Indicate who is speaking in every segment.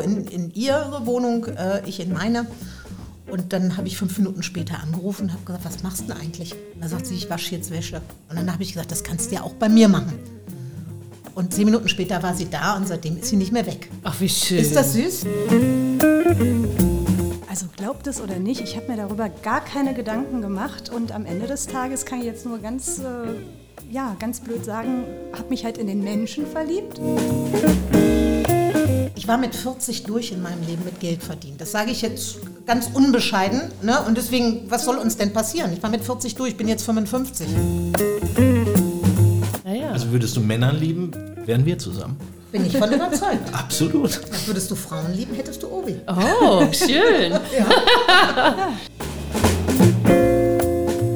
Speaker 1: In, in ihre Wohnung, äh, ich in meine. Und dann habe ich fünf Minuten später angerufen und habe gesagt, was machst du denn eigentlich? Und da sagt sie, ich wasche jetzt Wäsche. Und dann habe ich gesagt, das kannst du ja auch bei mir machen. Und zehn Minuten später war sie da und seitdem ist sie nicht mehr weg.
Speaker 2: Ach, wie schön.
Speaker 1: Ist das süß?
Speaker 3: Also glaubt es oder nicht, ich habe mir darüber gar keine Gedanken gemacht und am Ende des Tages kann ich jetzt nur ganz, äh, ja, ganz blöd sagen, habe mich halt in den Menschen verliebt.
Speaker 1: Ich war mit 40 durch in meinem Leben mit Geld verdienen. Das sage ich jetzt ganz unbescheiden. Ne? Und deswegen, was soll uns denn passieren? Ich war mit 40 durch, bin jetzt 55.
Speaker 2: Ja, ja.
Speaker 4: Also würdest du Männern lieben, wären wir zusammen.
Speaker 1: Bin ich von überzeugt.
Speaker 4: Absolut.
Speaker 1: Würdest du Frauen lieben, hättest du Obi.
Speaker 2: Oh, schön.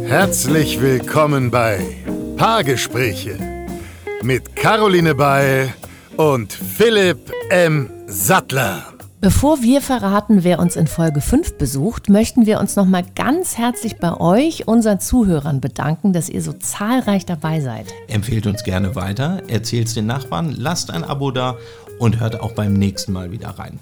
Speaker 5: Herzlich willkommen bei Paargespräche mit Caroline Beil und Philipp M. Sattler.
Speaker 6: Bevor wir verraten, wer uns in Folge 5 besucht, möchten wir uns nochmal ganz herzlich bei euch, unseren Zuhörern, bedanken, dass ihr so zahlreich dabei seid.
Speaker 4: Empfehlt uns gerne weiter, erzählt's den Nachbarn, lasst ein Abo da und hört auch beim nächsten Mal wieder rein.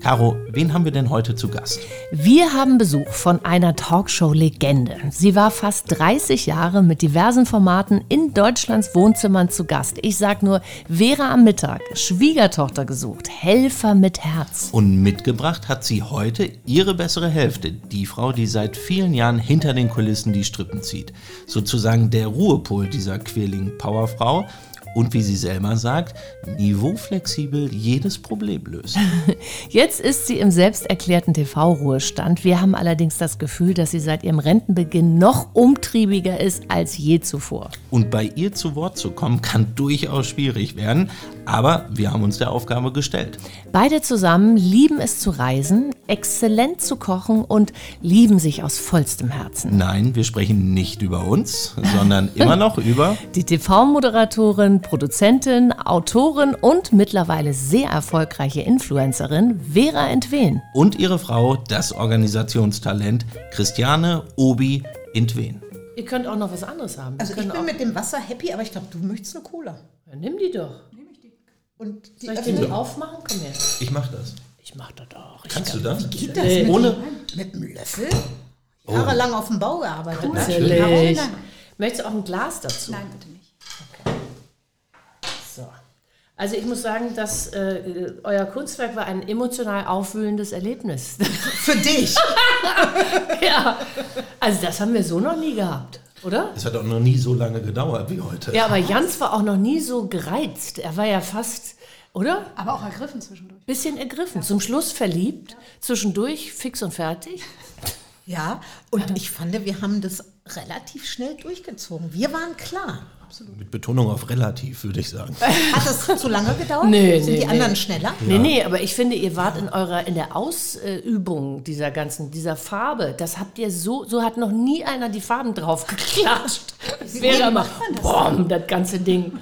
Speaker 4: Caro, wen haben wir denn heute zu Gast?
Speaker 6: Wir haben Besuch von einer Talkshow-Legende. Sie war fast 30 Jahre mit diversen Formaten in Deutschlands Wohnzimmern zu Gast. Ich sag nur Vera am Mittag, Schwiegertochter gesucht, Helfer mit Herz.
Speaker 4: Und mitgebracht hat sie heute ihre bessere Hälfte, die Frau, die seit vielen Jahren hinter den Kulissen die Strippen zieht. Sozusagen der Ruhepol dieser quirligen Powerfrau und wie sie selber sagt, niveauflexibel jedes Problem löst.
Speaker 6: Jetzt ist sie im selbsterklärten TV-Ruhestand. Wir haben allerdings das Gefühl, dass sie seit ihrem Rentenbeginn noch umtriebiger ist als je zuvor.
Speaker 4: Und bei ihr zu Wort zu kommen, kann durchaus schwierig werden, aber wir haben uns der Aufgabe gestellt.
Speaker 6: Beide zusammen lieben es zu reisen, exzellent zu kochen und lieben sich aus vollstem Herzen.
Speaker 4: Nein, wir sprechen nicht über uns, sondern immer noch über
Speaker 6: Die TV-Moderatorin, Produzentin, Autorin und mittlerweile sehr erfolgreiche Influencerin Vera Entwen.
Speaker 4: und ihre Frau, das Organisationstalent Christiane Obi Intwen.
Speaker 2: Ihr könnt auch noch was anderes haben.
Speaker 1: Also ich bin mit dem Wasser happy, aber ich glaube, du möchtest eine Cola.
Speaker 2: ja, nimm die doch.
Speaker 1: Und die
Speaker 2: Soll ich die aufmachen? Komm her.
Speaker 4: Ich mach das.
Speaker 2: Ich mach das auch. Ich
Speaker 4: Kannst du das?
Speaker 1: Geht das
Speaker 2: Nee.
Speaker 1: mit,
Speaker 4: Ohne.
Speaker 1: mit einem Löffel? Jahrelang auf dem Bau gearbeitet.
Speaker 2: Natürlich. Möchtest du auch ein Glas dazu?
Speaker 3: Nein, bitte nicht.
Speaker 2: So. Also ich muss sagen, dass äh, euer Kunstwerk war ein emotional aufwühlendes Erlebnis.
Speaker 1: Für dich.
Speaker 2: ja. Also das haben wir so noch nie gehabt, oder?
Speaker 4: Es hat auch noch nie so lange gedauert wie heute.
Speaker 2: Ja, aber Jans war auch noch nie so gereizt. Er war ja fast, oder?
Speaker 3: Aber auch ergriffen zwischendurch.
Speaker 2: Bisschen ergriffen. Zum Schluss verliebt, zwischendurch fix und fertig.
Speaker 1: Ja, und ich fand, wir haben das relativ schnell durchgezogen. Wir waren klar.
Speaker 4: Mit Betonung auf relativ, würde ich sagen.
Speaker 1: Hat das zu lange gedauert?
Speaker 2: Nee,
Speaker 1: Sind
Speaker 2: nee,
Speaker 1: die
Speaker 2: nee.
Speaker 1: anderen schneller?
Speaker 2: Nee, nee, aber ich finde, ihr wart in eurer, in der Ausübung dieser ganzen, dieser Farbe, das habt ihr so, so hat noch nie einer die Farben drauf geklatscht. Das wäre immer, boom, das ganze Ding.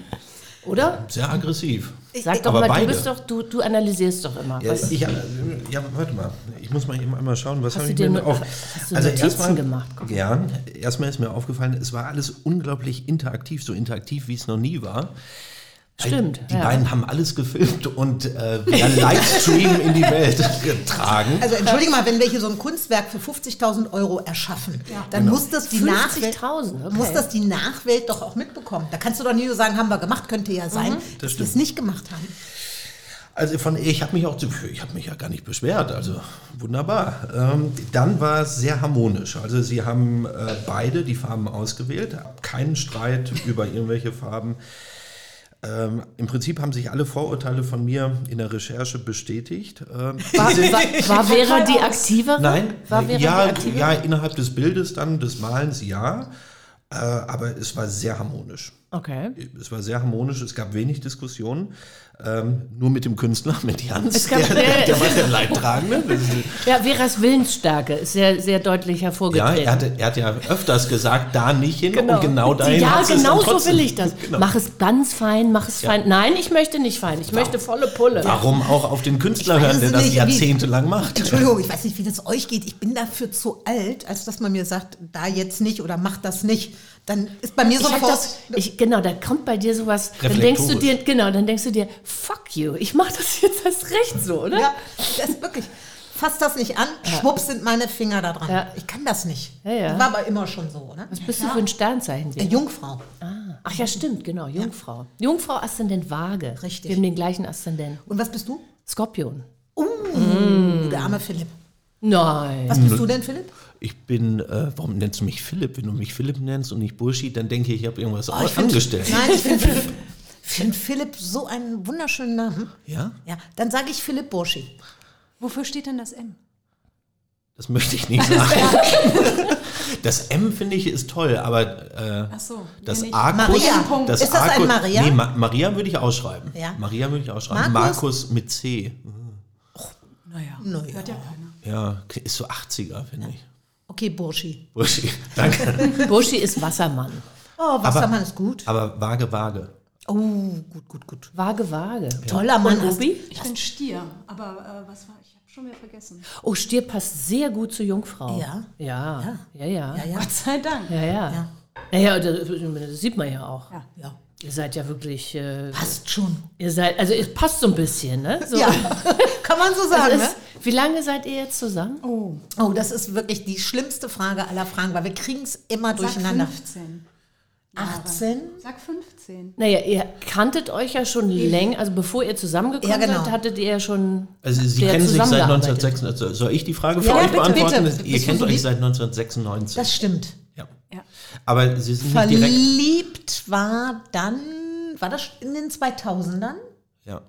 Speaker 2: Oder?
Speaker 4: Sehr aggressiv.
Speaker 2: Sag doch
Speaker 4: Aber
Speaker 2: mal,
Speaker 4: beide.
Speaker 2: du bist doch, du, du analysierst doch immer.
Speaker 4: Ja,
Speaker 2: Was,
Speaker 4: ich, ja, warte mal. Ich muss mal eben einmal schauen, was habe ich
Speaker 2: dir
Speaker 4: auf.
Speaker 2: hast du Notizen
Speaker 4: erstmal-
Speaker 2: gemacht? Guck.
Speaker 4: Ja, erstmal ist mir aufgefallen, es war alles unglaublich interaktiv, so interaktiv, wie es noch nie war.
Speaker 2: Stimmt,
Speaker 4: Die
Speaker 2: ja.
Speaker 4: beiden haben alles gefilmt und äh, via Livestream in die Welt getragen.
Speaker 1: Also entschuldige mal, wenn wir hier so ein Kunstwerk für 50.000 Euro erschaffen, dann muss das die Nachwelt,
Speaker 2: 50.000, okay.
Speaker 1: muss das die Nachwelt doch auch mitbekommen. Da kannst du doch nie so sagen, haben wir gemacht, könnte ja sein, dass wir es nicht gemacht haben.
Speaker 4: Also von ich habe mich auch zu, ich habe mich ja gar nicht beschwert, also wunderbar. Ähm, dann war es sehr harmonisch. Also sie haben äh, beide die Farben ausgewählt, keinen Streit über irgendwelche Farben. Ähm, Im Prinzip haben sich alle Vorurteile von mir in der Recherche bestätigt. Ähm,
Speaker 2: War, war, war Vera die Aktivere?
Speaker 4: Nein,
Speaker 2: War Vera
Speaker 4: ja,
Speaker 2: die Aktivere?
Speaker 4: ja, innerhalb des Bildes dann, des Malens, ja. Äh, aber es war sehr harmonisch.
Speaker 2: Okay.
Speaker 4: Es war sehr harmonisch, es gab wenig Diskussionen. Ähm, nur mit dem Künstler, mit Jans,
Speaker 2: Es gab-
Speaker 4: der, der, der war der Leidtragende.
Speaker 2: Ja, Veras Willensstärke ist sehr, sehr deutlich
Speaker 4: Ja,
Speaker 2: hervorgetreten.
Speaker 4: er, hatte, er hat ja öfters gesagt, da nicht hin und genau dahin.
Speaker 2: Ja, genau so will ich das.
Speaker 4: Genau.
Speaker 2: Mach es ganz fein, mach es fein. Nein, ich möchte nicht fein. Ich möchte volle Pulle.
Speaker 4: Warum auch auf den Künstler hören, der das
Speaker 1: nicht,
Speaker 4: jahrzehntelang macht?
Speaker 1: Entschuldigung, ich weiß nicht, wie das euch geht. Ich bin dafür zu alt, als dass man mir sagt, da jetzt nicht oder mach das nicht. Dann ist bei mir
Speaker 2: Ich
Speaker 1: sofort.
Speaker 2: das, ich, genau, da kommt bei dir sowas, dann denkst du dir, genau, dann denkst du dir, fuck you, ich mach das jetzt erst recht so, oder?
Speaker 1: ja, das ist wirklich. Fass das nicht an, schwupps sind meine Finger da dran.
Speaker 2: Ja.
Speaker 1: Ich kann das nicht.
Speaker 2: Ja, ja.
Speaker 1: War aber immer schon so, ne?
Speaker 2: Was bist du für ein Sternzeichen?
Speaker 1: Äh, Jungfrau.
Speaker 2: Ach ja, stimmt, genau, Jungfrau. Jungfrau, Aszendent Waage.
Speaker 1: Richtig.
Speaker 2: Wir haben den gleichen Aszendent.
Speaker 1: Und was bist du?
Speaker 2: Skorpion.
Speaker 1: Der arme Philipp.
Speaker 2: Nein.
Speaker 1: Was bist du denn, Philipp?
Speaker 4: Ich bin, äh, warum nennst du mich Philipp? Wenn du mich Philipp nennst und nicht Burschi, dann denke ich, ich habe irgendwas
Speaker 1: Oh, ich find-
Speaker 4: angestellt.
Speaker 1: Nein, ich finde Philipp, find Philipp so einen wunderschönen Namen.
Speaker 4: Ja?
Speaker 1: Ja, dann sage ich Philipp Burschi.
Speaker 3: Wofür steht denn das M?
Speaker 4: Das möchte ich nicht sagen. Das M finde ich ist toll, aber äh,
Speaker 3: Ach so,
Speaker 4: das
Speaker 3: nicht.
Speaker 4: Arkus,
Speaker 1: Maria.
Speaker 4: das
Speaker 1: Ist das ein
Speaker 4: Arkus-
Speaker 1: Maria?
Speaker 4: Nee, Ma Maria würde ich ausschreiben.
Speaker 1: Ja.
Speaker 4: Maria würde ich ausschreiben.
Speaker 1: Markus?
Speaker 4: Markus mit C.
Speaker 3: Naja,
Speaker 1: Naja.
Speaker 3: hört ja keiner.
Speaker 4: Ja, ist so 80er, finde ich.
Speaker 1: Okay, Burschi.
Speaker 4: Burschi, danke.
Speaker 2: Burschi ist Wassermann.
Speaker 1: Oh, Wassermann ist gut.
Speaker 4: Aber vage, vage.
Speaker 1: Oh, gut, gut, gut.
Speaker 2: Waage, Waage.
Speaker 1: Toller Mann.
Speaker 2: Obi?
Speaker 3: Ich bin Stier, aber äh, was war, ich habe schon wieder vergessen.
Speaker 2: Oh, Stier passt sehr gut zur Jungfrau.
Speaker 1: Ja.
Speaker 2: Ja, ja, ja.
Speaker 1: Ja, ja.
Speaker 3: Gott sei Dank.
Speaker 2: Ja, ja.
Speaker 1: Ja.
Speaker 2: Naja, das, das sieht man ja auch.
Speaker 3: Ja.
Speaker 1: Ja.
Speaker 2: Ihr seid ja wirklich, äh,
Speaker 1: Passt schon.
Speaker 2: ihr seid, also es passt so ein bisschen, ne? So,
Speaker 1: Ja, kann man so sagen, ne?
Speaker 2: Wie lange seid ihr jetzt zusammen?
Speaker 3: Oh,
Speaker 1: Oh, das ist wirklich die schlimmste Frage aller Fragen, weil wir kriegen es immer
Speaker 3: sag
Speaker 1: durcheinander.
Speaker 3: 15.
Speaker 1: 18?
Speaker 3: Sag 15.
Speaker 2: Naja, ihr kanntet euch ja schon länger, also bevor ihr zusammengekommen
Speaker 1: Ja, genau.
Speaker 2: seid, hattet ihr ja schon
Speaker 4: Also Sie kennen sich seit
Speaker 2: zusammengearbeitet.
Speaker 4: 1996. Also Soll ich die Frage für
Speaker 1: Ja,
Speaker 4: euch
Speaker 1: bitte,
Speaker 4: beantworten?
Speaker 1: bitte.
Speaker 4: Ihr kennt euch seit 1996.
Speaker 1: Das stimmt.
Speaker 4: ja.
Speaker 3: Ja.
Speaker 4: Aber Sie sind nicht direkt.
Speaker 1: Verliebt war dann, war das in den 2000ern?
Speaker 4: Ja.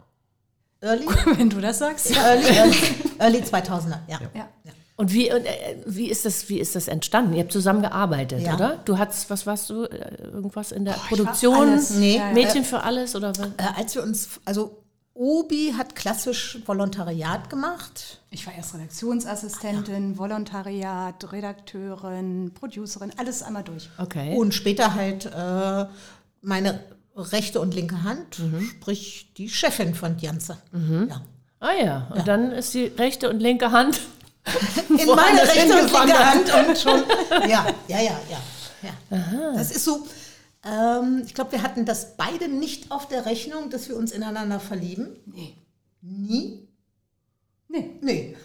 Speaker 1: Early?
Speaker 3: Wenn du das sagst.
Speaker 1: early, early, early 2000er, ja.
Speaker 3: Ja.
Speaker 2: Und wie, und, äh, wie, ist das, wie ist das entstanden? Ihr habt zusammengearbeitet,
Speaker 1: Ja.
Speaker 2: oder? Du hattest, was warst du, äh, irgendwas in der
Speaker 3: war
Speaker 2: Produktion?
Speaker 1: Nee.
Speaker 3: Ja, ja.
Speaker 2: Mädchen für alles oder was?
Speaker 1: Äh, als wir uns, also Obi hat klassisch Volontariat gemacht.
Speaker 3: Ich war erst Redaktionsassistentin, Volontariat, Redakteurin, Producerin, alles einmal durch.
Speaker 2: Okay.
Speaker 1: Und später halt äh, meine rechte und linke Hand,
Speaker 2: Mhm.
Speaker 1: sprich die Chefin von Janze. Ja.
Speaker 2: ah ja, und dann ist die rechte und linke Hand.
Speaker 1: In meine rechte und linke. Hand und schon. Ja, ja, ja, ja. ja. Das ist so. Ähm, ich glaube, wir hatten das beide nicht auf der Rechnung, dass wir uns ineinander verlieben.
Speaker 3: Nee.
Speaker 1: Nie.
Speaker 3: Nee.
Speaker 1: Nee.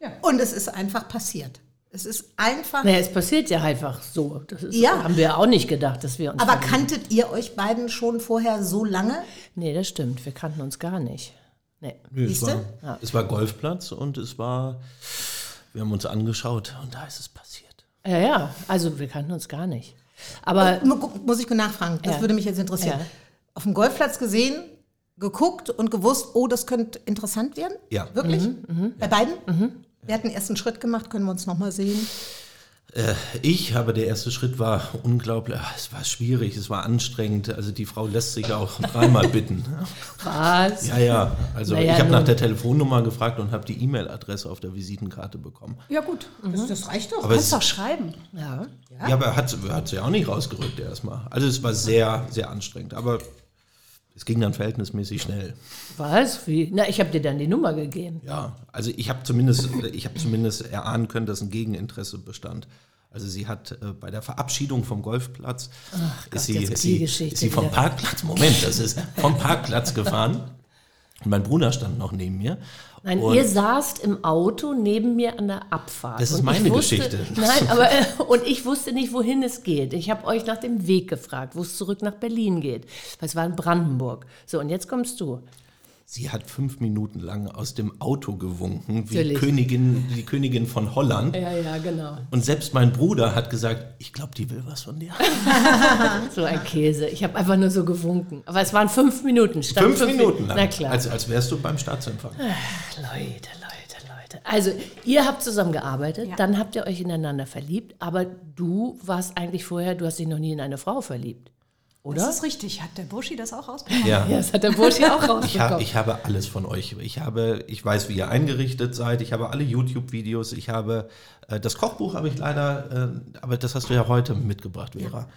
Speaker 3: Ja.
Speaker 1: Und es ist einfach passiert. Es ist einfach.
Speaker 2: Naja, es passiert ja einfach so. Das ist,
Speaker 1: Ja.
Speaker 2: haben wir ja auch nicht gedacht, dass wir uns.
Speaker 1: Aber
Speaker 2: verlieben.
Speaker 1: kanntet ihr euch beiden schon vorher so lange?
Speaker 2: Nee, das stimmt. Wir kannten uns gar nicht. Nee.
Speaker 4: Nö, es, war, es war Golfplatz und es war, wir haben uns angeschaut und da ist es passiert.
Speaker 2: Ja, ja, also wir kannten uns gar nicht. Aber
Speaker 1: Mu- Muss ich nachfragen, das
Speaker 2: Ja.
Speaker 1: würde mich jetzt interessieren.
Speaker 2: Ja.
Speaker 1: Auf dem Golfplatz gesehen, geguckt und gewusst, oh, das könnte interessant werden?
Speaker 4: Ja.
Speaker 1: Wirklich?
Speaker 2: Mhm,
Speaker 1: Bei beiden? Wir hatten erst einen Schritt gemacht, können wir uns nochmal sehen.
Speaker 4: Äh, ich habe, der erste Schritt war unglaublich, ah, es war schwierig, es war anstrengend. Also die Frau lässt sich auch dreimal bitten.
Speaker 2: was?
Speaker 4: Ja, ja. Also
Speaker 2: Naja,
Speaker 4: ich habe nach der Telefonnummer gefragt und habe die E-Mail-Adresse auf der Visitenkarte bekommen.
Speaker 3: Ja, gut.
Speaker 1: Das, das reicht doch.
Speaker 4: Aber
Speaker 3: Kannst
Speaker 4: es,
Speaker 3: doch schreiben.
Speaker 2: Ja.
Speaker 4: ja, aber hat, hat sie auch nicht rausgerückt erstmal. Also es war sehr, sehr anstrengend. Aber es ging dann verhältnismäßig schnell.
Speaker 2: Was? Wie? Na, ich habe dir dann die Nummer gegeben.
Speaker 4: Ja, also ich habe zumindest, ich habe zumindest erahnen können, dass ein Gegeninteresse bestand. Also sie hat äh, bei der Verabschiedung vom Golfplatz
Speaker 2: Gott,
Speaker 4: ist sie,
Speaker 2: jetzt
Speaker 4: ist
Speaker 2: die
Speaker 4: sie,
Speaker 2: Geschichte
Speaker 4: ist sie vom
Speaker 2: wieder.
Speaker 4: Parkplatz, Moment, das ist vom Parkplatz gefahren. Mein Bruder stand noch neben mir.
Speaker 2: Nein,
Speaker 4: Und-
Speaker 2: ihr saßt im Auto neben mir an der Abfahrt.
Speaker 4: Das ist meine
Speaker 2: wusste,
Speaker 4: Geschichte.
Speaker 2: Nein, aber und ich wusste nicht, wohin es geht. Ich habe euch nach dem Weg gefragt, wo es zurück nach Berlin geht. Weil es war in Brandenburg. So, und jetzt kommst du.
Speaker 4: Sie hat fünf Minuten lang aus dem Auto gewunken, wie
Speaker 2: Natürlich.
Speaker 4: Königin, die Königin von Holland.
Speaker 2: Ja, ja, genau.
Speaker 4: Und selbst mein Bruder hat gesagt, ich glaube, die will was von dir.
Speaker 2: So ein Käse. Ich habe einfach nur so gewunken. Aber es waren fünf Minuten. Stand
Speaker 4: Fünf Minuten lang.
Speaker 2: Na klar.
Speaker 4: Als, als wärst du beim Staatsempfang.
Speaker 2: Leute, Leute, Leute. Also, ihr habt zusammen gearbeitet,
Speaker 3: Ja.
Speaker 2: dann habt ihr euch ineinander verliebt, aber du warst eigentlich vorher, du hast dich noch nie in eine Frau verliebt. Oder?
Speaker 3: Das ist richtig. Hat der Buschi das auch rausbekommen?
Speaker 4: Ja.
Speaker 2: ja, das hat der Bursche auch
Speaker 4: Ich,
Speaker 2: rausbekommen.
Speaker 4: hab, ich habe alles von euch. Ich habe, ich weiß, wie ihr eingerichtet seid. Ich habe alle YouTube-Videos. Ich habe äh, das Kochbuch habe ich leider, äh, aber das hast du ja heute mitgebracht, Vera.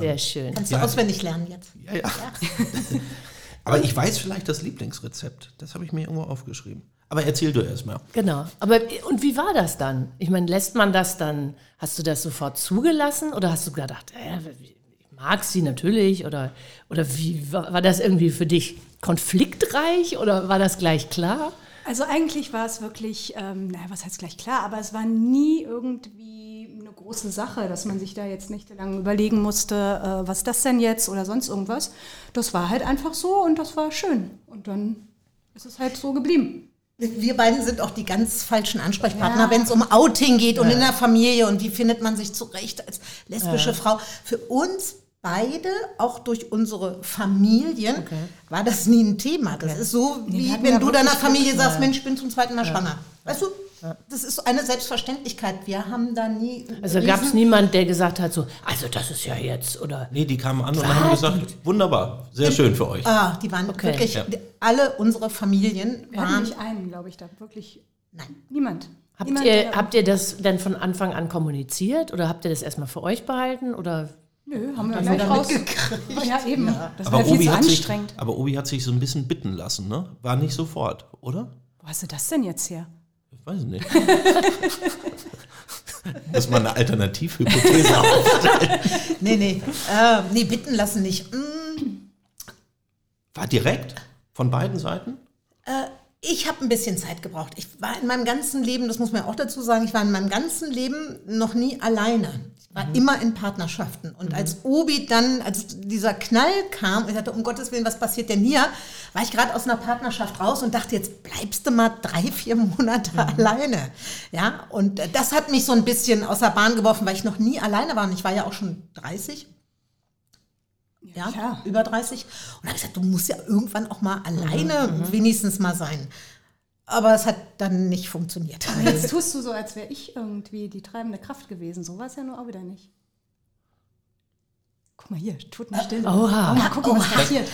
Speaker 2: Sehr schön.
Speaker 1: Kannst du auswendig lernen jetzt.
Speaker 4: Ja, ja. aber ich weiß vielleicht das Lieblingsrezept. Das habe ich mir irgendwo aufgeschrieben. Aber erzähl du erst mal.
Speaker 2: Genau. Aber und wie war das dann? Ich meine, lässt man das dann, hast du das sofort zugelassen oder hast du gedacht, äh, ich mag sie natürlich oder, oder wie war, war das irgendwie für dich konfliktreich oder war das gleich klar?
Speaker 3: Also eigentlich war es wirklich, ähm, naja, was heißt gleich klar, aber es war nie irgendwie eine große Sache, dass man sich da jetzt nächtelang überlegen musste, äh, was das denn jetzt oder sonst irgendwas. Das war halt einfach so und das war schön. Und dann ist es halt so geblieben.
Speaker 1: Wir beiden sind auch die ganz falschen Ansprechpartner,
Speaker 3: Ja.
Speaker 1: wenn es um Outing geht und in der Familie und wie findet man sich zurecht als lesbische Frau. Für uns beide, auch durch unsere Familien, war das nie ein Thema. Das ist so, wie wenn
Speaker 3: ja
Speaker 1: du deiner Familie
Speaker 3: Glück.
Speaker 1: sagst, Mensch, ich bin zum zweiten Mal schwanger. Weißt du, das ist eine Selbstverständlichkeit. Wir haben da nie...
Speaker 2: Also gab es
Speaker 1: riesen-
Speaker 2: niemand, der gesagt hat, so, also das ist ja jetzt oder
Speaker 4: Nee, die kamen an und haben gesagt, wunderbar, sehr schön für euch.
Speaker 1: Ah, die waren
Speaker 2: Okay.
Speaker 1: wirklich,
Speaker 4: Ja.
Speaker 1: alle unsere Familien
Speaker 3: Wir hatten
Speaker 1: waren...
Speaker 3: nicht einen, glaube ich, da wirklich
Speaker 1: Nein.
Speaker 3: niemand.
Speaker 2: Habt
Speaker 3: Niemand,
Speaker 2: ihr, habt ihr das denn von Anfang an kommuniziert oder habt ihr das erstmal für euch behalten? Oder
Speaker 3: Nö, haben wir gleich
Speaker 1: da
Speaker 3: raus.
Speaker 1: mitgekriegt.
Speaker 3: Ja, eben. Das
Speaker 4: Aber
Speaker 3: war viel
Speaker 4: Obi,
Speaker 3: zu
Speaker 4: hat sich,
Speaker 3: anstrengend.
Speaker 4: aber Obi hat sich so ein bisschen bitten lassen, ne? War nicht sofort, oder?
Speaker 3: Wo hast du das denn jetzt her?
Speaker 4: Ich weiß nicht. Muss man eine Alternativhypothese aufstellen.
Speaker 1: Nee, nee, äh, nee, bitten lassen nicht. Mm,
Speaker 4: War direkt von beiden Seiten?
Speaker 1: Ich habe ein bisschen Zeit gebraucht. Ich war in meinem ganzen Leben, das muss man ja auch dazu sagen, ich war in meinem ganzen Leben noch nie alleine. Ich war immer in Partnerschaften. Und als Obi dann, als dieser Knall kam, und ich dachte, um Gottes Willen, was passiert denn hier? War ich gerade aus einer Partnerschaft raus und dachte, jetzt bleibst du mal drei, vier Monate alleine. Ja, und das hat mich so ein bisschen aus der Bahn geworfen, weil ich noch nie alleine war. Und ich war ja auch schon 30. Ja,
Speaker 3: klar.
Speaker 1: über 30. Und da habe ich gesagt, du musst ja irgendwann auch mal alleine wenigstens mal sein. Aber es hat dann nicht funktioniert.
Speaker 3: Jetzt tust du so, als wäre ich irgendwie die treibende Kraft gewesen. So war es ja nur auch wieder nicht. Guck mal hier, still.
Speaker 2: Oha.
Speaker 3: Mal gucken, was passiert.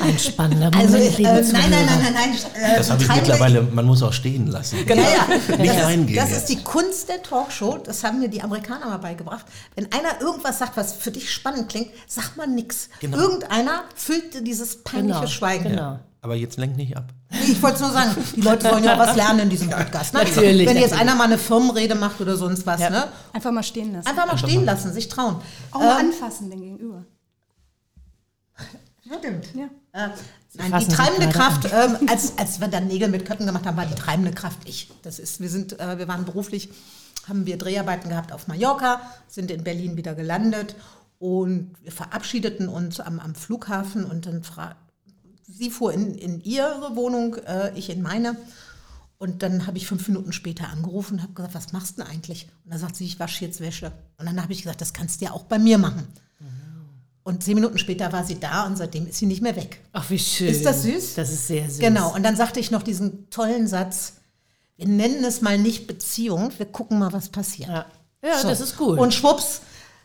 Speaker 2: ein spannender Moment,
Speaker 1: Also, äh, nein, nein, nein, nein, nein. Äh,
Speaker 4: Das habe ich mittlerweile, man muss auch stehen lassen.
Speaker 1: Ja, ja.
Speaker 4: Nicht
Speaker 1: das,
Speaker 4: reingehen
Speaker 1: ist, das ist die Kunst der Talkshow. Das haben mir die Amerikaner mal beigebracht. Wenn einer irgendwas sagt, was für dich spannend klingt, sag mal nix.
Speaker 4: Genau.
Speaker 1: Irgendeiner füllt dieses peinliche
Speaker 2: Genau,
Speaker 1: Schweigen.
Speaker 2: genau.
Speaker 4: Aber jetzt lenk nicht ab.
Speaker 1: Ich wollte es nur sagen, die Leute wollen ja auch was lernen in diesem Podcast. Ne?
Speaker 2: Natürlich,
Speaker 1: Wenn jetzt einer mal eine Firmenrede macht oder sonst was,
Speaker 2: Ja.
Speaker 1: ne?
Speaker 3: Einfach mal stehen lassen.
Speaker 1: einfach mal stehen lassen, sich trauen.
Speaker 3: Auch mal anfassen, den Gegenüber.
Speaker 1: Stimmt.
Speaker 3: Ja.
Speaker 1: Äh, nein, die treibende Kraft, ähm, als, als wir dann Nägel mit Köppen gemacht haben, war die treibende Kraft ich. Das ist, wir sind, äh, wir waren beruflich, haben wir Dreharbeiten gehabt auf Mallorca, sind in Berlin wieder gelandet und wir verabschiedeten uns am, am Flughafen und dann fra sie fuhr in, in ihre Wohnung, äh, ich in meine. Und dann habe ich fünf Minuten später angerufen und habe gesagt, was machst du denn eigentlich? Und dann sagt sie, ich wasche jetzt Wäsche. Und dann habe ich gesagt, das kannst du ja auch bei mir machen. Und zehn Minuten später war sie da und seitdem ist sie nicht mehr weg.
Speaker 2: Ach, wie schön.
Speaker 1: Ist das süß?
Speaker 2: Das ist sehr süß.
Speaker 1: Genau. Und dann sagte ich noch diesen tollen Satz, wir nennen es mal nicht Beziehung, wir gucken mal, was passiert.
Speaker 2: Ja, ja
Speaker 1: So.
Speaker 2: das ist gut.
Speaker 1: Und schwupps,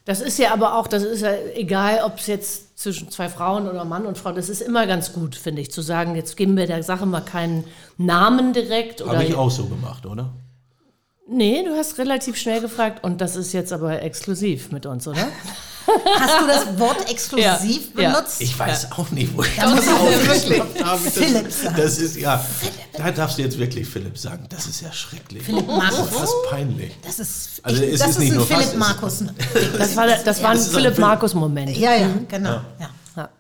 Speaker 2: Das ist ja aber auch, das ist ja egal, ob es jetzt zwischen zwei Frauen oder Mann und Frau, das ist immer ganz gut, finde ich, zu sagen, jetzt geben wir der Sache mal keinen Namen direkt. Oder
Speaker 4: Habe ich auch so gemacht, oder?
Speaker 2: Nee, du hast relativ schnell gefragt und das ist jetzt aber exklusiv mit uns, oder?
Speaker 1: hast du das Wort exklusiv
Speaker 2: Ja, ja.
Speaker 1: benutzt?
Speaker 4: Ich weiß auch nicht, wo ich das
Speaker 1: mir
Speaker 4: aufgeschnappt habe. Das,
Speaker 1: Philipp sagen.
Speaker 4: das ist ja, da darfst du jetzt wirklich Philipp sagen. Das ist ja schrecklich.
Speaker 1: Philipp Markus.
Speaker 4: Fast peinlich.
Speaker 1: Das ist,
Speaker 4: Also es
Speaker 1: das
Speaker 4: ist
Speaker 1: ist,
Speaker 4: nicht
Speaker 1: ein
Speaker 4: nur fast,
Speaker 1: Philipp
Speaker 4: es-
Speaker 1: Markus.
Speaker 2: Das war, das war ein
Speaker 4: Das ist ein
Speaker 2: Philipp-Markus-Moment.
Speaker 1: ja, ja, genau. Ja.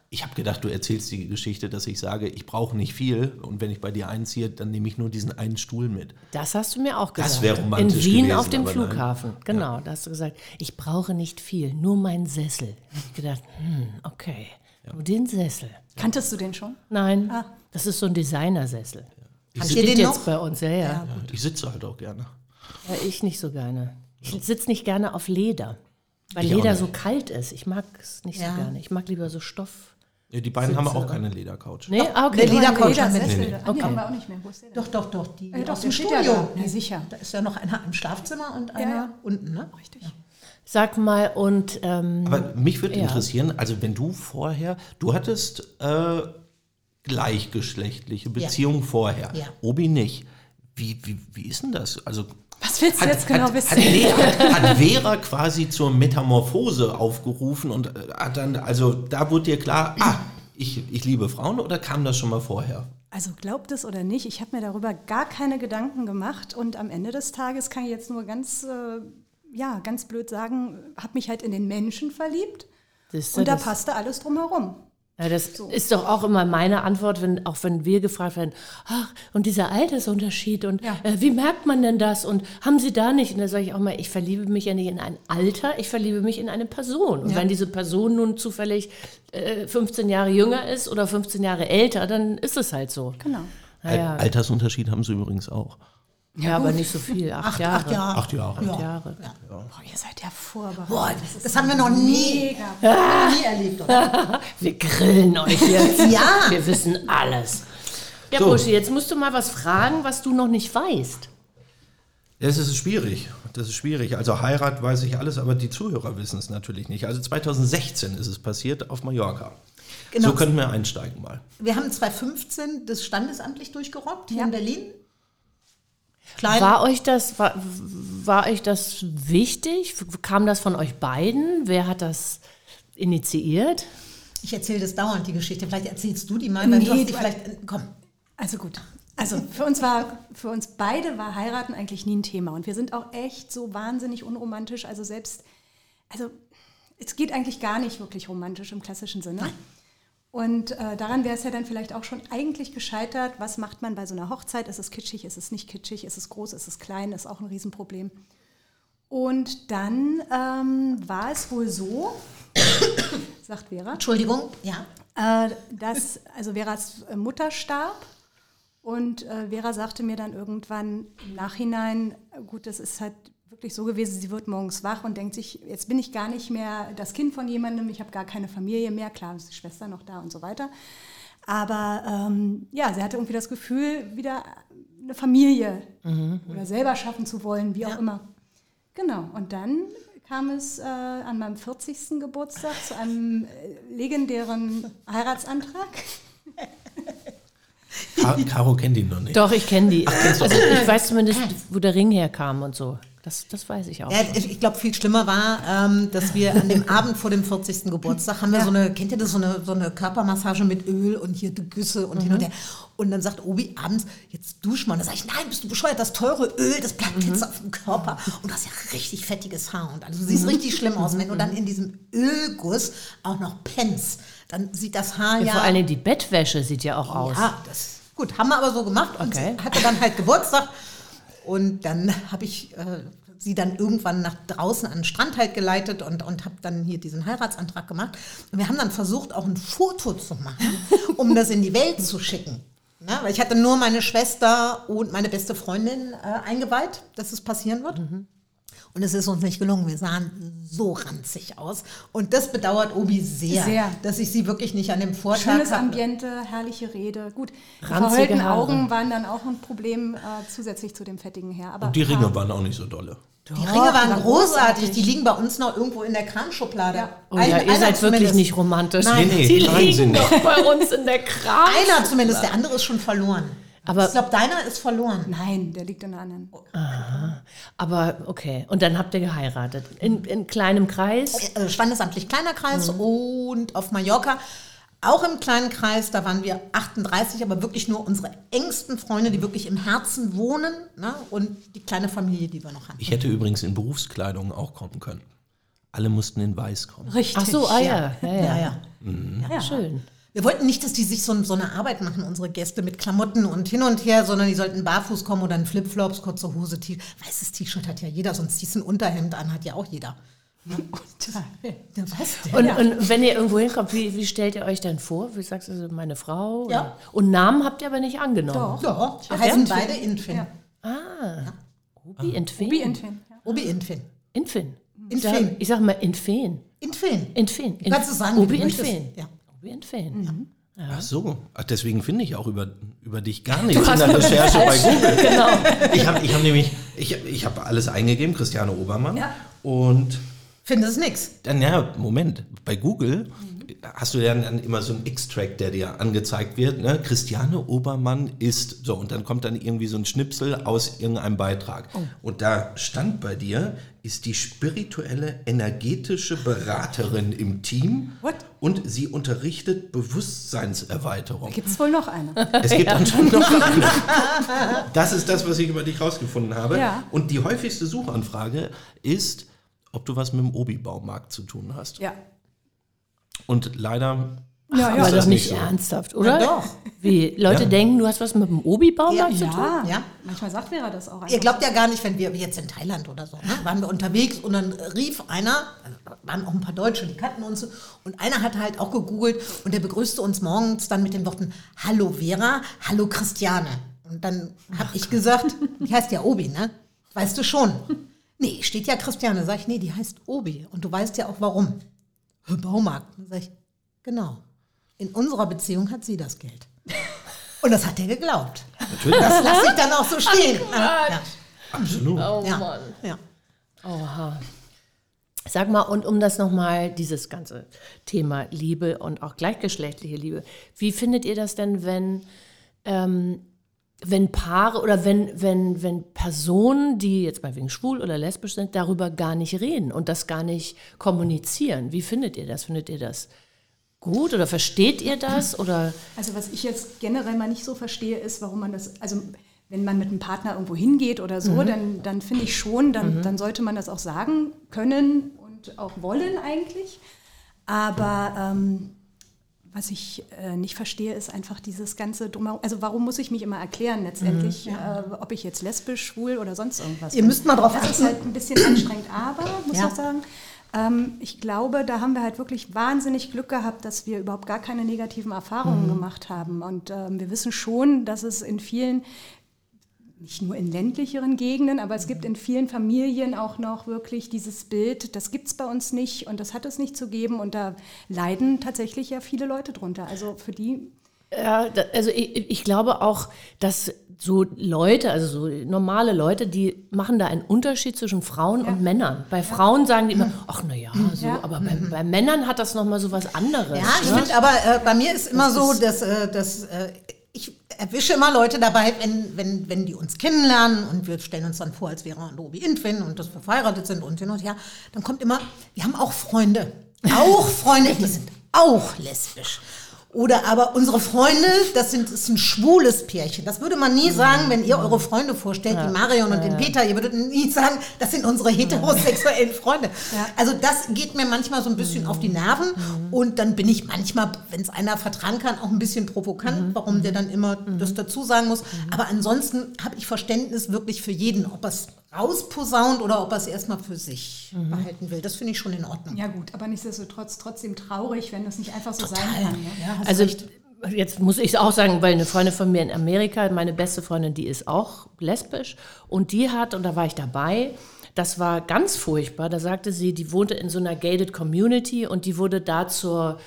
Speaker 2: Ja.
Speaker 4: Ich habe gedacht, du erzählst die Geschichte, dass ich sage, ich brauche nicht viel und wenn ich bei dir einziehe, dann nehme ich nur diesen einen Stuhl mit.
Speaker 2: Das hast du mir auch gesagt.
Speaker 4: Das wäre romantisch
Speaker 2: In Wien
Speaker 4: gewesen,
Speaker 2: auf dem
Speaker 4: aber nein.
Speaker 2: Flughafen. Genau, da hast du gesagt, ich brauche nicht viel, nur meinen Sessel. Ich gedacht, hm, okay, nur den Sessel.
Speaker 3: Kanntest du den schon?
Speaker 2: Nein,
Speaker 3: Ah.
Speaker 2: das ist so ein Designersessel.
Speaker 1: Habt
Speaker 2: Steht
Speaker 1: ihr den
Speaker 2: jetzt
Speaker 1: noch?
Speaker 2: bei uns, ja, ja.
Speaker 4: Ja, ich sitze halt auch gerne.
Speaker 2: ja. Ich nicht so gerne. Ich sitze nicht gerne auf Leder, weil
Speaker 4: Ich
Speaker 2: Leder so kalt ist. Ich mag es nicht
Speaker 1: Ja.
Speaker 2: so gerne. Ich mag lieber so Stoff.
Speaker 4: Ja, die beiden haben auch keine Ledercouch.
Speaker 2: Nee, ah, okay.
Speaker 1: der Ledercouch haben wir nicht.
Speaker 3: Nee, nee.
Speaker 2: Okay.
Speaker 3: haben wir auch nicht mehr. Wo ist der denn?
Speaker 1: Doch, doch, doch. Die
Speaker 3: Äh, doch,
Speaker 1: aus dem
Speaker 3: steht ja
Speaker 1: Studio.
Speaker 3: da. Ja, sicher.
Speaker 1: Da ist ja noch einer im Schlafzimmer und einer
Speaker 3: ja.
Speaker 1: unten, ne?
Speaker 3: Richtig.
Speaker 2: Sag mal, und ähm,
Speaker 4: Aber mich würde
Speaker 2: Ja.
Speaker 4: interessieren, also wenn du vorher, du hattest äh, gleichgeschlechtliche Beziehungen vorher,
Speaker 1: Ja.
Speaker 4: Obi nicht. Wie, wie, wie ist denn das? Also
Speaker 3: Was willst du jetzt genau
Speaker 4: hat,
Speaker 3: wissen?
Speaker 4: Hat, nee, hat, hat Vera quasi zur Metamorphose aufgerufen und äh, hat dann, also da wurde dir klar, ah, ich, ich liebe Frauen oder kam das schon mal vorher?
Speaker 3: Also glaubt es oder nicht, ich habe mir darüber gar keine Gedanken gemacht und am Ende des Tages kann ich jetzt nur ganz, äh, ja, ganz blöd sagen, habe mich halt in den Menschen verliebt und da
Speaker 2: das-
Speaker 3: passte alles drumherum.
Speaker 2: Ja, das ist doch auch immer meine Antwort, wenn, auch wenn wir gefragt werden, ach, und dieser Altersunterschied und
Speaker 3: Ja.
Speaker 2: äh, wie merkt man denn das und haben Sie da nicht? Und da sage ich auch mal, ich verliebe mich ja nicht in ein Alter, ich verliebe mich in eine Person. Und wenn diese Person nun zufällig äh, 15 Jahre jünger ist oder 15 Jahre älter, dann ist es halt so.
Speaker 3: Genau.
Speaker 2: Naja,
Speaker 4: Al- Altersunterschied haben sie übrigens auch.
Speaker 2: Ja, aber nicht so viel, acht,
Speaker 1: Acht,
Speaker 2: Jahre.
Speaker 1: acht Jahre.
Speaker 4: Acht Jahre.
Speaker 2: Acht Jahre.
Speaker 3: Boah, ihr seid ja vorbereitet.
Speaker 1: Boah, das, haben wir noch nie,
Speaker 3: Mega.
Speaker 1: nie erlebt, oder?
Speaker 2: Wir grillen euch jetzt.
Speaker 1: Ja.
Speaker 2: Wir wissen alles. Ja,
Speaker 4: So.
Speaker 2: Buschi, jetzt musst du mal was fragen, was du noch nicht weißt.
Speaker 4: Das ist schwierig. Das ist schwierig. Also Heirat weiß ich alles, aber die Zuhörer wissen es natürlich nicht. Also 2016 ist es passiert auf Mallorca.
Speaker 1: Genau.
Speaker 4: So könnten wir einsteigen mal.
Speaker 1: Wir haben 2015 das standesamtlich durchgerockt hier
Speaker 3: Ja.
Speaker 1: in Berlin. Klein.
Speaker 2: War euch das, war, war euch das wichtig? Kam das von euch beiden? Wer hat das initiiert?
Speaker 1: Ich erzähle das dauernd, die Geschichte. Vielleicht erzählst du die mal, weil
Speaker 3: Nee,
Speaker 1: du hast die vielleicht. Komm.
Speaker 3: Also gut. Also für uns war, für uns beide war heiraten eigentlich nie ein Thema. Und wir sind auch echt so wahnsinnig unromantisch. Also selbst, also es geht eigentlich gar nicht wirklich romantisch im klassischen Sinne. Und äh, daran wäre es ja dann vielleicht auch schon eigentlich gescheitert. Was macht man bei so einer Hochzeit? Ist es kitschig? Ist es nicht kitschig? Ist es groß? Ist es klein? Ist auch ein Riesenproblem. Und dann ähm, war es wohl so, sagt Vera,
Speaker 1: Entschuldigung, ja.
Speaker 3: äh, dass also Veras Mutter starb und äh, Vera sagte mir dann irgendwann im Nachhinein, gut, das ist halt wirklich so gewesen, sie wird morgens wach und denkt sich, jetzt bin ich gar nicht mehr das Kind von jemandem, ich habe gar keine Familie mehr, klar ist die Schwester noch da und so weiter. Aber ähm, ja, sie hatte irgendwie das Gefühl, wieder eine Familie oder selber schaffen zu wollen, wie auch immer. Genau, und dann kam es äh, an meinem 40. Geburtstag zu einem äh, legendären Heiratsantrag.
Speaker 4: Caro kennt ihn noch nicht.
Speaker 2: Doch, ich kenne die. also ich weiß zumindest, wo der Ring herkam und so. Das, das weiß ich auch.
Speaker 1: ja ich glaube, viel schlimmer war, ähm, dass wir an dem Abend vor dem 40. Geburtstag haben wir so eine, kennt ihr das, so eine, so eine Körpermassage mit Öl und hier die Güsse und hin und her. Und dann sagt Obi abends, jetzt dusch mal. Und dann sage ich, nein, bist du bescheuert, das teure Öl, das bleibt jetzt auf dem Körper. Und du hast ja richtig fettiges Haar. Und also du siehst richtig schlimm aus. Und wenn du dann in diesem Ölguss auch noch pennst, dann sieht das Haar ja...
Speaker 2: Vor allem die Bettwäsche sieht ja auch aus.
Speaker 1: Ja, das gut, haben wir aber so gemacht und
Speaker 2: Okay.
Speaker 1: sie hatte dann halt Geburtstag und dann habe ich äh, sie dann irgendwann nach draußen an den Strand halt geleitet und, und habe dann hier diesen Heiratsantrag gemacht. Und wir haben dann versucht, auch ein Foto zu machen, um das in die Welt zu schicken. Na, weil ich hatte nur meine Schwester und meine beste Freundin äh, eingeweiht, dass es passieren wird. Und es ist uns nicht gelungen. Wir sahen so ranzig aus. Und das bedauert Obi sehr,
Speaker 3: Sehr.
Speaker 1: dass ich sie wirklich nicht an dem Vortag
Speaker 3: Schönes
Speaker 1: hab-
Speaker 3: Ambiente, herrliche Rede. Gut, verheulten. Augen waren dann auch ein Problem äh, zusätzlich zu dem fettigen Haar. Aber
Speaker 4: Und die Ringe waren auch nicht so dolle.
Speaker 1: Die Ringe waren großartig.
Speaker 3: großartig.
Speaker 1: Die liegen bei uns noch irgendwo in der Kranschublade.
Speaker 3: Ja.
Speaker 2: Oh ja, ihr seid wirklich
Speaker 1: zumindest.
Speaker 2: nicht romantisch.
Speaker 1: Nein.
Speaker 4: Nee, nee,
Speaker 2: Die liegen doch bei uns in der Kram.
Speaker 1: Einer zumindest, der andere ist schon verloren.
Speaker 2: Aber-
Speaker 1: ich glaube, deiner ist verloren.
Speaker 3: Nein, der liegt in der anderen.
Speaker 2: Aber okay. Und dann habt ihr geheiratet. In, in kleinem Kreis.
Speaker 1: Äh, Standesamtlich kleiner Kreis und auf Mallorca. Auch im kleinen Kreis, da waren wir 38, aber wirklich nur unsere engsten Freunde, die wirklich im Herzen wohnen ne? und die kleine Familie, die wir noch hatten.
Speaker 4: Ich hätte übrigens in Berufskleidung auch kommen können. Alle mussten in weiß kommen.
Speaker 3: Richtig.
Speaker 2: Ach so, ah ja. Ja, ja.
Speaker 1: Ja, ja.
Speaker 2: ja. Schön.
Speaker 1: Wir wollten nicht, dass die sich so, so eine Arbeit machen, unsere Gäste mit Klamotten und hin und her, sondern die sollten barfuß kommen oder in Flipflops, kurze Hose, T weißes T-Shirt hat ja jeder, sonst ziehst du ein Unterhemd an, hat ja auch jeder. Ja, was denn?
Speaker 2: Und, und wenn ihr irgendwo hinkommt, wie, wie stellt ihr euch denn vor? Wie sagst du, so, meine Frau?
Speaker 1: Ja.
Speaker 2: Oder? Und Namen habt ihr aber nicht angenommen.
Speaker 1: ja, wir heißen beide Infin.
Speaker 3: Ja.
Speaker 2: Obi, Infin.
Speaker 3: Wie Infin. Ja.
Speaker 1: Obi Infin.
Speaker 2: Infin. Ich
Speaker 1: Infin.
Speaker 2: sag, ich sag mal Infin.
Speaker 1: Infin.
Speaker 2: Infin.
Speaker 1: Du kannst es sagen,
Speaker 2: Obi
Speaker 1: du möchtest.
Speaker 2: Infin.
Speaker 1: Ja.
Speaker 2: Obi Infin.
Speaker 4: Ach so, Ach, deswegen finde ich auch über, über dich gar nichts in der Recherche bei Google.
Speaker 2: Genau.
Speaker 4: Ich habe ich hab nämlich, ich, ich habe alles eingegeben, Christiane Obermann.
Speaker 3: Ja.
Speaker 4: Und
Speaker 1: Findest nix.
Speaker 4: dann, ja, Moment, bei Google hast du ja dann immer so einen X-Track, der dir angezeigt wird. Ne? Christiane Obermann ist so und dann kommt dann irgendwie so ein Schnipsel aus irgendeinem Beitrag.
Speaker 1: Oh.
Speaker 4: Und da stand bei dir, ist die spirituelle, energetische Beraterin im Team
Speaker 3: What?
Speaker 4: und sie unterrichtet Bewusstseinserweiterung.
Speaker 3: Gibt es wohl noch eine?
Speaker 4: Es gibt anscheinend noch eine. Das ist das, was ich über dich rausgefunden habe.
Speaker 3: Ja.
Speaker 4: Und die häufigste Suchanfrage ist, ob du was mit dem Obi-Baumarkt zu tun hast.
Speaker 3: Ja.
Speaker 4: Und leider
Speaker 3: Ja,
Speaker 2: Aber
Speaker 3: ja.
Speaker 4: das
Speaker 2: doch nicht
Speaker 4: nicht so?
Speaker 2: ernsthaft, oder?
Speaker 1: Ja, doch.
Speaker 2: Wie? Leute
Speaker 4: Ja.
Speaker 2: denken, du hast was mit dem Obi-Baumarkt zu tun?
Speaker 3: Ja.
Speaker 1: Ja.
Speaker 3: manchmal sagt Vera das auch.
Speaker 1: Ihr glaubt ja gar nicht, wenn wir jetzt in Thailand oder so, ne, waren wir unterwegs und dann rief einer, also waren auch ein paar Deutsche, die kannten uns, und einer hat halt auch gegoogelt und der begrüßte uns morgens dann mit den Worten Hallo Vera, Hallo Christiane. Und dann habe ich gesagt, die heißt ja Obi, ne? Weißt du schon. Nee, steht ja Christiane. Sag ich, nee, die heißt Obi. Und du weißt ja auch warum. Baumarkt. Dann sag ich, genau. In unserer Beziehung hat sie das Geld. Und das hat er geglaubt.
Speaker 4: Natürlich.
Speaker 1: Das lasse ich dann auch so stehen. ja.
Speaker 4: Absolut.
Speaker 2: Oh
Speaker 1: Ja.
Speaker 2: Mann.
Speaker 1: Ja.
Speaker 2: Oha. Sag mal, und um das nochmal, dieses ganze Thema Liebe und auch gleichgeschlechtliche Liebe, wie findet ihr das denn, wenn, ähm, wenn Paare oder wenn, wenn, wenn Personen, die jetzt mal wegen schwul oder lesbisch sind, darüber gar nicht reden und das gar nicht kommunizieren? Wie findet ihr das? Findet ihr das gut oder versteht ihr das? Oder
Speaker 3: Also was ich jetzt generell mal nicht so verstehe, ist, warum man das, also wenn man mit einem Partner irgendwo hingeht oder so, dann, dann finde ich schon, dann, dann sollte man das auch sagen können und auch wollen eigentlich. Aber ähm, was ich äh, nicht verstehe, ist einfach dieses ganze Drumherum. Also warum muss ich mich immer erklären letztendlich, äh, ob ich jetzt lesbisch, schwul oder sonst irgendwas
Speaker 1: Ihr
Speaker 3: bin.
Speaker 1: müsst mal drauf
Speaker 3: Das ist
Speaker 1: achten.
Speaker 3: halt ein bisschen anstrengend, aber, muss
Speaker 1: Ja.
Speaker 3: ich sagen, ähm, ich glaube, da haben wir halt wirklich wahnsinnig Glück gehabt, dass wir überhaupt gar keine negativen Erfahrungen gemacht haben. Und ähm, wir wissen schon, dass es in vielen, nicht nur in ländlicheren Gegenden, aber es gibt in vielen Familien auch noch wirklich dieses Bild, das gibt es bei uns nicht und das hat es nicht zu geben. Und da leiden tatsächlich ja viele Leute drunter. Also für die
Speaker 2: Ja, also ich, ich glaube auch, dass so Leute, also so normale Leute, die machen da einen Unterschied zwischen Frauen und Männern. Bei Frauen sagen die immer, ach na ja, so,
Speaker 3: Ja.
Speaker 2: aber bei, bei Männern hat das noch mal so was anderes.
Speaker 1: Ja, ich
Speaker 2: ne?
Speaker 1: finde aber, äh, bei mir ist immer so, dass, äh, dass äh, ich erwische immer Leute dabei, wenn, wenn, wenn die uns kennenlernen und wir stellen uns dann vor, als wäre und Obi Intwin und dass wir verheiratet sind und hin und her, dann kommt immer, wir haben auch Freunde. Auch Freunde, die sind auch lesbisch. Oder aber unsere Freunde, das, sind, das ist ein schwules Pärchen. Das würde man nie sagen, wenn ihr eure Freunde vorstellt, die Marion und den Peter. Ihr würdet nie sagen, das sind unsere heterosexuellen Freunde. Also das geht mir manchmal so ein bisschen auf die Nerven. Und dann bin ich manchmal, wenn es einer vertragen kann, auch ein bisschen provokant, warum der dann immer das dazu sagen muss. Aber ansonsten habe ich Verständnis wirklich für jeden, ob es rausposaunt oder ob er es erstmal für sich behalten will. Das finde ich schon in Ordnung.
Speaker 3: Ja gut, aber nichtsdestotrotz trotzdem traurig, wenn das nicht einfach so sein kann. Ne?
Speaker 1: Ja,
Speaker 2: Also
Speaker 1: recht.
Speaker 2: jetzt muss ich es auch sagen, weil eine Freundin von mir in Amerika, meine beste Freundin, die ist auch lesbisch und die hat, und da war ich dabei, das war ganz furchtbar, da sagte sie, die wohnte in so einer gated Community und die wurde da zur,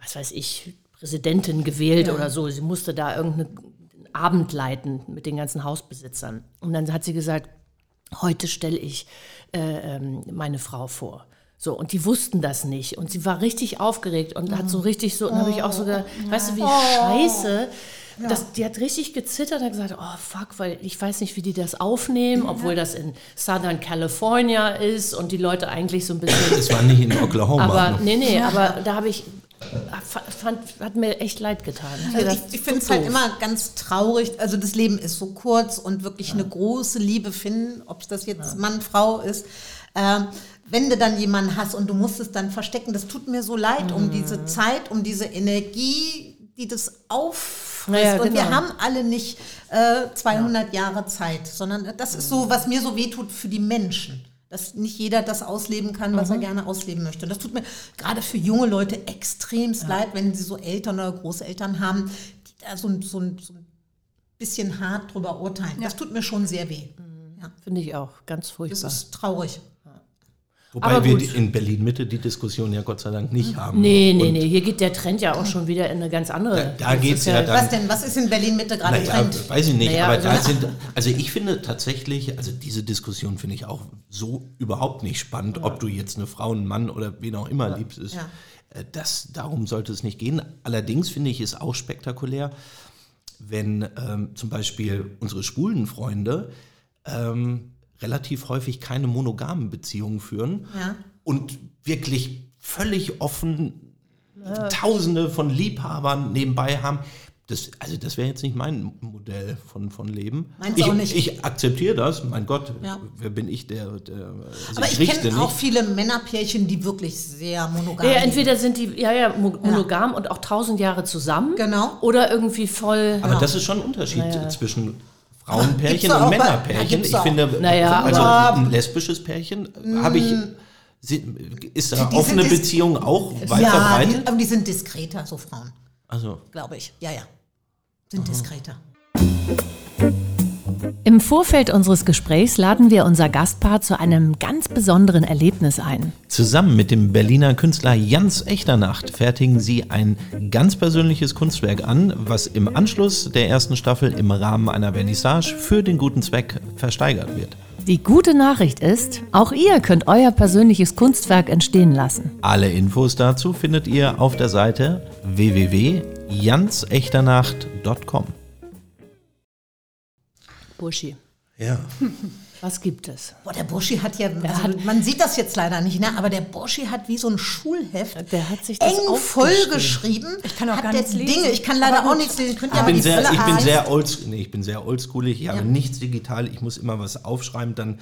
Speaker 2: was weiß ich, Präsidentin gewählt oder so. Sie musste da irgendeinen Abend leiten mit den ganzen Hausbesitzern. Und dann hat sie gesagt, heute stelle ich äh, ähm, meine Frau vor. So, und die wussten das nicht. Und sie war richtig aufgeregt und hat so richtig so, und habe ich auch so gedacht, weißt du, wie scheiße. Das, die hat richtig gezittert und hat gesagt, oh fuck, weil ich weiß nicht, wie die das aufnehmen, obwohl das in Southern California ist und die Leute eigentlich so ein bisschen
Speaker 4: Es war nicht in Oklahoma.
Speaker 2: aber
Speaker 4: ne?
Speaker 2: nee, nee, aber da habe ich, fa- fand, hat mir echt leid getan.
Speaker 1: Also
Speaker 2: gedacht,
Speaker 1: ich, ich finde es
Speaker 2: so
Speaker 1: halt immer ganz traurig. Also das Leben ist so kurz und wirklich eine große Liebe finden, ob es das jetzt Mann, Frau ist. Ähm, wenn du dann jemanden hast und du musst es dann verstecken, das tut mir so leid um diese Zeit, um diese Energie, die das auffrisst.
Speaker 2: Ja, ja,
Speaker 1: Und wir
Speaker 2: genau.
Speaker 1: haben alle nicht äh, 200 Jahre Zeit, sondern das ist so, was mir so wehtut für die Menschen. Dass nicht jeder das ausleben kann, was er gerne ausleben möchte. Und das tut mir gerade für junge Leute extremst leid, wenn sie so Eltern oder Großeltern haben, die da so, ein- so, so ein bisschen hart drüber urteilen. Das tut mir schon sehr weh. Ja,
Speaker 2: Finde ich auch ganz
Speaker 1: das
Speaker 2: furchtbar.
Speaker 1: ist traurig.
Speaker 4: Wobei
Speaker 2: aber
Speaker 4: wir in Berlin-Mitte die Diskussion ja Gott sei Dank nicht haben.
Speaker 2: Nee, nee,
Speaker 4: Und
Speaker 2: nee, hier geht der Trend ja auch schon wieder in eine ganz andere.
Speaker 4: Da, da geht es
Speaker 2: ist
Speaker 4: ja, dann.
Speaker 1: Was denn? Was ist in Berlin Mitte gerade
Speaker 4: Naja,
Speaker 1: Trend?
Speaker 4: weiß ich nicht,
Speaker 2: Naja,
Speaker 4: aber
Speaker 2: also-
Speaker 4: da sind, also ich finde tatsächlich, also diese Diskussion finde ich auch so überhaupt nicht spannend, ob du jetzt eine Frau, einen Mann oder wen auch immer liebst. Ist,
Speaker 1: Ja.
Speaker 4: Äh, Das, darum sollte es nicht gehen. Allerdings finde ich es auch spektakulär, wenn ähm, zum Beispiel unsere schwulen Freunde ähm, relativ häufig keine monogamen Beziehungen führen
Speaker 1: Ja.
Speaker 4: und wirklich völlig offen Tausende von Liebhabern nebenbei haben. Das, also das wäre jetzt nicht mein Modell von, von Leben.
Speaker 1: Meins
Speaker 4: ich,
Speaker 1: auch nicht.
Speaker 4: ich akzeptiere das, mein Gott,
Speaker 1: Ja.
Speaker 4: wer bin ich, der, der also
Speaker 1: Aber ich
Speaker 4: richte
Speaker 1: kenne auch viele Männerpärchen, die wirklich sehr monogam
Speaker 2: Ja,
Speaker 1: sind.
Speaker 2: entweder sind die ja, ja, mo- monogam und auch tausend Jahre zusammen.
Speaker 1: Genau.
Speaker 2: Oder irgendwie voll.
Speaker 4: Aber das ist schon ein Unterschied zwischen Frauenpärchen und Männerpärchen. ich finde,
Speaker 2: Naja,
Speaker 4: also ein lesbisches Pärchen habe ich. Ist da
Speaker 1: Die- die
Speaker 4: offene Beziehung auch weit
Speaker 1: ja, die,
Speaker 4: verbreitet?
Speaker 1: aber die sind diskreter, so Frauen,
Speaker 4: Also,
Speaker 1: glaube ich. Ja, ja. Sind diskreter.
Speaker 6: Im Vorfeld unseres Gesprächs laden wir unser Gastpaar zu einem ganz besonderen Erlebnis ein.
Speaker 4: Zusammen mit dem Berliner Künstler Jans Echternacht fertigen sie ein ganz persönliches Kunstwerk an, was im Anschluss der ersten Staffel im Rahmen einer Vernissage für den guten Zweck versteigert wird.
Speaker 6: Die gute Nachricht ist, auch ihr könnt euer persönliches Kunstwerk entstehen lassen.
Speaker 4: Alle Infos dazu findet ihr auf der Seite www.jansechternacht.com.
Speaker 2: Burschi.
Speaker 4: Ja.
Speaker 2: Was gibt es?
Speaker 1: Boah, der Burschi hat ja, also man sieht das jetzt leider nicht, ne? aber der Burschi hat wie so ein Schulheft
Speaker 2: Der hat sich das
Speaker 1: eng vollgeschrieben.
Speaker 3: Ich kann auch
Speaker 1: hat
Speaker 3: gar nichts lesen.
Speaker 1: Dinge, ich kann leider auch nichts lesen. Könnt ihr
Speaker 4: Ich bin sehr, ich bin sehr oldschool. Nee, ich bin sehr oldschoolig. Ich habe
Speaker 1: Ja.
Speaker 4: nichts digital. Ich muss immer was aufschreiben. Dann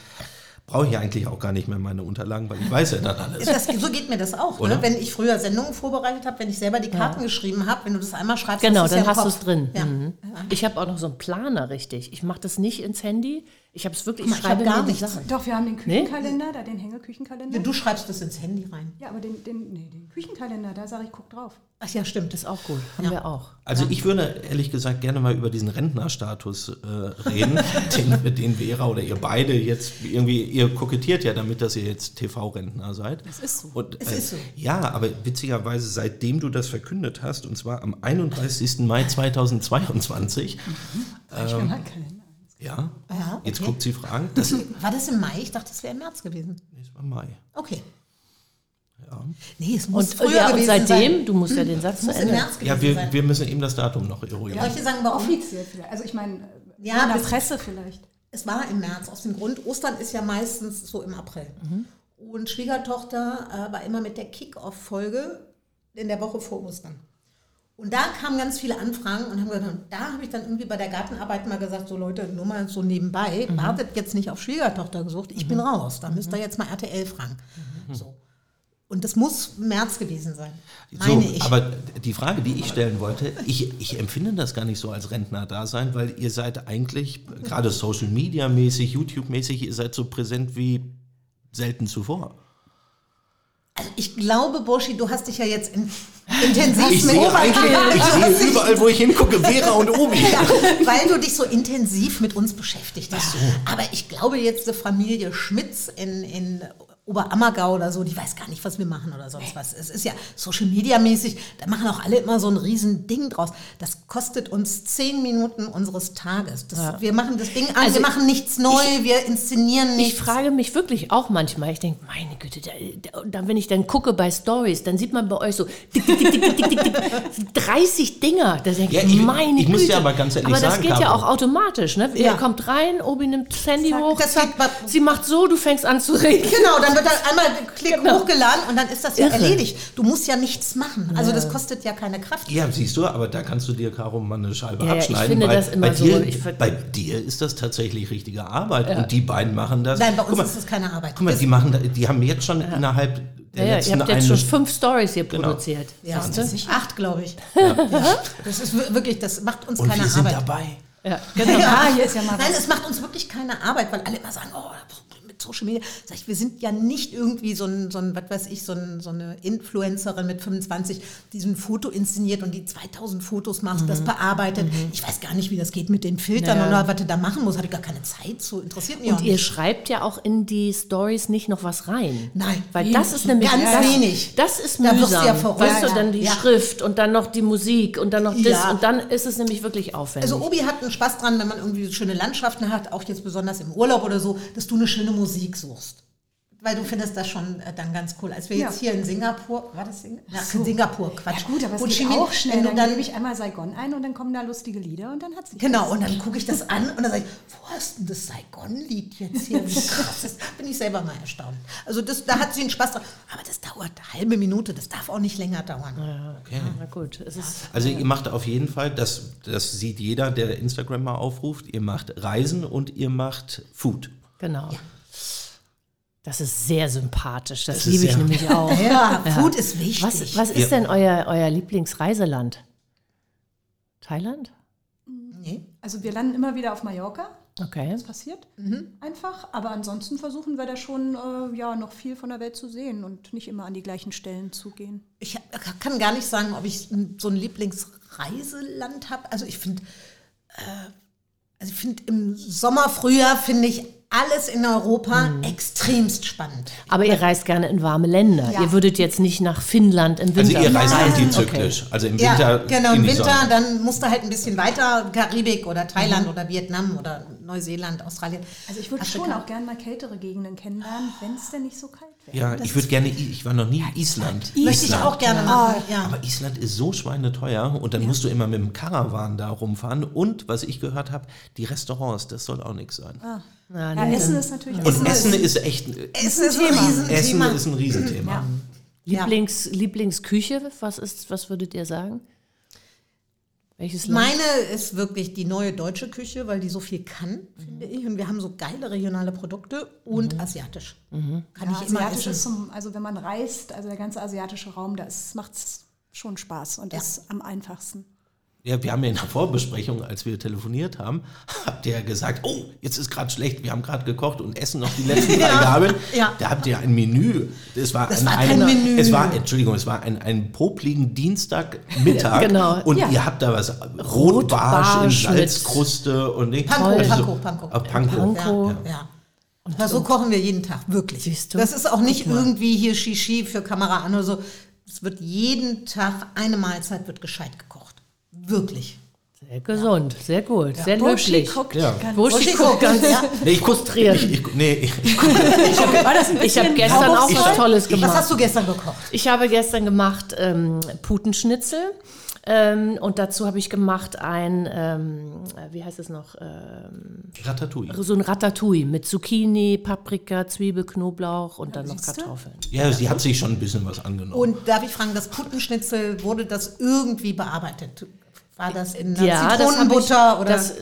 Speaker 4: brauche ich ja eigentlich auch gar nicht mehr meine Unterlagen, weil ich weiß ja dann alles.
Speaker 1: Das, so geht mir das auch. Ne?
Speaker 4: Oder?
Speaker 1: Wenn ich früher Sendungen vorbereitet habe, wenn ich selber die Karten geschrieben habe, wenn du das einmal schreibst,
Speaker 2: Genau, dann
Speaker 1: ja
Speaker 2: hast du es drin.
Speaker 1: Ja.
Speaker 2: Mhm. Ich habe auch noch so einen Planer, richtig. Ich mache das nicht ins Handy. Ich habe es wirklich, ich
Speaker 1: ich
Speaker 2: schreibe
Speaker 1: gar nichts.
Speaker 2: Sachen.
Speaker 3: Doch, wir haben den Küchenkalender, da den Hängeküchenkalender.
Speaker 1: Ja, Du schreibst das ins Handy rein.
Speaker 3: Ja, aber den, den, nee, den Küchenkalender, da sage ich, guck drauf.
Speaker 1: Ach ja, stimmt.
Speaker 2: Das ist auch gut. Haben wir auch.
Speaker 4: Also ich würde ehrlich gesagt gerne mal über diesen Rentnerstatus äh, reden, den, den Vera oder ihr beide jetzt irgendwie, ihr kokettiert ja damit, dass ihr jetzt TV-Rentner seid. Das
Speaker 3: ist so.
Speaker 4: Und,
Speaker 1: Es ist so.
Speaker 4: Ja, aber witzigerweise, seitdem du das verkündet hast, und zwar am 31. Mai 2022,
Speaker 3: Ich bin
Speaker 4: ja,
Speaker 1: Ja,
Speaker 4: jetzt
Speaker 1: okay.
Speaker 4: guckt sie fragen, das
Speaker 1: War das im Mai? Ich dachte, das wäre im März gewesen.
Speaker 4: ist mal Mai.
Speaker 1: Okay. Nee, es muss
Speaker 2: Und,
Speaker 1: früher
Speaker 2: ja, und seitdem,
Speaker 1: sein.
Speaker 2: du musst ja den Satz
Speaker 1: Es
Speaker 2: zu
Speaker 1: im
Speaker 2: Ende.
Speaker 1: März gewesen
Speaker 4: Ja, wir,
Speaker 1: sein.
Speaker 4: wir müssen eben das Datum noch eruieren.
Speaker 1: Soll ich sagen, warum?
Speaker 3: Offiziell vielleicht. Also ich meine,
Speaker 1: Ja,
Speaker 3: ja, in der Presse vielleicht.
Speaker 1: Es war im März, aus dem Grund, Ostern ist ja meistens so im April. Und Schwiegertochter äh, war immer mit der Kick-Off-Folge in der Woche vor Ostern. Und da kamen ganz viele Anfragen und haben gesagt, da habe ich dann irgendwie bei der Gartenarbeit mal gesagt, so Leute, nur mal so nebenbei, wartet jetzt nicht auf Schwiegertochter gesucht, ich bin raus, da müsst ihr jetzt mal RTL fragen. So. Und das muss März gewesen sein, meine
Speaker 4: so,
Speaker 1: ich.
Speaker 4: Aber die Frage, die ich stellen wollte, ich, ich empfinde das gar nicht so als Rentner-Dasein, weil ihr seid eigentlich, gerade Social Media mäßig, YouTube mäßig, ihr seid so präsent wie selten zuvor.
Speaker 1: Also ich glaube, Burschi, du hast dich ja jetzt in, intensiv
Speaker 4: Ich
Speaker 1: mit
Speaker 4: sehe eigentlich, ich sehe überall, wo ich hingucke, Vera und Obi.
Speaker 1: Ja, weil du dich so intensiv mit uns beschäftigt hast. Aber ich glaube jetzt, die Familie Schmitz in, in Oberammergau oder so, die weiß gar nicht, was wir machen oder sonst was. Es ist ja Social Media mäßig, da machen auch alle immer so ein riesen Ding draus. Das kostet uns zehn Minuten unseres Tages. Das, Wir machen das Ding an,
Speaker 2: Also
Speaker 1: wir machen nichts neu, wir inszenieren nichts.
Speaker 2: Ich frage mich wirklich auch manchmal, ich denke, meine Güte, da, da, wenn ich dann gucke bei Stories, dann sieht man bei euch so dick, dick, dick, dick, dick, dick, dick, 30 Dinger. Da denke
Speaker 4: Ja,
Speaker 2: ich,
Speaker 4: ich-
Speaker 2: meine
Speaker 4: ich muss
Speaker 2: Güte.
Speaker 4: dir aber ganz ehrlich
Speaker 2: aber das
Speaker 4: sagen,
Speaker 2: geht ja auch automatisch. Ne? Ihr
Speaker 1: Ja.
Speaker 2: kommt rein, Obi nimmt das Handy
Speaker 1: Zack,
Speaker 2: hoch,
Speaker 1: das
Speaker 2: zack, sie macht so, du fängst an zu reden.
Speaker 1: Genau, dann wird dann einmal Klick
Speaker 2: Genau.
Speaker 1: hochgeladen und dann ist das ja
Speaker 2: Irre.
Speaker 1: erledigt. Du musst ja nichts machen. Also das kostet ja keine Kraft.
Speaker 4: Ja, siehst du, aber da kannst du dir, Caro, mal eine Scheibe
Speaker 2: Ja, ja, ich
Speaker 4: abschneiden.
Speaker 2: finde
Speaker 4: weil
Speaker 2: das immer
Speaker 4: bei,
Speaker 2: so,
Speaker 4: dir,
Speaker 2: ich ver-
Speaker 4: bei dir ist das tatsächlich richtige Arbeit und die beiden machen das.
Speaker 1: Nein, bei uns
Speaker 4: mal,
Speaker 1: ist das keine Arbeit.
Speaker 4: Guck mal, die, machen, die haben jetzt schon innerhalb der
Speaker 2: Ja, ja, ihr
Speaker 4: letzten
Speaker 2: habt jetzt schon fünf Stories hier
Speaker 4: Genau.
Speaker 2: produziert.
Speaker 1: Ja, acht, glaube ich. Ja. Das ist wir- wirklich, das macht uns
Speaker 4: und
Speaker 1: keine
Speaker 4: wir sind
Speaker 1: Arbeit.
Speaker 4: dabei.
Speaker 2: Ja, genau.
Speaker 1: Ja,
Speaker 3: hier ist ja mal
Speaker 1: Nein, es macht uns wirklich keine Arbeit, weil alle immer sagen, oh, Social Media. Sag ich, wir sind ja nicht irgendwie so ein, so ein was weiß ich, so, ein, so eine Influencerin mit 25, die so ein Foto inszeniert und die 2000 Fotos macht, das bearbeitet. Ich weiß gar nicht, wie das geht mit den Filtern
Speaker 2: Ja.
Speaker 1: oder was du da machen musst. Hatte ich gar keine Zeit zu. Interessiert mich auch
Speaker 2: Und ihr
Speaker 1: nicht.
Speaker 2: schreibt ja auch in die Stories nicht noch was rein.
Speaker 1: Nein,
Speaker 2: Weil das ist nämlich
Speaker 1: Ganz
Speaker 2: das,
Speaker 1: wenig.
Speaker 2: Das ist
Speaker 1: Da wirst
Speaker 2: mühsam.
Speaker 1: du ja verrückt.
Speaker 2: weißt du, dann die
Speaker 1: ja.
Speaker 2: Schrift und dann noch die Musik und dann noch das
Speaker 1: Ja.
Speaker 2: und dann ist es nämlich wirklich aufwendig.
Speaker 1: Also Obi hat einen Spaß dran, wenn man irgendwie so schöne Landschaften hat, auch jetzt besonders im Urlaub oder so, dass du eine schöne Musik suchst. weil du findest das schon äh, dann ganz cool. Als wir
Speaker 3: Ja.
Speaker 1: jetzt hier in Singapur, war das Sing ja, in Singapur, Quatsch.
Speaker 3: Ja gut, aber es geht
Speaker 1: Chi Minh,
Speaker 3: auch schnell. Dann,
Speaker 1: dann
Speaker 3: gebe ich einmal Saigon ein und dann kommen da lustige Lieder und dann hat sich
Speaker 1: Genau, und dann gucke ich das an und dann sage ich, wo hast denn das Saigon-Lied jetzt hier? Wie krass ist, bin ich selber mal erstaunt. Also das, da hat sie einen Spaß dran. Aber das dauert eine halbe Minute, das darf auch nicht länger dauern.
Speaker 2: Ja, na gut. Es ist,
Speaker 4: Also ihr macht auf jeden Fall, das, das sieht jeder, der Instagram mal aufruft, ihr macht Reisen und ihr macht Food.
Speaker 2: genau. Das ist sehr sympathisch. Das,
Speaker 4: Das
Speaker 2: liebe ich nämlich auch.
Speaker 1: Ja, Food ist wichtig.
Speaker 2: Was, was ist
Speaker 4: Ja.
Speaker 2: denn euer, euer Lieblingsreiseland? Thailand?
Speaker 1: Nee.
Speaker 3: Also wir landen immer wieder auf Mallorca.
Speaker 2: Okay.
Speaker 3: Das passiert einfach. Aber ansonsten versuchen wir da schon äh, ja, noch viel von der Welt zu sehen und nicht immer an die gleichen Stellen zu gehen.
Speaker 1: Ich hab- kann gar nicht sagen, ob ich so ein Lieblingsreiseland habe. Also ich finde, äh, also ich finde im Sommer, Frühjahr finde ich alles in Europa extremst spannend.
Speaker 2: Aber ihr reist gerne in warme Länder.
Speaker 3: Ja.
Speaker 2: Ihr würdet jetzt nicht nach Finnland im
Speaker 4: Also
Speaker 2: Winter
Speaker 4: ihr reist
Speaker 2: reisen.
Speaker 4: antizyklisch. Also im
Speaker 1: Ja,
Speaker 4: Winter.
Speaker 1: genau,
Speaker 4: in
Speaker 1: im Winter,
Speaker 4: Sonne.
Speaker 1: dann musst du halt ein bisschen weiter, Karibik oder Thailand oder Vietnam oder Neuseeland, Australien.
Speaker 3: Also ich würde schon auch gerne mal kältere Gegenden kennenlernen, wenn es denn nicht so kalt
Speaker 4: Ja, ich würde gerne, ich war noch nie in Island.
Speaker 1: Möchte ich auch gerne machen. Ja.
Speaker 4: Aber Island ist so schweineteuer und dann musst du immer mit dem Caravan da rumfahren. Und was ich gehört habe, die Restaurants, das soll auch nichts sein.
Speaker 2: Na,
Speaker 3: Ja, Essen ist natürlich
Speaker 4: Und Essen ist echt,
Speaker 1: Essen ist ein
Speaker 4: Essen
Speaker 1: Riesenthema.
Speaker 4: ist ein Riesenthema.
Speaker 3: Ja.
Speaker 2: Lieblings, Lieblingsküche, was ist, was würdet ihr sagen? Welches Land?
Speaker 1: Meine ist wirklich die neue deutsche Küche, weil die so viel kann, finde ich. Und wir haben so geile regionale Produkte und asiatisch. Kann
Speaker 3: Ja,
Speaker 1: ich immer
Speaker 3: asiatisch
Speaker 1: essen.
Speaker 3: ist zum, also wenn man reist, also der ganze asiatische Raum, da macht es schon Spaß und ist am einfachsten.
Speaker 4: Ja, wir haben ja in der Vorbesprechung, als wir telefoniert haben, habt ihr ja gesagt, oh, jetzt ist gerade schlecht, wir haben gerade gekocht und essen noch die letzten drei Gabeln.
Speaker 1: ja.
Speaker 4: Da habt ihr ein Menü. Es war,
Speaker 1: Das
Speaker 4: an
Speaker 1: war kein
Speaker 4: einem-
Speaker 1: Menü.
Speaker 4: Es war, Entschuldigung, es war ein, ein popligen Dienstagmittag.
Speaker 2: Genau.
Speaker 4: Und
Speaker 3: Ja.
Speaker 4: ihr habt da was Rotbarsch in Salzkruste und Ding.
Speaker 1: Panko,
Speaker 4: Also-
Speaker 1: Panko, Panko.
Speaker 4: Ah, Panko.
Speaker 2: Panko.
Speaker 1: Ja, ja. Aber so kochen wir jeden Tag, wirklich.
Speaker 2: Siehst du?
Speaker 1: Das ist auch nicht irgendwie hier Shishi für Kamera an oder so. Es wird jeden Tag eine Mahlzeit wird gescheit gekocht. Wirklich.
Speaker 2: Sehr gesund, sehr gut, sehr
Speaker 3: Burschi
Speaker 2: löblich.
Speaker 3: guckt
Speaker 4: Ja.
Speaker 3: ganz
Speaker 2: Burschi guckt ganz
Speaker 1: Ja.
Speaker 4: Nee, ich
Speaker 2: frustrierend.
Speaker 4: Ich, ich, nee, ich,
Speaker 3: War das ein
Speaker 2: Ich habe gestern auch was Tolles
Speaker 1: Was
Speaker 2: gemacht.
Speaker 1: hast du gestern gekocht?
Speaker 2: Ich habe gestern gemacht ähm, Putenschnitzel. Ähm, und dazu habe ich gemacht ein, ähm, äh, wie heißt es noch, ähm,
Speaker 4: Ratatouille.
Speaker 2: so ein Ratatouille mit Zucchini, Paprika, Zwiebel, Knoblauch und dann noch? Kartoffeln.
Speaker 4: Ja, sie hat sich schon ein bisschen was angenommen.
Speaker 1: Und darf ich fragen, das Putenschnitzel, wurde das irgendwie bearbeitet? War das in einer
Speaker 2: Ja, das habe ich,
Speaker 1: Zitronenbutter oder?
Speaker 2: das,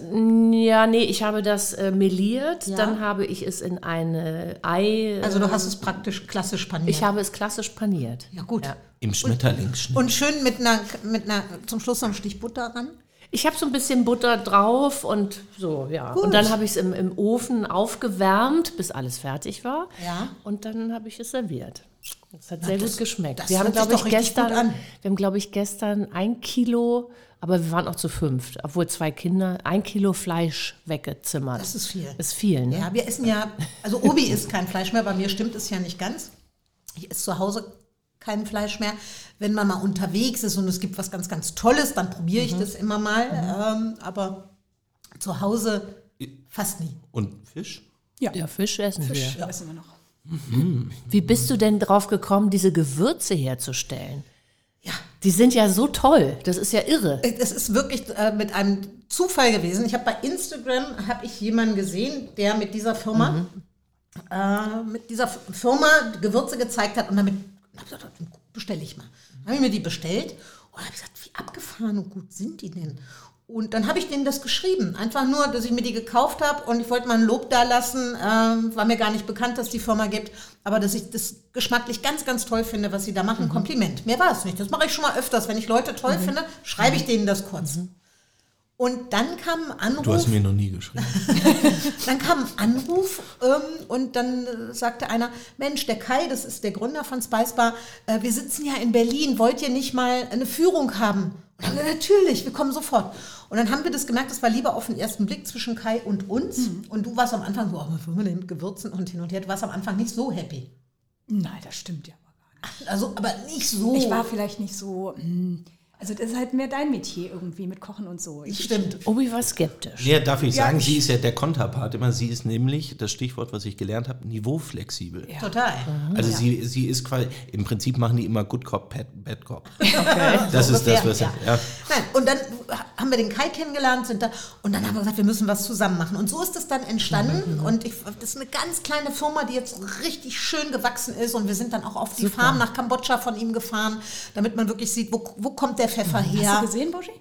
Speaker 2: ja, nee, ich habe das äh, meliert,
Speaker 1: Ja.
Speaker 2: dann habe ich es in eine Ei,
Speaker 1: also du hast es praktisch klassisch paniert.
Speaker 2: ich habe es klassisch paniert.
Speaker 1: ja gut.
Speaker 4: Im Schmetterlingsschnitt.
Speaker 1: Und schön mit einer, mit einer, zum Schluss noch ein Stich Butter ran.
Speaker 2: Ich habe so ein bisschen Butter drauf und so, ja.
Speaker 1: Gut.
Speaker 2: Und dann habe ich es im, im Ofen aufgewärmt, bis alles fertig war.
Speaker 1: Ja.
Speaker 2: Und dann habe ich es serviert. Das hat sehr
Speaker 1: das-
Speaker 2: gut geschmeckt.
Speaker 1: das
Speaker 2: wir haben, glaube ich, gestern, wir haben, glaube ich, gestern ein Kilo, aber wir waren auch zu fünft, obwohl zwei Kinder, ein Kilo Fleisch weggezimmert.
Speaker 1: Das ist viel.
Speaker 2: Ist viel, ne?
Speaker 1: Ja, wir essen ja, also Obi isst kein Fleisch mehr, bei mir stimmt es ja nicht ganz. Ich esse zu Hause kein Fleisch mehr. Wenn man mal unterwegs ist und es gibt was ganz, ganz Tolles, dann probiere ich das immer mal. Ähm, aber zu Hause fast nie.
Speaker 4: Und Fisch?
Speaker 2: Ja, Fisch essen wir.
Speaker 3: Ja. Wissen wir noch.
Speaker 2: Wie bist du denn drauf gekommen, diese Gewürze herzustellen? Die sind ja so toll. Das ist ja irre.
Speaker 1: Das ist wirklich äh, mit einem Zufall gewesen. Ich habe bei Instagram habe ich jemanden gesehen, der mit dieser Firma äh, mit dieser Firma Gewürze gezeigt hat und damit bestelle ich mal. Dann habe ich mir die bestellt und habe gesagt, wie abgefahren und gut sind die denn? Und dann habe ich denen das geschrieben. Einfach nur, dass ich mir die gekauft habe und ich wollte mal ein Lob da lassen. Ähm, war mir gar nicht bekannt, dass die Firma gibt. Aber dass ich das geschmacklich ganz, ganz toll finde, was sie da machen. Kompliment. Mehr war es nicht. Das mache ich schon mal öfters. Wenn ich Leute toll finde, schreibe ich denen das kurz. Und dann kam ein Anruf.
Speaker 4: Du hast mir noch nie geschrieben.
Speaker 1: Dann kam ein Anruf ähm, und dann äh, sagte einer, Mensch, der Kai, das ist der Gründer von Spice Bar, äh, wir sitzen ja in Berlin, wollt ihr nicht mal eine Führung haben? Und dann, natürlich, wir kommen sofort. Und dann haben wir das gemerkt, das war lieber auf den ersten Blick zwischen Kai und uns. Und du warst am Anfang so, oh, was wollen wir denn mit Gewürzen und hin und her. Du warst am Anfang nicht so happy.
Speaker 3: Nein, das stimmt ja aber gar nicht.
Speaker 1: Also, aber nicht so.
Speaker 3: Ich war vielleicht nicht so, mm, Also das ist halt mehr dein Metier irgendwie mit Kochen und so. Ich,
Speaker 1: Stimmt.
Speaker 2: Obi war skeptisch.
Speaker 4: Ja, darf ich
Speaker 3: Ja,
Speaker 4: sagen,
Speaker 3: ich-
Speaker 4: sie ist ja der Konterpart immer. Sie ist nämlich, das Stichwort, was ich gelernt habe, niveauflexibel.
Speaker 1: Total.
Speaker 4: Also sie, sie ist quasi, im Prinzip machen die immer Good Cop, Bad, Bad Cop. Das ist das,
Speaker 1: ungefähr,
Speaker 4: was...
Speaker 1: ja.
Speaker 4: Ja.
Speaker 1: Nein, und dann haben wir den Kai kennengelernt sind da, und dann haben wir gesagt, wir müssen was zusammen machen. Und so ist es dann entstanden. Und ich, das ist eine ganz kleine Firma, die jetzt richtig schön gewachsen ist. Und wir sind dann auch auf die Farm nach Kambodscha von ihm gefahren, damit man wirklich sieht, wo, wo kommt der Pfeffer
Speaker 3: Hast du
Speaker 1: her.
Speaker 3: gesehen, Boschi?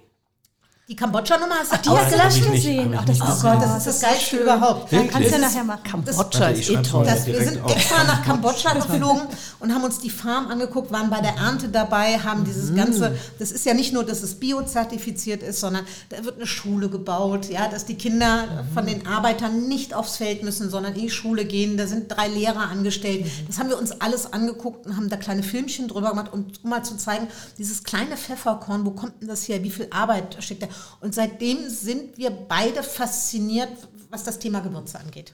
Speaker 1: Die Kambodscha-Nummer hast du
Speaker 3: Die hast
Speaker 4: nicht,
Speaker 3: gesehen. Ach, das ist
Speaker 1: Oh Gott, das ist das Geilste
Speaker 3: schön.
Speaker 1: überhaupt.
Speaker 3: Ja, kannst du
Speaker 4: Wirklich?
Speaker 3: nachher machen.
Speaker 2: Kambodscha ist eh toll.
Speaker 1: Das, wir sind extra nach Kambodscha geflogen und haben uns die Farm angeguckt, waren bei der Ernte dabei, haben dieses ganze, das ist ja nicht nur, dass es biozertifiziert ist, sondern da wird eine Schule gebaut, ja, dass die Kinder von den Arbeitern nicht aufs Feld müssen, sondern in die Schule gehen. Da sind drei Lehrer angestellt. Das haben wir uns alles angeguckt und haben da kleine Filmchen drüber gemacht, und, um mal zu zeigen, dieses kleine Pfefferkorn, wo kommt denn das her, wie viel Arbeit steckt da? Und seitdem sind wir beide fasziniert, was das Thema Gewürze angeht.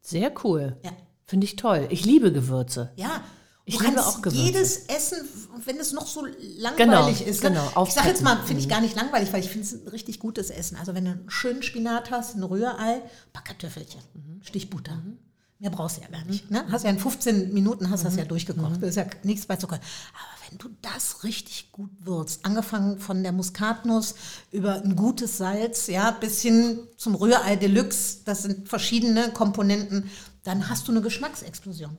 Speaker 2: Sehr cool.
Speaker 1: Ja.
Speaker 2: Finde ich toll. Ich liebe Gewürze.
Speaker 1: Ja.
Speaker 2: Ich liebe auch Gewürze.
Speaker 1: jedes Essen, wenn es noch so langweilig
Speaker 2: Genau,
Speaker 1: ist. ne?
Speaker 2: genau,
Speaker 1: Ich sage jetzt mal, finde ich gar nicht langweilig, weil ich finde es ein richtig gutes Essen. Also wenn du einen schönen Spinat hast, ein Rührei, ein paar Kartoffelchen, Stichbutter. Mehr brauchst du ja gar nicht. Ne? Hast ja in 15 Minuten hast das ja durchgekocht. Da ist ja nichts bei zu können. Aber wenn du das richtig gut würzt, angefangen von der Muskatnuss über ein gutes Salz, ja, bis hin zum Rührei Deluxe, das sind verschiedene Komponenten, dann hast du eine Geschmacksexplosion.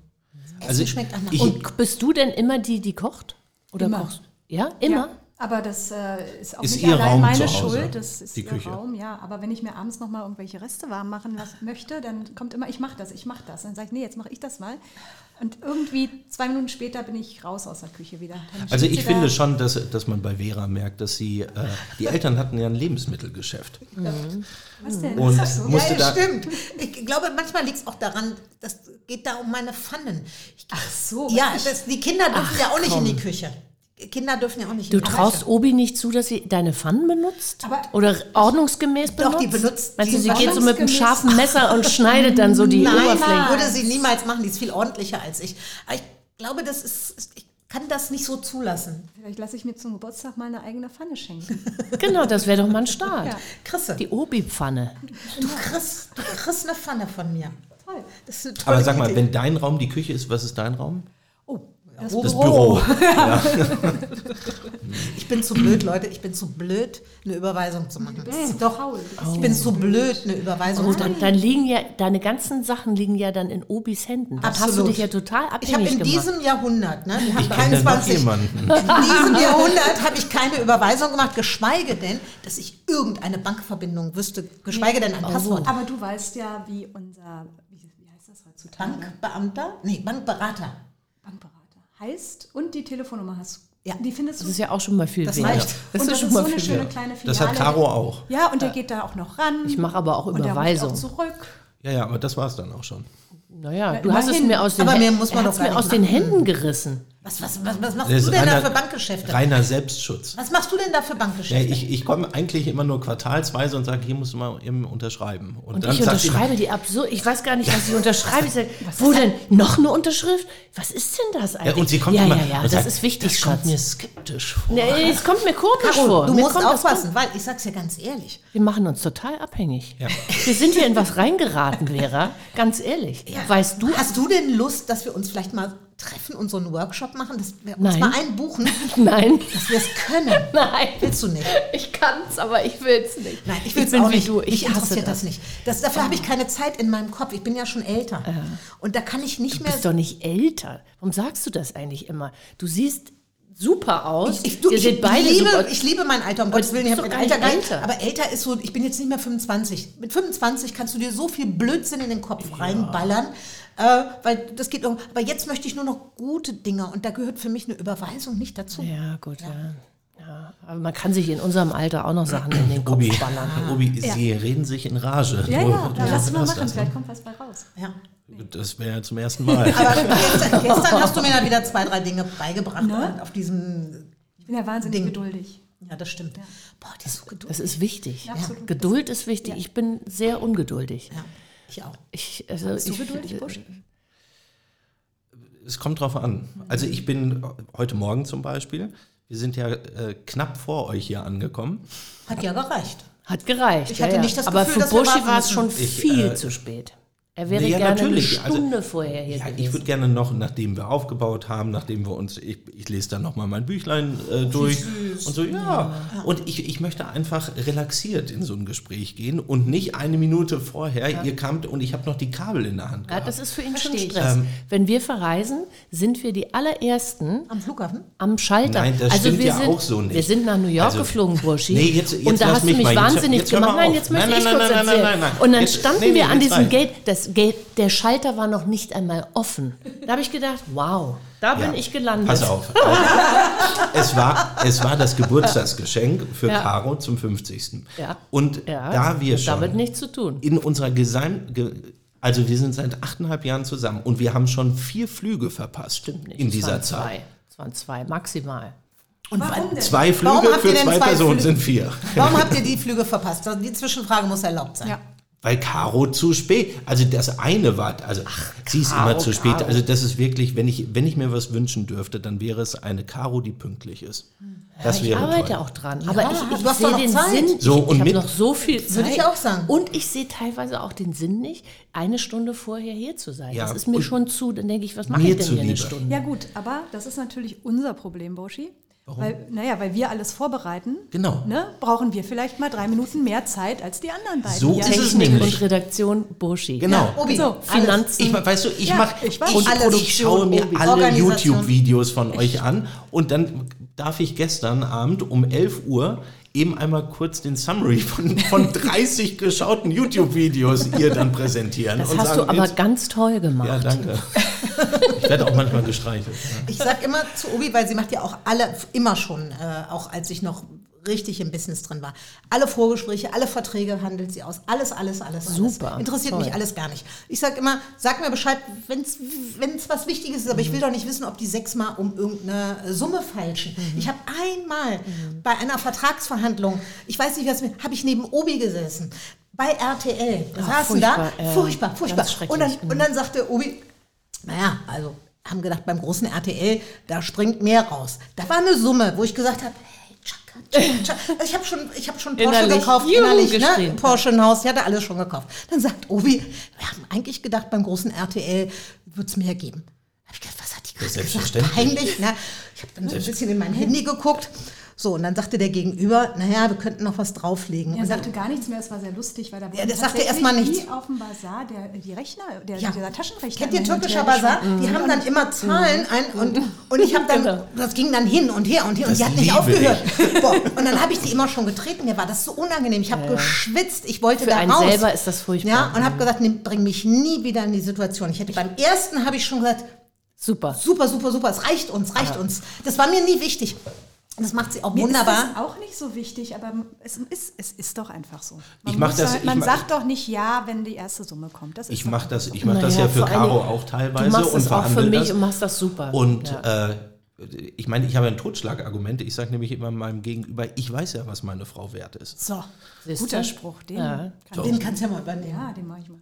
Speaker 1: Essen
Speaker 4: Also
Speaker 1: schmeckt anders.
Speaker 4: ich-
Speaker 2: Und bist du denn immer die, die kocht? Oder
Speaker 3: Immer.
Speaker 2: kochst Ja, immer?
Speaker 3: Ja, aber das äh, ist auch
Speaker 4: Ist
Speaker 3: nicht allein
Speaker 4: Raum
Speaker 3: meine Schuld. Das ist
Speaker 4: die
Speaker 3: ihr
Speaker 4: Küche.
Speaker 3: Raum, ja. Aber wenn ich mir abends noch mal irgendwelche Reste warm machen lassen möchte, dann kommt immer, ich mache das, ich mache das. Dann sage ich, nee, jetzt mache ich das mal. Und irgendwie zwei Minuten später bin ich raus aus der Küche wieder.
Speaker 4: Also ich finde
Speaker 3: da.
Speaker 4: schon, dass, dass man bei Vera merkt, dass sie, äh, die Eltern hatten ja ein Lebensmittelgeschäft.
Speaker 3: Was denn?
Speaker 4: Und
Speaker 3: das so?
Speaker 4: musste
Speaker 1: ja,
Speaker 4: da,
Speaker 1: stimmt. Ich glaube, manchmal liegt es auch daran, das geht da um meine Pfannen. Ich,
Speaker 3: Ach so,
Speaker 1: ja, das, die Kinder dürfen ja auch nicht in die Küche. Kinder dürfen ja auch nicht
Speaker 2: Du traust. Obi nicht zu, dass sie deine Pfannen benutzt?
Speaker 3: Aber-
Speaker 2: Oder ordnungsgemäß benutzt?
Speaker 1: Doch, die benutzt-
Speaker 2: Meinst du, sie geht so mit einem scharfen Messer und schneidet dann so die
Speaker 1: Nein,
Speaker 2: Oberfläche?
Speaker 1: würde sie niemals machen. Die ist viel ordentlicher als ich. Aber ich glaube, das ist, ich kann das nicht so zulassen.
Speaker 3: Vielleicht lasse ich mir zum Geburtstag mal eine eigene Pfanne schenken.
Speaker 2: Genau, das wäre doch mal ein Start.
Speaker 3: Ja.
Speaker 1: Chrisse,
Speaker 2: Die Obi-Pfanne.
Speaker 1: du kriegst, du kriegst eine Pfanne von mir.
Speaker 3: Toll.
Speaker 1: Das ist eine tolle
Speaker 4: aber sag mal,
Speaker 1: Idee.
Speaker 4: wenn dein Raum die Küche ist, was ist dein Raum?
Speaker 3: Oh, das,
Speaker 4: Das Büro.
Speaker 1: Ich bin zu blöd, Leute. Ich bin zu blöd, eine Überweisung zu machen.
Speaker 3: Doch, faul.
Speaker 1: Ich bin zu blöd, eine Überweisung
Speaker 2: Oh,
Speaker 1: zu
Speaker 2: dann,
Speaker 1: machen.
Speaker 2: dann liegen ja, deine ganzen Sachen liegen ja dann in Obis Händen. Dann hast du
Speaker 1: Absolut.
Speaker 2: dich ja total
Speaker 1: Ich habe
Speaker 2: abhängig
Speaker 1: in
Speaker 2: gemacht.
Speaker 1: diesem Jahrhundert, ne, wir haben
Speaker 4: Ich noch
Speaker 1: 21,
Speaker 4: jemanden.
Speaker 1: in diesem Jahrhundert habe ich keine Überweisung gemacht, geschweige denn, dass ich irgendeine Bankverbindung wüsste, geschweige denn ein Passwort.
Speaker 3: Aber du weißt ja, wie unser, wie, wie heißt das heutzutage?
Speaker 1: Bankbeamter? Nee, Bankberater.
Speaker 3: Heißt und die Telefonnummer hast.
Speaker 1: Ja.
Speaker 3: Die findest du.
Speaker 2: Das ist ja auch schon mal viel
Speaker 1: Das
Speaker 2: wert.
Speaker 1: reicht.
Speaker 2: Das
Speaker 3: und
Speaker 2: ist
Speaker 3: das
Speaker 2: schon
Speaker 3: ist so
Speaker 2: mal
Speaker 3: eine
Speaker 2: viel
Speaker 3: schöne
Speaker 2: wert.
Speaker 3: kleine Filiale.
Speaker 4: Das hat Caro auch.
Speaker 3: Ja, und der geht da auch noch ran.
Speaker 2: Ich mache aber auch
Speaker 3: und der
Speaker 2: Überweisung.
Speaker 3: auch zurück.
Speaker 4: Ja, ja, aber das war es dann auch schon.
Speaker 2: Naja, du hast es
Speaker 3: immerhin.
Speaker 2: mir aus den,
Speaker 1: Aber mir
Speaker 2: Händen-
Speaker 1: muss man doch
Speaker 2: mir aus den. Händen gerissen.
Speaker 1: Was, was, was, was machst
Speaker 4: Das
Speaker 1: du denn da
Speaker 4: reiner-
Speaker 1: für Bankgeschäfte?
Speaker 4: Reiner Selbstschutz.
Speaker 1: Was machst du denn da für
Speaker 4: Ja,
Speaker 1: Bankgeschäfte?
Speaker 4: ich ich komme eigentlich immer nur quartalsweise und sage, hier musst du mal eben unterschreiben.
Speaker 2: Und
Speaker 4: dann
Speaker 2: ich unterschreibe die absurd. Ich weiß gar nicht, was ich unterschreibe. Ich sage, wo denn? Noch eine Unterschrift? Was ist denn das eigentlich?
Speaker 4: Ja, und sie kommt
Speaker 2: ja,
Speaker 4: immer.
Speaker 2: ja, ja,
Speaker 4: und
Speaker 2: das
Speaker 4: sagt,
Speaker 2: ist wichtig,
Speaker 4: Das kommt mir skeptisch vor.
Speaker 2: Nee, es kommt mir komisch
Speaker 1: Caro,
Speaker 2: vor.
Speaker 1: du
Speaker 2: Mir
Speaker 1: musst aufpassen, weil ich sag's dir ganz ehrlich.
Speaker 2: Wir machen uns total abhängig.
Speaker 4: Ja.
Speaker 2: Wir sind hier in was reingeraten, Vera. Ganz ehrlich. Weißt du,
Speaker 1: Hast du denn Lust, dass wir uns vielleicht mal treffen und so einen Workshop machen, dass wir uns
Speaker 2: Nein.
Speaker 1: mal einbuchen,
Speaker 2: nein,
Speaker 1: dass wir es können?
Speaker 2: nein.
Speaker 1: Willst du nicht?
Speaker 2: Ich kann's, aber ich will's nicht.
Speaker 1: Nein, ich will es auch nicht.
Speaker 2: du. Ich hasse
Speaker 1: interessiert
Speaker 2: das.
Speaker 1: das, nicht. Das, dafür habe ich keine Zeit in meinem Kopf. Ich bin ja schon älter. Und da kann ich nicht
Speaker 2: Du
Speaker 1: mehr.
Speaker 2: bist doch nicht älter. Warum sagst du das eigentlich immer? Du siehst super aus.
Speaker 1: Ich, du,
Speaker 2: Ihr
Speaker 1: ich,
Speaker 2: seht beide
Speaker 1: liebe,
Speaker 2: super.
Speaker 1: ich liebe mein Alter, um Gottes Willen, ich habe mein Alter
Speaker 2: älter.
Speaker 1: Aber älter ist so, ich bin jetzt nicht mehr 25. Mit 25 kannst du dir so viel Blödsinn in den Kopf reinballern. Äh, weil das geht um, aber jetzt möchte ich nur noch gute Dinge und da gehört für mich eine Überweisung nicht dazu.
Speaker 2: ja, gut, ja. ja. Aber man kann sich in unserem Alter auch noch Sachen in den Kopf
Speaker 4: Obi,
Speaker 2: ballern.
Speaker 4: Obi Sie reden sich in Rage.
Speaker 3: Ja, ja, ja lass mal machen,
Speaker 4: das,
Speaker 3: vielleicht kommt was bei raus.
Speaker 1: Ja.
Speaker 4: Das wäre zum ersten Mal.
Speaker 1: Aber gestern, gestern hast du mir da wieder zwei, drei Dinge beigebracht
Speaker 3: Ne?
Speaker 1: auf diesem.
Speaker 3: Ich bin ja wahnsinnig
Speaker 1: Ding.
Speaker 3: geduldig.
Speaker 1: Ja, das stimmt. Boah, die ist so geduldig.
Speaker 2: Das ist wichtig.
Speaker 3: Absolut.
Speaker 2: Geduld ist wichtig. Ich bin sehr ungeduldig.
Speaker 1: Ja, ich auch.
Speaker 2: Ich, also
Speaker 3: Bist du
Speaker 2: ich,
Speaker 3: geduldig, Busch?
Speaker 4: Es kommt drauf an. Also ich bin heute Morgen zum Beispiel, Wir sind ja äh, knapp vor euch hier angekommen.
Speaker 1: Hat ja gereicht.
Speaker 2: Hat gereicht.
Speaker 1: Ich hatte nicht das
Speaker 2: Aber
Speaker 1: Gefühl,
Speaker 2: für
Speaker 1: dass wir
Speaker 2: Buschi
Speaker 1: warten
Speaker 2: war es schon.
Speaker 4: Ich,
Speaker 2: viel
Speaker 4: äh,
Speaker 2: zu spät. Er wäre
Speaker 4: ja,
Speaker 2: gerne
Speaker 4: natürlich.
Speaker 2: eine
Speaker 4: Also,
Speaker 2: Stunde vorher hier
Speaker 4: Ja, ich
Speaker 2: gewesen.
Speaker 4: würde gerne noch, nachdem wir aufgebaut haben, nachdem wir uns, ich, ich lese dann noch mal mein Büchlein äh, durch und so, ja. Und ich, ich möchte einfach relaxiert in so ein Gespräch gehen und nicht eine Minute vorher, ihr kamt und ich habe noch die Kabel in der Hand
Speaker 2: ja,
Speaker 4: gehabt.
Speaker 2: das ist für ihn schon
Speaker 3: ich.
Speaker 2: Stress. Wenn wir verreisen, sind wir die allerersten
Speaker 1: Am Flughafen?
Speaker 2: am Schalter.
Speaker 4: Nein, das
Speaker 2: also
Speaker 4: stimmt
Speaker 2: wir
Speaker 4: ja
Speaker 2: sind,
Speaker 4: auch so nicht.
Speaker 2: Wir sind nach New York
Speaker 4: Also-
Speaker 2: geflogen, Burschi.
Speaker 4: Nee, jetzt- jetzt
Speaker 2: und da hast du
Speaker 4: mich
Speaker 2: mich
Speaker 4: mal. Jetzt-
Speaker 2: wahnsinnig
Speaker 4: jetzt mal
Speaker 2: gemacht. Nein, jetzt möchte
Speaker 4: Nein,
Speaker 2: ich
Speaker 4: nein,
Speaker 2: kurz
Speaker 4: nein, nein,
Speaker 2: erzählen.
Speaker 4: nein, nein, nein.
Speaker 2: Und dann
Speaker 4: Jetzt-
Speaker 2: standen
Speaker 4: nee, nee,
Speaker 2: wir an
Speaker 4: jetzt
Speaker 2: diesem
Speaker 4: rein.
Speaker 2: Gate. Das Der Schalter war noch nicht einmal offen. Da habe ich gedacht, wow, da bin
Speaker 4: Ja.
Speaker 2: ich gelandet.
Speaker 4: Pass auf. es, war, es war das Geburtstagsgeschenk für
Speaker 2: Ja.
Speaker 4: Caro zum 50.
Speaker 2: Ja.
Speaker 4: Und
Speaker 2: Ja,
Speaker 4: da wir
Speaker 2: hat
Speaker 4: schon
Speaker 2: damit nichts zu tun.
Speaker 4: in unserer Gesamt... Ge also wir sind seit achteinhalb Jahren zusammen und wir haben schon vier Flüge verpasst
Speaker 2: Stimmt nicht.
Speaker 4: in
Speaker 2: es
Speaker 4: dieser
Speaker 2: waren
Speaker 4: Zeit.
Speaker 2: Zwei. Es waren zwei, maximal.
Speaker 1: Und
Speaker 3: Warum denn?
Speaker 4: Zwei Flüge für zwei
Speaker 1: zwei
Speaker 4: Personen
Speaker 1: Flüge?
Speaker 4: sind vier.
Speaker 1: Warum habt ihr die Flüge verpasst? Die Zwischenfrage muss erlaubt sein.
Speaker 3: Ja.
Speaker 4: Weil Caro zu spät. Also das eine war, also sie ist
Speaker 2: Caro,
Speaker 4: immer zu spät.
Speaker 2: Caro.
Speaker 4: Also das ist wirklich, wenn ich, wenn ich mir was wünschen dürfte, dann wäre es eine Caro, die pünktlich ist. Das
Speaker 2: ich
Speaker 4: wäre
Speaker 2: arbeite
Speaker 4: toll.
Speaker 2: auch dran. Aber ich,
Speaker 1: du
Speaker 2: ich
Speaker 1: hast
Speaker 2: sehe den
Speaker 1: Zeit.
Speaker 2: Sinn.
Speaker 4: So,
Speaker 2: ich
Speaker 4: und
Speaker 2: ich habe
Speaker 4: mit-
Speaker 2: noch so viel Zeit.
Speaker 1: Würde ich auch sagen.
Speaker 2: Und ich sehe teilweise auch den Sinn nicht, eine Stunde vorher hier zu sein.
Speaker 4: Ja,
Speaker 2: das ist mir schon zu. Dann denke ich, was mache ich denn hier eine. Stunde?
Speaker 3: Ja gut, aber das ist natürlich unser Problem, Boschi. Weil, naja, weil wir alles vorbereiten,
Speaker 4: Genau.
Speaker 3: ne, brauchen wir vielleicht mal drei Minuten mehr Zeit als die anderen beiden.
Speaker 4: So
Speaker 3: die
Speaker 4: ist es
Speaker 2: Technik
Speaker 4: nämlich.
Speaker 2: und Redaktion Burschi.
Speaker 4: Genau.
Speaker 1: Obi,
Speaker 3: So,
Speaker 2: Finanzen.
Speaker 4: Ich, weißt du, ich
Speaker 3: Ja,
Speaker 4: mache
Speaker 3: ich
Speaker 4: und
Speaker 1: Alles.
Speaker 4: ich schaue mir
Speaker 1: Produktion,
Speaker 4: alle. YouTube-Videos von euch an und dann darf ich gestern Abend um 11 Uhr eben einmal kurz den Summary von, von 30 geschauten YouTube-Videos ihr dann präsentieren.
Speaker 2: Das
Speaker 4: und
Speaker 2: hast
Speaker 4: sagen,
Speaker 2: du aber
Speaker 4: jetzt-
Speaker 2: ganz toll gemacht.
Speaker 4: Ja, danke. Ich werde auch manchmal gestreichelt. Ja.
Speaker 1: Ich sag immer zu Obi, weil sie macht ja auch alle, immer schon, äh, auch als ich noch richtig im Business drin war. Alle Vorgespräche, alle Verträge handelt sie aus. Alles, alles, alles. alles.
Speaker 2: Super,
Speaker 1: Interessiert
Speaker 2: toll.
Speaker 1: mich alles gar nicht. Ich sag immer, sag mir Bescheid, wenn es was Wichtiges ist, aber ich will doch nicht wissen, ob die sechsmal um irgendeine Summe feilschen.
Speaker 2: Mhm.
Speaker 1: Ich habe einmal bei einer Vertragsverhandlung, ich weiß nicht, was mir, habe ich neben Obi gesessen. Bei RTL. Da
Speaker 2: Ah,
Speaker 1: saßen da.
Speaker 2: furchtbar, äh,
Speaker 1: furchtbar, furchtbar. Und dann,
Speaker 2: Mhm.
Speaker 1: und dann sagte Obi, naja, also haben gedacht, beim großen RTL, da springt mehr raus. Da war eine Summe, wo ich gesagt habe, ich habe schon, ich hab schon Porsche
Speaker 2: Innerlich,
Speaker 1: gekauft,
Speaker 2: juhu,
Speaker 1: innerlich, ne? Porsche ein Haus, ich hatte alles schon gekauft. Dann sagt Obi, wir haben eigentlich gedacht, beim großen RTL wird es mehr geben. Hab ich gedacht, was hat die gerade gesagt?
Speaker 4: selbstverständlich.
Speaker 1: Peinlich, ne? Ich habe dann so ein bisschen in mein Handy geguckt. So, und dann sagte der Gegenüber, naja, wir könnten noch was drauflegen.
Speaker 3: Er
Speaker 1: Und
Speaker 3: sagte gar nichts mehr, es war sehr lustig, weil da
Speaker 1: Ja, das sagte
Speaker 3: tatsächlich
Speaker 1: erst mal nichts.
Speaker 3: Auf dem Bazar, der, die Rechner, der,
Speaker 1: Ja.
Speaker 3: dieser Taschenrechner.
Speaker 1: Kennt ihr
Speaker 3: und
Speaker 1: türkischer
Speaker 3: her
Speaker 1: Bazar?
Speaker 3: geschwungen.
Speaker 1: Die haben dann immer Zahlen ein und, und ich habe dann,
Speaker 2: Genau.
Speaker 1: das ging dann hin und her und her und
Speaker 4: Das
Speaker 1: die hat nicht aufgehört. Boah, und dann habe ich die immer schon getreten, mir war das so unangenehm. Ich habe geschwitzt, ich wollte
Speaker 2: Für
Speaker 1: da
Speaker 2: einen
Speaker 1: raus.
Speaker 2: selber ist das furchtbar.
Speaker 1: Ja, und habe gesagt, nee, bring mich nie wieder in die Situation. Ich hätte beim ersten habe ich schon gesagt,
Speaker 2: Super.
Speaker 1: super, super, super, es reicht uns, reicht uns. Das war mir nie wichtig. Das macht sie auch
Speaker 3: Mir
Speaker 1: wunderbar.
Speaker 3: ist das auch nicht so wichtig, aber es ist, es ist doch einfach so. Man,
Speaker 4: Ich mach das-
Speaker 3: halt-
Speaker 4: ich
Speaker 3: man
Speaker 4: mach-
Speaker 3: sagt doch nicht ja, wenn die erste Summe kommt. Das ist
Speaker 4: Ich mache das, ich mach das ja für Caro auch teilweise
Speaker 2: Du machst
Speaker 4: und
Speaker 2: es auch für mich
Speaker 4: das.
Speaker 2: und machst das super.
Speaker 4: Und
Speaker 2: ja.
Speaker 4: äh, ich meine, ich habe ein Totschlagargument. Ich sage nämlich immer meinem Gegenüber, ich weiß ja, was meine Frau wert ist.
Speaker 3: so.
Speaker 2: Siehste?
Speaker 3: Guter Spruch, den,
Speaker 2: Ja.
Speaker 3: kann
Speaker 1: Den
Speaker 3: ich,
Speaker 1: kannst du ja mal übernehmen.
Speaker 3: ja, den mache ich mal.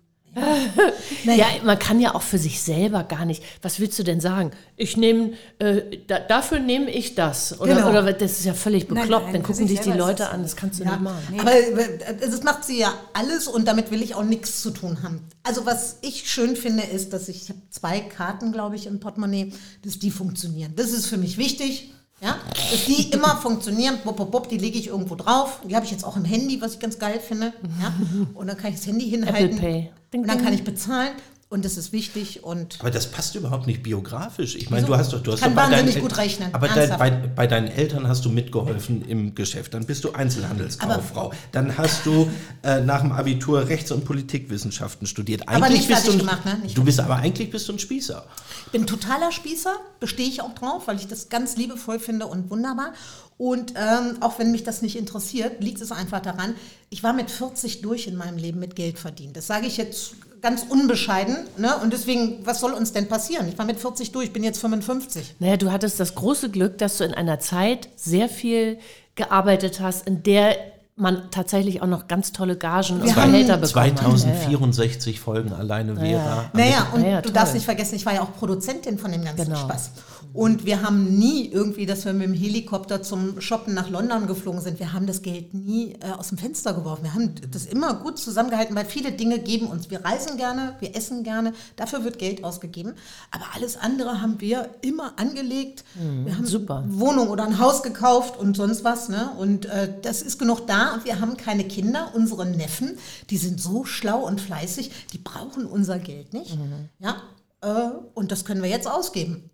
Speaker 2: Ja, man kann ja auch für sich selber gar nicht. Was willst du denn sagen? Ich nehme, äh, da, dafür nehme ich das. Oder,
Speaker 1: Genau.
Speaker 2: oder das ist ja völlig
Speaker 3: Nein,
Speaker 2: bekloppt.
Speaker 3: nein,
Speaker 2: Dann
Speaker 3: für
Speaker 2: gucken
Speaker 3: sich
Speaker 2: dich die Leute an. Das kannst du
Speaker 1: Ja,
Speaker 2: nicht machen.
Speaker 1: aber äh, das macht sie ja alles und damit will ich auch nichts zu tun haben. Also was ich schön finde, ist, dass ich, ich habe zwei Karten, glaube ich, im Portemonnaie, dass die funktionieren. Das ist für mich wichtig. Ja, dass die immer funktionieren, bup, bup, bup, die lege ich irgendwo drauf. Die habe ich jetzt auch im Handy, was ich ganz geil finde. Ja? Und dann kann ich das Handy hinhalten.
Speaker 2: Pay. Ding,
Speaker 1: Und dann kann ich bezahlen. Und das ist wichtig. Und
Speaker 4: Aber das passt überhaupt nicht biografisch. Ich meine, du hast doch, du hast
Speaker 1: kann
Speaker 4: doch bei deinen
Speaker 1: wahnsinnig
Speaker 4: El-
Speaker 1: gut rechnen,
Speaker 4: Aber dein, bei, bei deinen Eltern hast du mitgeholfen im Geschäft. Dann bist du Einzelhandelskauffrau. Dann hast du äh, nach dem Abitur Rechts- und Politikwissenschaften studiert.
Speaker 1: Aber nicht
Speaker 4: bist du
Speaker 1: gemacht, ne? Nicht
Speaker 4: du bist aber eigentlich bist du ein Spießer.
Speaker 1: Ich bin totaler Spießer, bestehe ich auch drauf, weil ich das ganz liebevoll finde und wunderbar. Und ähm, auch wenn mich das nicht interessiert, liegt es einfach daran, ich war mit 40 durch in meinem Leben mit Geld verdient. Das sage ich jetzt ganz unbescheiden. Ne? Und deswegen, was soll uns denn passieren? Ich war mit 40 durch, bin jetzt 55.
Speaker 2: Naja, du hattest das große Glück, dass du in einer Zeit sehr viel gearbeitet hast, in der man tatsächlich auch noch ganz tolle Gagen und
Speaker 1: Wir haben
Speaker 2: Gehälter bekommen hat.
Speaker 4: 2064 Folgen alleine Vera.
Speaker 1: Naja, und
Speaker 2: Ja, ja,
Speaker 1: du darfst nicht vergessen, ich war ja auch Produzentin von dem ganzen
Speaker 2: Genau.
Speaker 1: Spaß. Und wir haben nie irgendwie, dass wir mit dem Helikopter zum Shoppen nach London geflogen sind. Wir haben das Geld nie äh, aus dem Fenster geworfen. Wir haben das immer gut zusammengehalten, weil viele Dinge geben uns. Wir reisen gerne, wir essen gerne, dafür wird Geld ausgegeben. Aber alles andere haben wir immer angelegt. wir haben
Speaker 2: Mhm, super.
Speaker 1: eine Wohnung oder ein Haus gekauft und sonst was. Ne? Und äh, das ist genug da und wir haben keine Kinder. Unsere Neffen, die sind so schlau und fleißig, die brauchen unser Geld nicht.
Speaker 2: Mhm.
Speaker 1: Ja, äh, und das können wir jetzt ausgeben.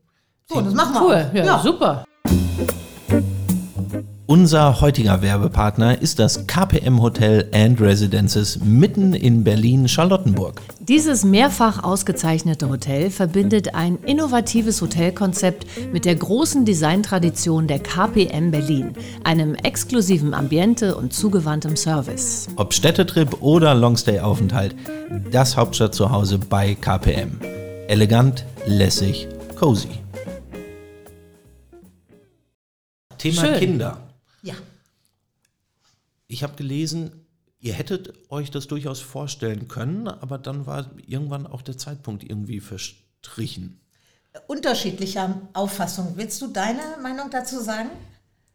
Speaker 1: So, das machen wir
Speaker 2: Cool,
Speaker 1: auch.
Speaker 2: ja, super.
Speaker 4: Unser heutiger Werbepartner ist das KPM Hotel and Residences mitten in Berlin-Charlottenburg.
Speaker 6: Dieses mehrfach ausgezeichnete Hotel verbindet ein innovatives Hotelkonzept mit der großen Designtradition der KPM Berlin, einem exklusiven Ambiente und zugewandtem Service.
Speaker 4: Ob Städtetrip oder Longstay-Aufenthalt, das Hauptstadt zu Hause bei KPM. Elegant, lässig, cozy. Thema
Speaker 2: Schön.
Speaker 4: Kinder.
Speaker 1: Ja.
Speaker 4: Ich habe gelesen, ihr hättet euch das durchaus vorstellen können, aber dann war irgendwann auch der Zeitpunkt irgendwie verstrichen.
Speaker 1: Unterschiedlicher Auffassung. Willst du deine Meinung dazu sagen?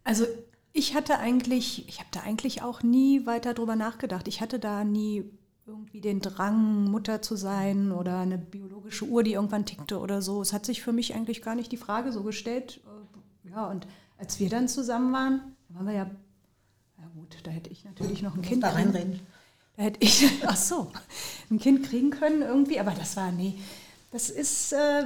Speaker 3: Also ich hatte eigentlich, ich habe da eigentlich auch nie weiter drüber nachgedacht. Ich hatte da nie irgendwie den Drang, Mutter zu sein oder eine biologische Uhr, die irgendwann tickte oder so. Es hat sich für mich eigentlich gar nicht die Frage so gestellt. Äh, Ja, und als wir dann zusammen waren, da waren wir ja, ja gut, da hätte ich natürlich noch ein Kind.
Speaker 1: da reinreden.
Speaker 3: Da hätte ich, ach so, ein Kind kriegen können irgendwie, aber das war, nee, das ist, äh,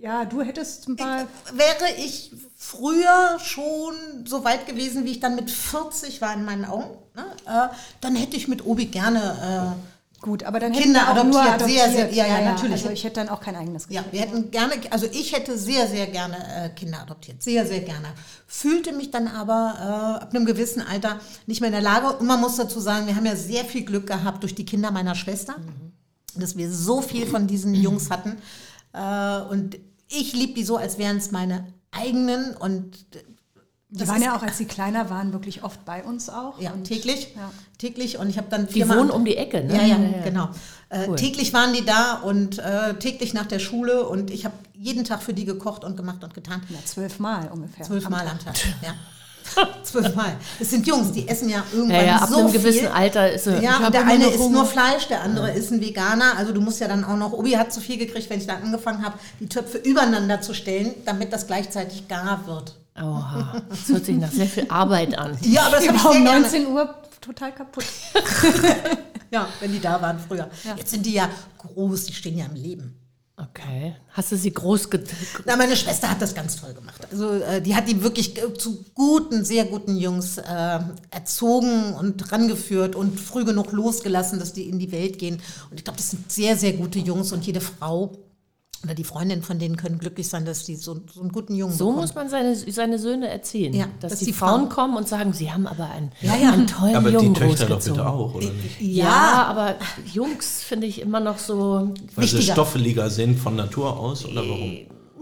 Speaker 3: ja, du hättest ein paar,
Speaker 1: Wäre ich früher schon so weit gewesen, wie ich dann mit 40 war in meinen Augen, ne, äh, dann hätte ich mit Obi gerne
Speaker 3: gut, aber dann
Speaker 1: Kinder
Speaker 3: hätten wir auch
Speaker 1: adoptiert, sehr, sehr- ja, ja,
Speaker 3: ja,
Speaker 1: natürlich.
Speaker 3: Also ich hätte dann auch kein eigenes
Speaker 1: Ja,
Speaker 3: gekriegt.
Speaker 1: wir hätten gerne, also ich hätte sehr, sehr gerne äh, Kinder adoptiert, sehr, sehr gerne. Fühlte mich dann aber äh, ab einem gewissen Alter nicht mehr in der Lage. Und man muss dazu sagen, wir haben ja sehr viel Glück gehabt durch die Kinder meiner Schwester, dass wir so viel von diesen Jungs hatten. Äh, und ich liebe die so, als wären es meine eigenen und
Speaker 3: Die waren ja auch, als sie kleiner waren, wirklich oft bei uns auch.
Speaker 1: ja,
Speaker 3: und,
Speaker 1: täglich,
Speaker 3: Ja.
Speaker 1: täglich und ich habe dann
Speaker 2: Die
Speaker 1: viermal
Speaker 2: wohnen
Speaker 1: am-
Speaker 2: um die Ecke, ne?
Speaker 1: Ja, ja, genau. Äh,
Speaker 2: Cool.
Speaker 1: Täglich waren die da und äh, täglich nach der Schule und ich habe jeden Tag für die gekocht und gemacht und getan.
Speaker 3: Ja, zwölfmal ungefähr.
Speaker 1: Zwölfmal am Tag. Ja. Zwölfmal. Das sind Jungs, die essen ja irgendwann
Speaker 2: Ja, ja, ab
Speaker 1: so
Speaker 2: einem gewissen
Speaker 1: viel.
Speaker 2: Alter ist er.
Speaker 1: Ja, der eine isst nur Fleisch, der andere ist ein Veganer. Also du musst ja dann auch noch, Obi hat zu viel gekriegt, wenn ich dann angefangen habe, die Töpfe übereinander zu stellen, damit das gleichzeitig gar wird.
Speaker 2: Oha, das hört sich nach sehr viel Arbeit an.
Speaker 1: Ja, aber das ich
Speaker 3: war um
Speaker 1: gerne.
Speaker 3: 19 Uhr total kaputt.
Speaker 1: Ja, wenn die da waren früher. Jetzt sind die ja groß, die stehen ja im Leben.
Speaker 2: Okay. Hast du sie groß get
Speaker 1: Na, meine Schwester hat das ganz toll gemacht. Also äh, die hat die wirklich zu guten, sehr guten Jungs äh, erzogen und rangeführt und früh genug losgelassen, dass die in die Welt gehen. Und ich glaube, das sind sehr, sehr gute Jungs und jede Frau oder die Freundin von denen können glücklich sein, dass die so, so einen guten Jungen
Speaker 2: So
Speaker 1: bekommen.
Speaker 2: muss man seine, seine Söhne erziehen.
Speaker 1: Ja,
Speaker 2: dass,
Speaker 1: dass
Speaker 2: die,
Speaker 1: die
Speaker 2: Frauen
Speaker 1: Frauen-
Speaker 2: kommen und sagen, sie haben aber einen,
Speaker 1: Ja, ja.
Speaker 2: einen tollen
Speaker 4: Aber
Speaker 2: Jungen
Speaker 4: die Töchter doch
Speaker 2: großgezogen.
Speaker 4: bitte auch, oder nicht?
Speaker 2: Ja, aber Jungs finde ich immer noch so.
Speaker 4: Weil sie
Speaker 1: Wichtiger.
Speaker 4: stoffeliger sind von Natur aus oder warum?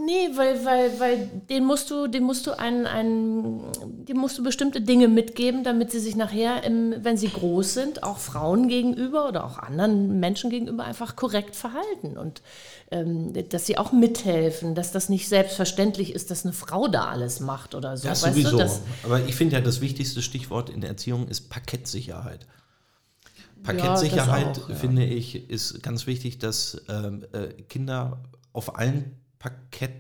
Speaker 2: Nee, weil, weil, weil den musst du, den musst du einen, einen, dem musst du bestimmte Dinge mitgeben, damit sie sich nachher, im, wenn sie groß sind, auch Frauen gegenüber oder auch anderen Menschen gegenüber einfach korrekt verhalten und ähm, dass sie auch mithelfen, dass das nicht selbstverständlich ist, dass eine Frau da alles macht oder so.
Speaker 4: Das
Speaker 2: weißt
Speaker 4: sowieso.
Speaker 2: Du, das,
Speaker 4: Aber ich finde ja, das wichtigste Stichwort in der Erziehung ist Parkettsicherheit. Parkettsicherheit,
Speaker 2: das auch, ja.
Speaker 4: finde ich, ist ganz wichtig, dass ähm, äh, Kinder auf allen Parkett.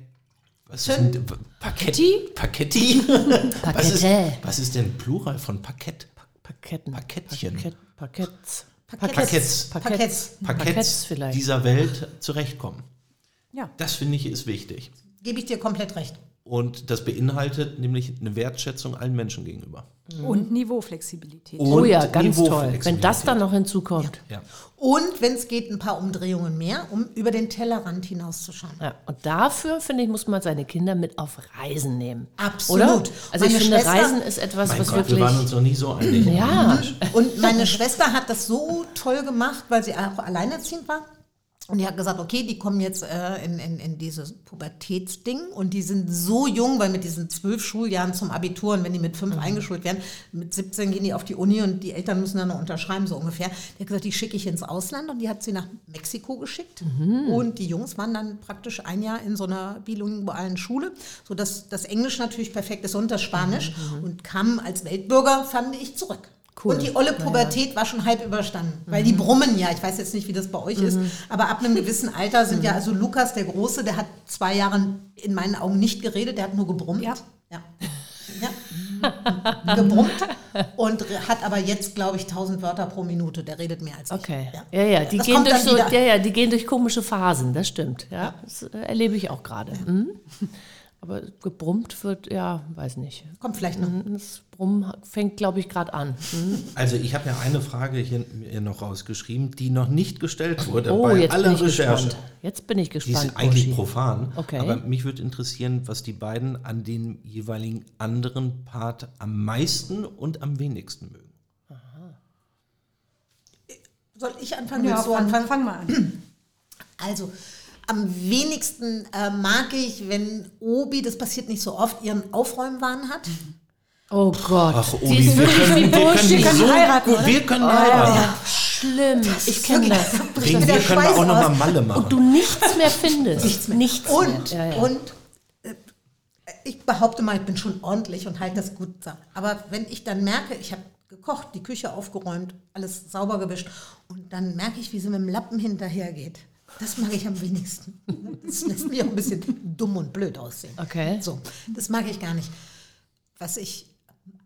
Speaker 4: Was ist denn, Parketti? Parketti? was, ist, was ist denn Plural von Parkett?
Speaker 2: Parketten.
Speaker 4: Parkettchen.
Speaker 2: Parkett, Parketts.
Speaker 4: Parketts.
Speaker 1: Parketts.
Speaker 2: Parketts
Speaker 4: Parketts
Speaker 2: vielleicht.
Speaker 4: dieser Welt zurechtkommen.
Speaker 3: Ja.
Speaker 4: Das finde ich ist wichtig.
Speaker 1: Gebe ich dir komplett recht.
Speaker 4: Und das beinhaltet nämlich eine Wertschätzung allen Menschen gegenüber.
Speaker 3: Und Niveauflexibilität.
Speaker 2: Oh ja,
Speaker 4: Und
Speaker 2: ganz toll. Wenn das dann noch hinzukommt.
Speaker 4: Ja.
Speaker 1: Und wenn es geht, ein paar Umdrehungen mehr, um über den Tellerrand hinauszuschauen.
Speaker 2: Ja, und dafür, finde ich, muss man seine Kinder mit auf Reisen nehmen.
Speaker 1: Absolut.
Speaker 2: Oder? Also ich
Speaker 1: Meine
Speaker 2: finde,
Speaker 1: Schwester-
Speaker 2: Reisen ist etwas,
Speaker 4: Mein
Speaker 2: was
Speaker 4: Gott,
Speaker 2: wirklich...
Speaker 4: wir waren uns noch nie so einig.
Speaker 2: ja,
Speaker 1: Und meine Schwester hat das so toll gemacht, weil sie auch alleinerziehend war. Und die hat gesagt, okay, die kommen jetzt äh, in, in, in dieses Pubertätsding und die sind so jung, weil mit diesen zwölf Schuljahren zum Abitur und wenn die mit fünf
Speaker 2: Mhm.
Speaker 1: eingeschult werden, mit 17 gehen die auf die Uni und die Eltern müssen dann noch unterschreiben, so ungefähr. Die hat gesagt, die schicke ich ins Ausland und die hat sie nach Mexiko geschickt.
Speaker 2: Mhm.
Speaker 1: Und die Jungs waren dann praktisch ein Jahr in so einer bilingualen Schule, sodass das Englisch natürlich perfekt ist und das Spanisch und kamen als Weltbürger, fand ich, zurück.
Speaker 2: Cool.
Speaker 1: Und die olle Pubertät war schon halb überstanden. Weil die brummen ja, ich weiß jetzt nicht, wie das bei euch ist, aber ab einem gewissen Alter sind ja, also Lukas, der Große, der hat zwei Jahre in meinen Augen nicht geredet, der hat nur gebrummt.
Speaker 3: Ja.
Speaker 1: ja. ja. gebrummt und hat aber jetzt, glaube ich, 1000 Wörter pro Minute. Der redet mehr als ich.
Speaker 2: Okay. Ja, ja, die,
Speaker 1: Das
Speaker 2: gehen durch so, ja, ja, die gehen durch komische Phasen, das stimmt. Ja, das äh, erlebe ich auch gerade. Mhm. Aber gebrummt wird, ja, weiß nicht.
Speaker 1: Kommt vielleicht noch.
Speaker 2: Das Brummen fängt, glaube ich, gerade an. Mhm.
Speaker 4: Also ich habe ja eine Frage hier noch rausgeschrieben, die noch nicht gestellt wurde
Speaker 2: Oh,
Speaker 4: bei
Speaker 2: jetzt bin
Speaker 4: aller
Speaker 2: ich
Speaker 4: Recherche.
Speaker 2: gespannt. Jetzt bin ich
Speaker 4: Die
Speaker 2: gespannt.
Speaker 4: sind eigentlich
Speaker 2: Uschi.
Speaker 4: profan,
Speaker 2: Okay.
Speaker 4: aber mich würde interessieren, was die beiden an dem jeweiligen anderen Part am meisten und am wenigsten mögen.
Speaker 1: Soll ich anfangen?
Speaker 3: Ja, fang,
Speaker 1: anfangen?
Speaker 3: fang mal an.
Speaker 1: Also, am wenigsten äh, mag ich, wenn Obi, das passiert nicht so oft, ihren Aufräumwahn hat.
Speaker 2: Oh Gott.
Speaker 4: Ach,
Speaker 2: die
Speaker 4: Obi,
Speaker 2: ist
Speaker 4: wir
Speaker 2: wirklich
Speaker 4: können,
Speaker 2: wie
Speaker 4: wir können die
Speaker 3: können
Speaker 4: so
Speaker 3: heiraten,
Speaker 4: gut, wir können heiraten.
Speaker 2: Schlimm. Ich kenne das.
Speaker 4: Wegen dir können wir
Speaker 1: Schweiß
Speaker 4: auch noch mal
Speaker 1: aus.
Speaker 4: Malle machen.
Speaker 2: Und du nichts mehr findest.
Speaker 1: Nichts mehr.
Speaker 2: Nichts
Speaker 1: und,
Speaker 2: mehr. Ja, ja.
Speaker 1: und äh, ich behaupte mal, ich bin schon ordentlich und halte das gut. zusammen. Aber wenn ich dann merke, ich habe gekocht, die Küche aufgeräumt, alles sauber gewischt und dann merke ich, wie sie mit dem Lappen hinterhergeht. Das mag ich am wenigsten. Das lässt mich auch ein bisschen dumm und blöd aussehen.
Speaker 2: Okay.
Speaker 1: So, das mag ich gar nicht. Was ich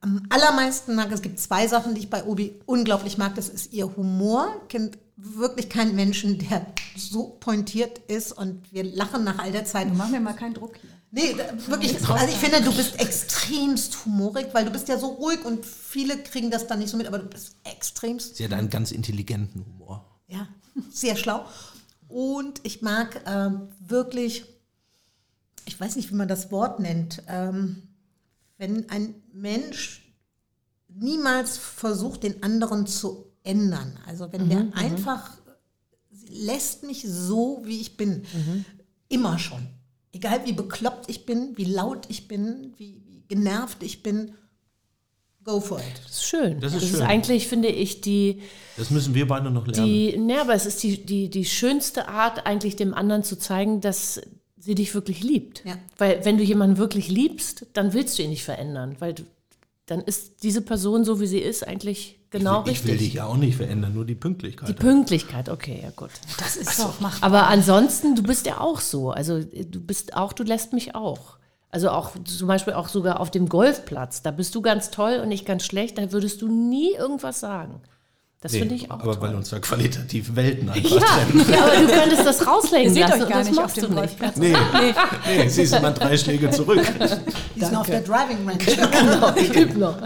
Speaker 1: am allermeisten mag, es gibt zwei Sachen, die ich bei Obi unglaublich mag. Das ist ihr Humor. Kennt wirklich keinen Menschen, der so pointiert ist und wir lachen nach all der Zeit.
Speaker 3: Mach mir mal keinen Druck hier.
Speaker 1: Nee, wirklich. Also ich finde, du bist extremst humorig, weil du bist ja so ruhig und viele kriegen das dann nicht so mit, aber du bist extremst
Speaker 4: Sie hat einen ganz intelligenten Humor.
Speaker 1: ja, sehr schlau. Und ich mag ähm, wirklich, ich weiß nicht, wie man das Wort nennt, ähm, wenn ein Mensch niemals versucht, den anderen zu ändern. Also wenn der einfach lässt mich so, wie ich bin, immer schon. Egal wie bekloppt ich bin, wie laut ich bin, wie, wie genervt ich bin, go for it.
Speaker 2: Das ist schön.
Speaker 4: Das ist
Speaker 2: das
Speaker 4: schön.
Speaker 2: ist eigentlich, finde ich, die,
Speaker 4: Das müssen wir beide noch lernen.
Speaker 2: die, ne, aber es ist die, die, die schönste Art, eigentlich dem anderen zu zeigen, dass sie dich wirklich liebt.
Speaker 1: Ja.
Speaker 2: Weil wenn du jemanden wirklich liebst, dann willst du ihn nicht verändern, weil du, dann ist diese Person so, wie sie ist, eigentlich genau
Speaker 4: ich, will, ich will
Speaker 2: richtig.
Speaker 4: dich ja auch nicht verändern, nur die Pünktlichkeit.
Speaker 2: Die Pünktlichkeit, okay, ja gut.
Speaker 3: Das ist doch machbar.
Speaker 2: Aber ansonsten, du bist ja auch so. Also du bist auch, du lässt mich auch. Also auch zum Beispiel auch sogar auf dem Golfplatz. Da bist du ganz toll und ich ganz schlecht. Da würdest du nie irgendwas sagen. Das
Speaker 4: Nee,
Speaker 2: finde ich auch
Speaker 4: aber
Speaker 2: toll.
Speaker 4: weil uns da qualitativ Welten einfach
Speaker 2: ja,
Speaker 4: trennen.
Speaker 2: ja, aber du könntest das rauslegen
Speaker 3: Ihr seht
Speaker 2: lassen
Speaker 3: euch gar
Speaker 2: und das
Speaker 3: nicht auf
Speaker 2: machst
Speaker 3: dem. Golfplatz.
Speaker 4: Nee, nee, siehst du mal drei Schläge zurück.
Speaker 1: Die sind auf der Driving Range.
Speaker 2: Genau, ich übe noch.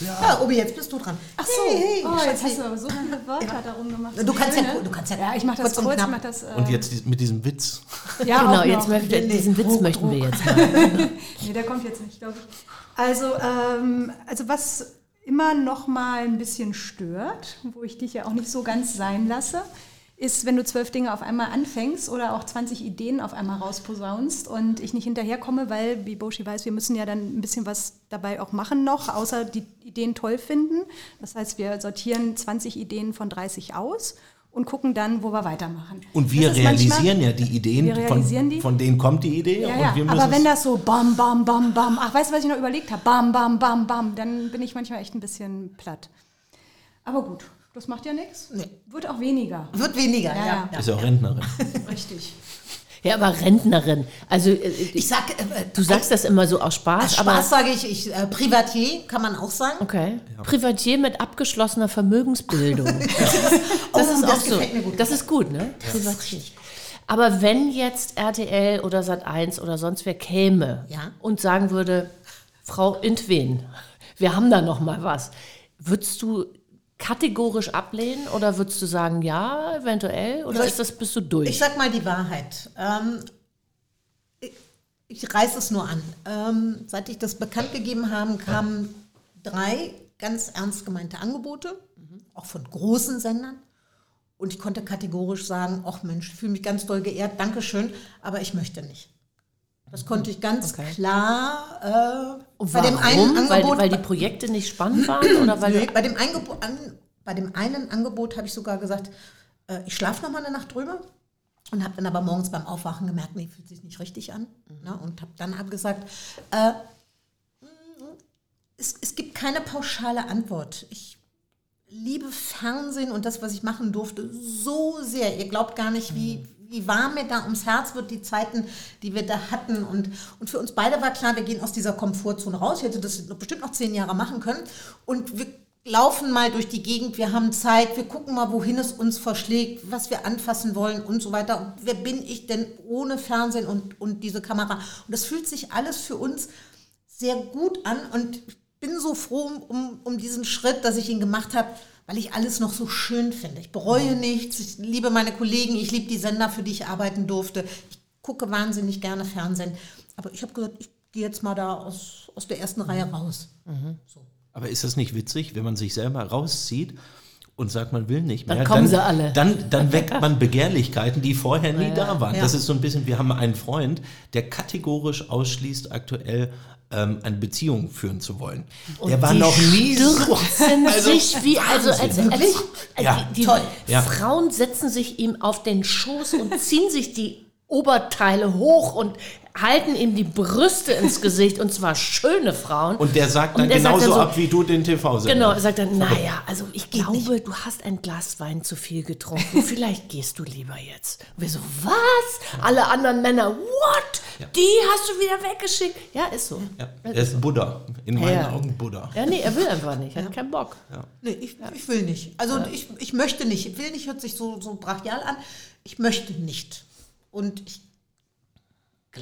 Speaker 1: Ja, Obi, jetzt bist du dran.
Speaker 3: Ach so,
Speaker 1: Hey, hey,
Speaker 3: oh, jetzt hast du aber so viele Wörter darum gemacht.
Speaker 1: Du kannst ja,
Speaker 3: ne?
Speaker 1: du kannst ja,
Speaker 3: Ja, ich mache das
Speaker 1: kurz und
Speaker 3: kurz, ich mache das. Äh,
Speaker 4: Und jetzt mit diesem Witz.
Speaker 3: ja,
Speaker 2: Genau, jetzt möchten wir, diesen Witz möchten wir jetzt mal.
Speaker 3: Nee, der kommt jetzt nicht, glaube ich. Also, ähm, also was immer noch mal ein bisschen stört, wo ich dich ja auch nicht so ganz sein lasse, ist, wenn du zwölf Dinge auf einmal anfängst oder auch 20 Ideen auf einmal rausposaunst und ich nicht hinterherkomme, weil, wie Boshi weiß, wir müssen ja dann ein bisschen was dabei auch machen noch, außer die Ideen toll finden. Das heißt, wir sortieren 20 Ideen von 30 aus und gucken dann, wo wir weitermachen.
Speaker 4: Und wir realisieren ja die Ideen,
Speaker 3: Wir realisieren
Speaker 4: von,
Speaker 3: die.
Speaker 4: von denen kommt die Idee.
Speaker 3: Ja,
Speaker 4: und
Speaker 3: ja. aber wenn das so bam, bam, bam, bam, ach, weißt du, was ich noch überlegt habe? Bam, bam, bam, bam, dann bin ich manchmal echt ein bisschen platt. Aber gut, das macht ja nichts.
Speaker 1: Nee.
Speaker 3: Wird auch weniger.
Speaker 1: Wird weniger,
Speaker 3: Ja,
Speaker 1: ja.
Speaker 3: ja.
Speaker 4: ist ja auch Rentnerin.
Speaker 3: Richtig.
Speaker 2: Ja, aber Rentnerin. Also äh,
Speaker 1: Ich sag, äh,
Speaker 2: du sagst das immer so aus Spaß,
Speaker 1: Spaß
Speaker 2: aber
Speaker 1: sage ich, ich äh, Privatier kann man auch sagen.
Speaker 2: Okay. Privatier mit abgeschlossener Vermögensbildung. Das,
Speaker 1: Oh,
Speaker 2: ist
Speaker 1: das
Speaker 2: auch so.
Speaker 1: gefällt mir gut.
Speaker 2: Das ist gut, ne? Privatier. Aber wenn jetzt RTL oder Sat1 oder sonst wer käme
Speaker 1: Ja.
Speaker 2: und sagen würde, Frau Intwen, wir haben da noch mal was, würdest du kategorisch ablehnen oder würdest du sagen, ja, eventuell oder
Speaker 1: ich-
Speaker 2: ist das bist du durch?
Speaker 1: Ich sag mal die Wahrheit. Ähm, ich, ich reiße es nur an. Ähm, seit ich das bekannt gegeben habe, kamen drei ganz ernst gemeinte Angebote, auch von großen Sendern. Und ich konnte kategorisch sagen, ach Mensch, ich fühle mich ganz doll geehrt, Dankeschön, aber ich möchte nicht. Das konnte ich ganz klar äh,
Speaker 2: Und
Speaker 1: bei dem
Speaker 2: warum?
Speaker 1: einen
Speaker 2: weil,
Speaker 1: Angebot.
Speaker 2: weil die Projekte nicht spannend waren? Oder weil
Speaker 1: Nee, bei, dem Eingebo- an, bei dem einen Angebot habe ich sogar gesagt, äh, ich schlafe noch mal eine Nacht drüber und habe dann aber morgens beim Aufwachen gemerkt, nee, fühlt sich nicht richtig an. Ne? Und habe dann abgesagt, äh, es, es gibt keine pauschale Antwort. Ich liebe Fernsehen und das, was ich machen durfte, so sehr. Ihr glaubt gar nicht, wie, wie warm mir da ums Herz wird, die Zeiten, die wir da hatten. Und, und für uns beide war klar, wir gehen aus dieser Komfortzone raus. Ich hätte das bestimmt noch zehn Jahre machen können. Und wir laufen mal durch die Gegend, wir haben Zeit, wir gucken mal, wohin es uns verschlägt, was wir anfassen wollen und so weiter. Und wer bin ich denn ohne Fernsehen und, und diese Kamera? Und das fühlt sich alles für uns sehr gut an und ich bin so froh um, um diesen Schritt, dass ich ihn gemacht habe, weil ich alles noch so schön finde. Ich bereue nichts, ich liebe meine Kollegen, ich liebe die Sender, für die ich arbeiten durfte. Ich gucke wahnsinnig gerne Fernsehen. Aber ich habe gesagt, ich gehe jetzt mal da aus, aus der ersten Reihe raus.
Speaker 4: Aber ist das nicht witzig, wenn man sich selber rauszieht und sagt, man will nicht mehr?
Speaker 2: Dann kommen sie alle.
Speaker 4: Dann, dann weckt man Begehrlichkeiten, die vorher nie da waren.
Speaker 1: Ja.
Speaker 4: Das ist so ein bisschen, wir haben einen Freund, der kategorisch ausschließt, aktuell ähm, eine Beziehung führen zu wollen. der war noch nie so. Also,
Speaker 2: sich wie, also als, als, als
Speaker 4: Ja,
Speaker 2: die, die.
Speaker 4: Ja.
Speaker 2: Frauen setzen sich ihm auf den Schoß und ziehen sich die Oberteile hoch und halten ihm die Brüste ins Gesicht und zwar schöne Frauen.
Speaker 4: Und der sagt dann
Speaker 2: er sagt
Speaker 4: genauso
Speaker 2: dann so-
Speaker 4: ab, wie du den TV-Sender.
Speaker 2: Genau, er sagt dann, naja, also ich glaube, du hast ein Glas Wein zu viel getrunken. Vielleicht gehst du lieber jetzt. Und wir so, was? Alle anderen Männer, what? Die hast du wieder weggeschickt? Ja, ist so.
Speaker 4: Ja, er ist Buddha. In meinen
Speaker 2: Ja.
Speaker 4: Augen Buddha.
Speaker 2: Ja, nee, er will einfach nicht, er hat keinen Bock.
Speaker 1: Nee, ich, ich will nicht. Also ich, ich möchte nicht. Ich will nicht, hört sich so, so brachial an. Ich möchte nicht. Und ich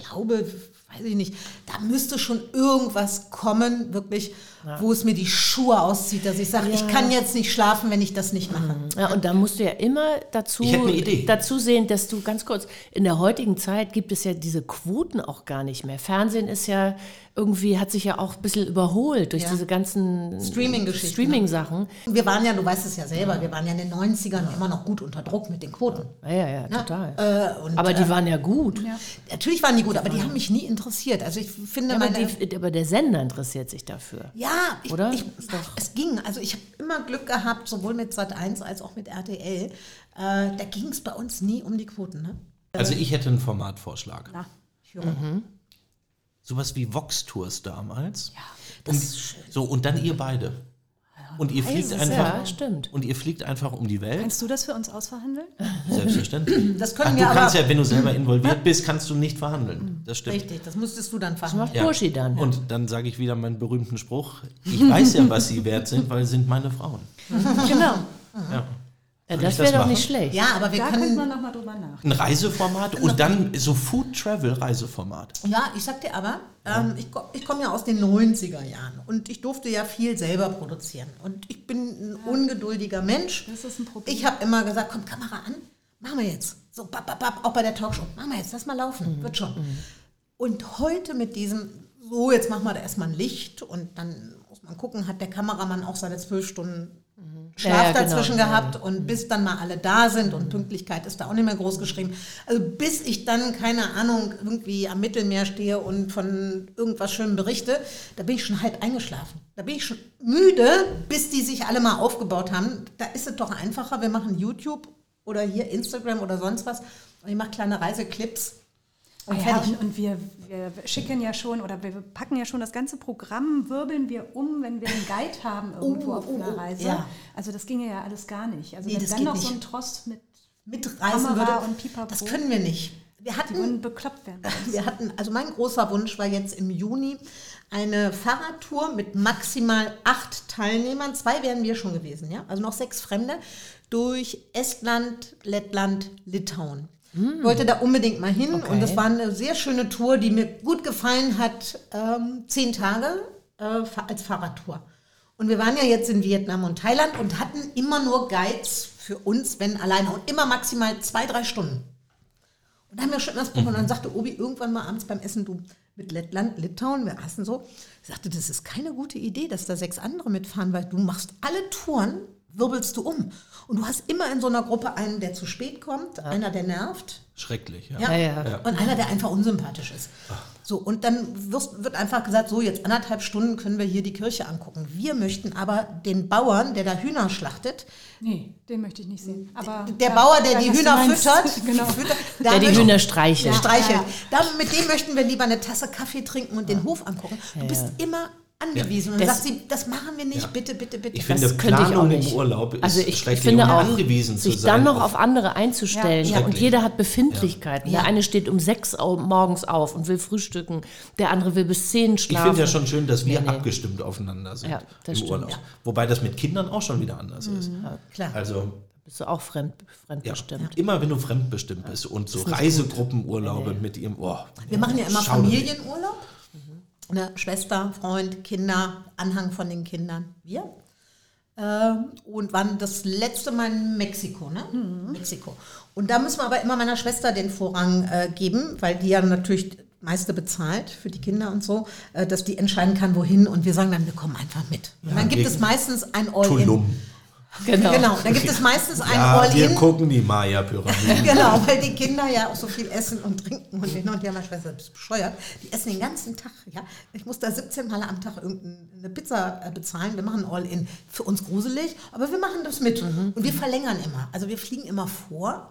Speaker 1: glaube, weiß ich nicht, da müsste schon irgendwas kommen, wirklich, wo es mir die Schuhe auszieht, dass ich sage, ich kann jetzt nicht schlafen, wenn ich das nicht mache.
Speaker 2: Ja, und da musst du ja immer dazu, dazu sehen, dass du ganz kurz, in der heutigen Zeit gibt es ja diese Quoten auch gar nicht mehr. Fernsehen ist ja irgendwie, hat sich ja auch ein bisschen überholt durch
Speaker 1: Ja.
Speaker 2: diese ganzen
Speaker 1: Streaming-Geschichten,
Speaker 2: Streaming-Sachen.
Speaker 1: Wir waren ja, du weißt es ja selber, wir waren ja in den 90ern immer noch gut unter Druck mit den Quoten.
Speaker 2: Ja, ja, ja, total.
Speaker 1: Äh, und,
Speaker 2: aber die waren ja gut.
Speaker 1: Natürlich waren die gut, aber die haben mich nie interessiert. Also ich finde
Speaker 2: Ja, aber,
Speaker 1: meine...
Speaker 2: die, aber der Sender interessiert sich dafür.
Speaker 1: Ja, ich,
Speaker 2: Oder?
Speaker 1: Ich,
Speaker 2: Ist doch-
Speaker 1: es ging. Also ich habe immer Glück gehabt, sowohl mit Sat1 als auch mit RTL. Äh, da ging es bei uns nie um die Quoten. Ne?
Speaker 4: Also ich hätte einen Formatvorschlag.
Speaker 1: Ja, ich höre.
Speaker 4: Sowas wie Vox-Tours damals. Ja,
Speaker 1: das
Speaker 4: und,
Speaker 1: ist schön.
Speaker 4: So, und dann ihr beide. Und ihr fliegt
Speaker 2: es,
Speaker 4: einfach.
Speaker 2: ja, stimmt.
Speaker 4: Und ihr fliegt einfach um die Welt.
Speaker 3: Kannst du das für uns ausverhandeln?
Speaker 4: Selbstverständlich.
Speaker 1: Das können
Speaker 4: Ach,
Speaker 1: wir
Speaker 4: du
Speaker 1: aber.
Speaker 4: kannst ja, wenn du selber involviert bist, kannst du nicht verhandeln. Das stimmt.
Speaker 1: Richtig, das müsstest du dann fahren.
Speaker 2: Macht Burschi dann.
Speaker 4: Und dann sage ich wieder meinen berühmten Spruch: Ich weiß ja, was sie wert sind, weil sie sind meine Frauen.
Speaker 3: Genau.
Speaker 2: ja,
Speaker 4: ich
Speaker 2: das wäre doch
Speaker 4: machen?
Speaker 2: nicht schlecht.
Speaker 1: Ja, aber wir
Speaker 3: Da könnte
Speaker 1: können.
Speaker 3: man nochmal drüber nach.
Speaker 4: Ein Reiseformat und dann so Food-Travel-Reiseformat.
Speaker 1: Ja, ich sag dir aber, ähm, ich, ich komme ja aus den 90er Jahren und ich durfte ja viel selber produzieren. Und ich bin ein ungeduldiger Mensch.
Speaker 3: Das ist ein Problem.
Speaker 1: Ich habe immer gesagt, komm, Kamera an, machen wir jetzt. So, bap, bap, bap, auch bei der Talkshow. Machen wir jetzt, lass mal laufen, wird schon. Und heute mit diesem, so, jetzt machen wir da erstmal ein Licht und dann muss man gucken, hat der Kameramann auch seine zwölf Stunden Schlaf
Speaker 2: Ja, genau.
Speaker 1: dazwischen
Speaker 2: Ja,
Speaker 1: gehabt und bis dann mal alle da sind und Pünktlichkeit ist da auch nicht mehr groß geschrieben. Also bis ich dann, keine Ahnung, irgendwie am Mittelmeer stehe und von irgendwas Schönem berichte, da bin ich schon halb eingeschlafen. Da bin ich schon müde, bis die sich alle mal aufgebaut haben. Da ist es doch einfacher, wir machen YouTube oder hier Instagram oder sonst was und ich mache kleine Reiseclips und
Speaker 3: Ah ja, und, und wir, wir schicken ja schon oder wir packen ja schon das ganze Programm, wirbeln wir um, wenn wir einen Guide haben irgendwo
Speaker 1: Oh,
Speaker 3: auf
Speaker 1: oh,
Speaker 3: einer
Speaker 1: oh,
Speaker 3: Reise.
Speaker 1: ja.
Speaker 3: Also das ginge ja alles gar nicht. Also
Speaker 1: Nee,
Speaker 3: wenn dann noch
Speaker 1: nicht.
Speaker 3: so ein Trost mit,
Speaker 1: mitreißen
Speaker 3: Kamera
Speaker 1: würde,
Speaker 3: und Pipapo.
Speaker 1: das können wir nicht. Wir
Speaker 3: die
Speaker 1: hatten
Speaker 3: würden bekloppt werden.
Speaker 1: Wir hatten, also mein großer Wunsch war jetzt im Juni eine Fahrradtour mit maximal acht Teilnehmern. Zwei wären wir schon gewesen, ja. Also noch sechs Fremde durch Estland, Lettland, Litauen. Ich wollte da unbedingt mal hin und das war eine sehr schöne Tour, die mir gut gefallen hat. Ähm, zehn Tage äh, als Fahrradtour. Und wir waren ja jetzt in Vietnam und Thailand und hatten immer nur Guides für uns, wenn alleine und immer maximal zwei, drei Stunden. Und haben wir schon das Problem. Und dann sagte Obi irgendwann mal abends beim Essen, du mit Lettland, Litauen, wir aßen so, sagte, das ist keine gute Idee, dass da sechs andere mitfahren, weil du machst alle Touren wirbelst du um. Und du hast immer in so einer Gruppe einen, der zu spät kommt, einer, der nervt.
Speaker 4: Schrecklich, ja.
Speaker 1: Ja.
Speaker 2: Ja, ja.
Speaker 1: Und einer, der einfach unsympathisch ist. So, und dann wirst, wird einfach gesagt, so, jetzt anderthalb Stunden können wir hier die Kirche angucken. Wir möchten aber den Bauern, der da Hühner schlachtet,
Speaker 3: Nee, den möchte ich nicht sehen. Aber
Speaker 1: der
Speaker 3: ja,
Speaker 1: Bauer, der
Speaker 3: ja,
Speaker 1: die Hühner
Speaker 3: meinst.
Speaker 1: füttert,
Speaker 3: genau.
Speaker 1: füttert
Speaker 2: Der die Hühner streichelt.
Speaker 1: streichelt.
Speaker 3: Ja,
Speaker 1: Da, mit dem möchten wir lieber eine Tasse Kaffee trinken und den Hof angucken. Du bist immer angewiesen. Und dann
Speaker 2: Das-
Speaker 1: sagt sie, das machen wir nicht, bitte, bitte, bitte.
Speaker 4: Ich
Speaker 1: Das-
Speaker 4: finde,
Speaker 2: könnte ich auch
Speaker 4: Planung
Speaker 2: nicht.
Speaker 4: im Urlaub ist
Speaker 2: also ich, ich
Speaker 4: schrecklich
Speaker 2: finde
Speaker 4: und
Speaker 2: auch,
Speaker 4: angewiesen zu
Speaker 2: sich dann noch auf andere einzustellen.
Speaker 1: Ja,
Speaker 2: und jeder hat Befindlichkeiten.
Speaker 1: Ja.
Speaker 2: Der eine steht um sechs morgens auf und will frühstücken. Der andere will bis zehn
Speaker 4: Ich
Speaker 2: schlafen.
Speaker 4: finde ja schon schön, dass wir
Speaker 2: Nee, nee.
Speaker 4: abgestimmt aufeinander sind
Speaker 2: Ja, das
Speaker 4: im
Speaker 2: stimmt,
Speaker 4: Urlaub.
Speaker 2: ja.
Speaker 4: Wobei das mit Kindern auch schon wieder anders ist.
Speaker 1: Klar.
Speaker 4: Also
Speaker 2: Bist du auch fremd,
Speaker 4: ja,
Speaker 2: fremdbestimmt.
Speaker 4: immer wenn du fremdbestimmt bist und so Reisegruppenurlaube mit ihrem oh,
Speaker 1: Wir machen ja immer Familienurlaub. Eine Schwester, Freund, Kinder, Anhang von den Kindern. Wir. Ähm, und waren das letzte Mal in Mexiko, ne? Mexiko. Und da müssen wir aber immer meiner Schwester den Vorrang äh, geben, weil die ja natürlich meiste bezahlt für die Kinder und so, äh, dass die entscheiden kann, wohin. Und wir sagen dann, wir kommen einfach mit. Und dann gibt es meistens ein All-In.
Speaker 2: Genau.
Speaker 1: Genau, dann gibt es meistens ein
Speaker 4: Ja, wir
Speaker 1: All-In.
Speaker 4: gucken die Maya-Pyramiden.
Speaker 1: Genau, weil die Kinder ja auch so viel essen und trinken und hin und her, meine Schwester ist bescheuert. Die essen den ganzen Tag, ja. Ich muss da 17 Mal am Tag irgendeine Pizza äh, bezahlen. Wir machen All-In. Für uns gruselig, aber wir machen das mit. Und wir verlängern immer. Also wir fliegen immer vor,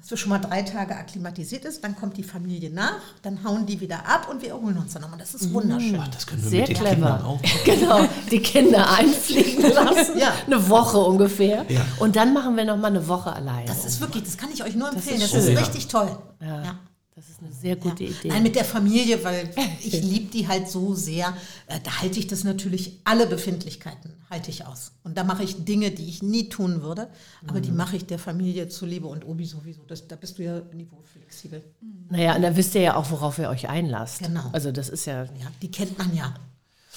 Speaker 1: dass wir schon mal drei Tage akklimatisiert ist. Dann kommt die Familie nach, dann hauen die wieder ab und wir erholen uns dann nochmal. Das ist wunderschön.
Speaker 4: Das können wir
Speaker 2: Sehr
Speaker 4: mit den Kindern
Speaker 2: clever.
Speaker 4: auch.
Speaker 2: Genau, die Kinder einfliegen lassen.
Speaker 1: Ja.
Speaker 2: Eine Woche ungefähr.
Speaker 4: Ja.
Speaker 2: Und dann machen wir noch mal eine Woche alleine.
Speaker 1: Das ist wirklich, das kann ich euch nur empfehlen.
Speaker 2: ist
Speaker 1: Das ist,
Speaker 2: schön.
Speaker 1: richtig toll. Ja.
Speaker 2: Das ist eine sehr gute Idee.
Speaker 1: Nein, mit der Familie, weil ich liebe die halt so sehr. Äh, Da halte ich das natürlich, alle Befindlichkeiten halte ich aus. Und da mache ich Dinge, die ich nie tun würde, aber
Speaker 2: Mhm.
Speaker 1: die mache ich der Familie zuliebe und Obi sowieso. Das, da bist du ja niveauflexibel.
Speaker 2: naja, und da wisst ihr ja auch, worauf ihr euch einlasst.
Speaker 1: Genau.
Speaker 2: Also das ist ja,
Speaker 1: Ja, die kennt man ja.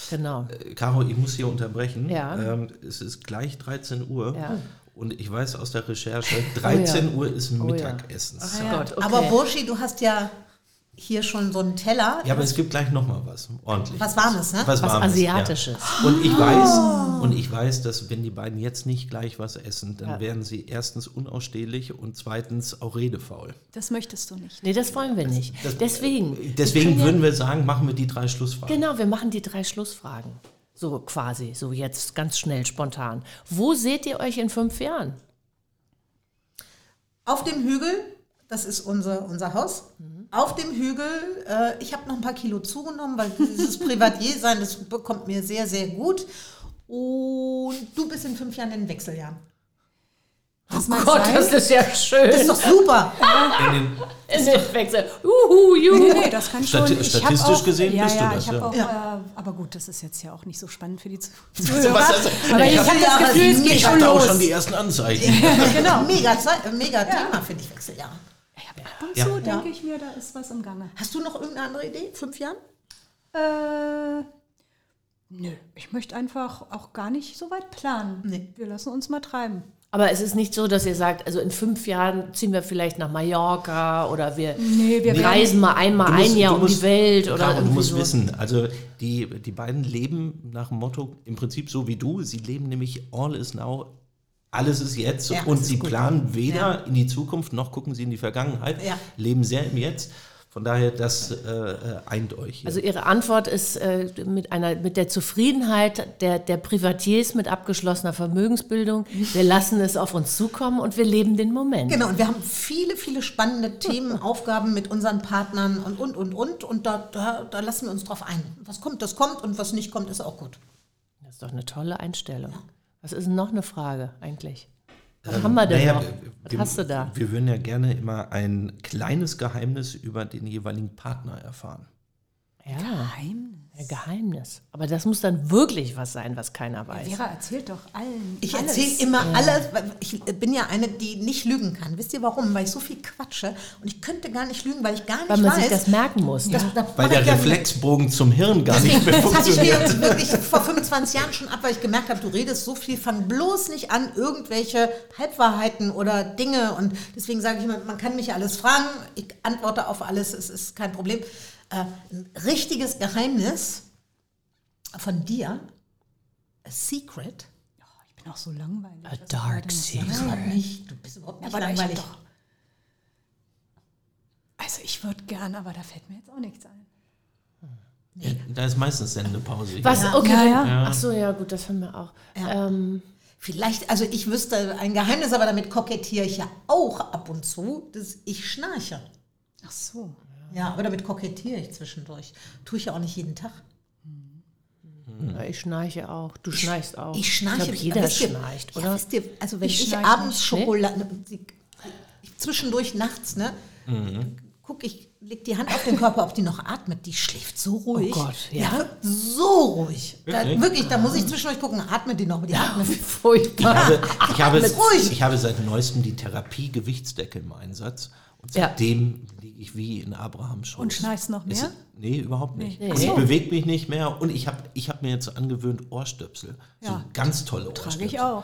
Speaker 2: genau.
Speaker 4: Caro, ich muss hier unterbrechen.
Speaker 2: Ja.
Speaker 4: Ähm, es ist gleich 13 Uhr.
Speaker 2: Ja.
Speaker 4: Und ich weiß aus der Recherche, 13 Uhr ist
Speaker 2: Oh ja. Gott, okay.
Speaker 1: Aber Burschi, du hast ja hier schon so einen Teller.
Speaker 4: Ja, aber es gibt gleich noch mal was. Ordentlich.
Speaker 1: Was Warmes, ne?
Speaker 2: Was
Speaker 4: Warmes,
Speaker 2: Asiatisches.
Speaker 4: Ja. Und ich weiß, und ich weiß, dass wenn die beiden jetzt nicht gleich was essen, dann
Speaker 2: Ja.
Speaker 4: werden sie erstens unausstehlich und zweitens auch redefaul.
Speaker 3: Das möchtest du nicht.
Speaker 2: Nee, das wollen wir nicht. Deswegen. wir
Speaker 4: Deswegen
Speaker 2: können ja-
Speaker 4: würden wir sagen, machen wir die drei Schlussfragen.
Speaker 2: Genau, wir machen die drei Schlussfragen. So quasi, so jetzt ganz schnell, spontan. Wo seht ihr euch in fünf Jahren?
Speaker 1: Auf dem Hügel, das ist unser, unser Haus. Auf dem Hügel, äh, ich habe noch ein paar Kilo zugenommen, weil dieses Privatier sein, das bekommt mir sehr, sehr gut. Und du bist in fünf Jahren in Wechseljahren.
Speaker 3: Das mag
Speaker 2: Gott,
Speaker 3: sein.
Speaker 2: das ist ja schön.
Speaker 1: Das ist doch super.
Speaker 4: In den,
Speaker 2: In den Wechsel. Uhu, juhu.
Speaker 3: Nee, nee, das kann
Speaker 4: Stati-
Speaker 3: schon. Ich
Speaker 4: statistisch
Speaker 3: auch,
Speaker 4: gesehen
Speaker 3: ja,
Speaker 4: bist du
Speaker 3: ja,
Speaker 4: das,
Speaker 3: Ich
Speaker 4: ja.
Speaker 3: auch,
Speaker 1: Ja.
Speaker 3: Äh, aber gut, das ist jetzt ja auch nicht so spannend für die Zuhörer. aber ich
Speaker 4: Ich
Speaker 3: habe
Speaker 1: hab-
Speaker 3: das Gefühl, es geht
Speaker 4: ich
Speaker 3: schon
Speaker 4: hatte auch
Speaker 3: los.
Speaker 4: schon die ersten Anzeichen.
Speaker 1: genau. Mega, Zeit- mega Thema, finde ich, Wechseljahre.
Speaker 3: Ab und
Speaker 4: Ja.
Speaker 3: zu denke ich mir, da ist was im Gange.
Speaker 1: Hast du noch irgendeine andere Idee? Fünf Jahren?
Speaker 3: Äh, nö, ich möchte einfach auch gar nicht so weit planen.
Speaker 1: Nee.
Speaker 3: Wir lassen uns mal treiben.
Speaker 2: Aber es ist nicht so, dass ihr sagt, also in fünf Jahren ziehen wir vielleicht nach Mallorca oder wir
Speaker 3: Nee, wir
Speaker 2: reisen mal einmal
Speaker 4: musst-
Speaker 2: ein Jahr um
Speaker 4: musst-
Speaker 2: die Welt oder
Speaker 4: Caro, du musst
Speaker 2: so.
Speaker 4: wissen, also die, die beiden leben nach dem Motto im Prinzip so wie du. Sie leben nämlich all is now, alles ist jetzt
Speaker 1: Ja,
Speaker 4: und sie
Speaker 1: gut.
Speaker 4: planen weder
Speaker 1: Ja.
Speaker 4: in die Zukunft noch gucken sie in die Vergangenheit,
Speaker 1: Ja.
Speaker 4: leben sehr im Jetzt. Von daher, das äh, äh, eint euch. Hier.
Speaker 2: Also Ihre Antwort ist äh, mit, einer, mit der Zufriedenheit der, der Privatiers mit abgeschlossener Vermögensbildung. Wir lassen es auf uns zukommen und wir leben den Moment.
Speaker 1: Genau, und wir haben viele, viele spannende Themen, Aufgaben mit unseren Partnern und, und, und, und. Und da, da, da lassen wir uns drauf ein. Was kommt, das kommt und was nicht kommt, ist auch gut.
Speaker 2: Das ist doch eine tolle Einstellung. Was ist denn noch eine Frage eigentlich? Was haben wir denn
Speaker 4: Naja,
Speaker 2: noch?
Speaker 4: wir-
Speaker 2: Was
Speaker 4: wir-
Speaker 2: hast du da?
Speaker 4: Wir würden ja gerne immer ein kleines Geheimnis über den jeweiligen Partner erfahren.
Speaker 2: Ja, Geheimnis. Ein Geheimnis. Aber das muss dann wirklich was sein, was keiner weiß.
Speaker 3: Vera erzählt doch allen.
Speaker 1: Ich
Speaker 3: alles.
Speaker 1: erzähle immer alles, weil ich bin ja eine, die nicht lügen kann. Wisst ihr warum? Weil ich so viel quatsche und ich könnte gar nicht lügen, weil ich gar nicht
Speaker 2: Weil man
Speaker 1: weiß.
Speaker 2: sich das merken muss.
Speaker 1: das, da
Speaker 4: Weil der Reflexbogen zum Hirn gar nicht mehr
Speaker 1: Das hatte ich mir
Speaker 4: funktioniert.
Speaker 1: wirklich vor 25 Jahren schon ab, weil ich gemerkt habe, du redest so viel, fang bloß nicht an, irgendwelche Halbwahrheiten oder Dinge. Und deswegen sage ich immer, man kann mich alles fragen, ich antworte auf alles, es ist kein Problem. Äh, ein richtiges Geheimnis von dir, a secret,
Speaker 3: bin auch so langweilig.
Speaker 6: A dark secret.
Speaker 1: nicht. Du bist überhaupt nicht
Speaker 3: Aber ich
Speaker 1: langweilig.
Speaker 3: doch- Also ich würde gern, aber da fällt mir jetzt auch nichts ein.
Speaker 4: Ja, da ist meistens Sendepause.
Speaker 2: Was? Okay.
Speaker 3: Ja,
Speaker 2: dann-
Speaker 3: ja.
Speaker 2: Ach so, ja, gut, das haben wir auch. Ähm,
Speaker 1: Vielleicht, also ich wüsste ein Geheimnis, aber damit kokettiere ich ja auch ab und zu, dass ich schnarche.
Speaker 3: Ach so.
Speaker 1: Ja, aber damit kokettiere ich zwischendurch. Tue ich ja auch nicht jeden Tag.
Speaker 2: ja, ich schnarche auch. Du schnarchst auch.
Speaker 1: Ich schnarche.
Speaker 2: Ich glaub, jeder schnarcht,
Speaker 1: ja,
Speaker 2: oder?
Speaker 1: wisst ihr, also wenn
Speaker 3: Ich
Speaker 1: ich, abends
Speaker 3: nicht.
Speaker 1: Schokolade, ich, zwischendurch nachts, ne, guck ich, leg die Hand auf den Körper, ob die noch atmet. Die schläft so ruhig.
Speaker 2: Oh Gott, ja?
Speaker 1: so ruhig. Da,
Speaker 4: Wirklich?
Speaker 1: wirklich, da muss ich zwischendurch gucken, atmet die noch, aber die atmet.
Speaker 4: Ich
Speaker 2: Furchtbar.
Speaker 4: habe, ich, habe,
Speaker 1: ruhig.
Speaker 4: ich habe seit neuestem die Therapie-Gewichtsdecke im Einsatz. Und
Speaker 2: Ja.
Speaker 4: seitdem liege ich wie in Abrahams Schoß.
Speaker 3: Und schnarchst noch
Speaker 4: Es-
Speaker 3: mehr?
Speaker 4: Nee, überhaupt nicht.
Speaker 2: Nee.
Speaker 4: Und Ich bewege mich nicht mehr und ich habe ich hab mir jetzt angewöhnt Ohrstöpsel. So
Speaker 3: Ja.
Speaker 4: ganz tolle Ohrstöpsel.
Speaker 3: Trage ich auch.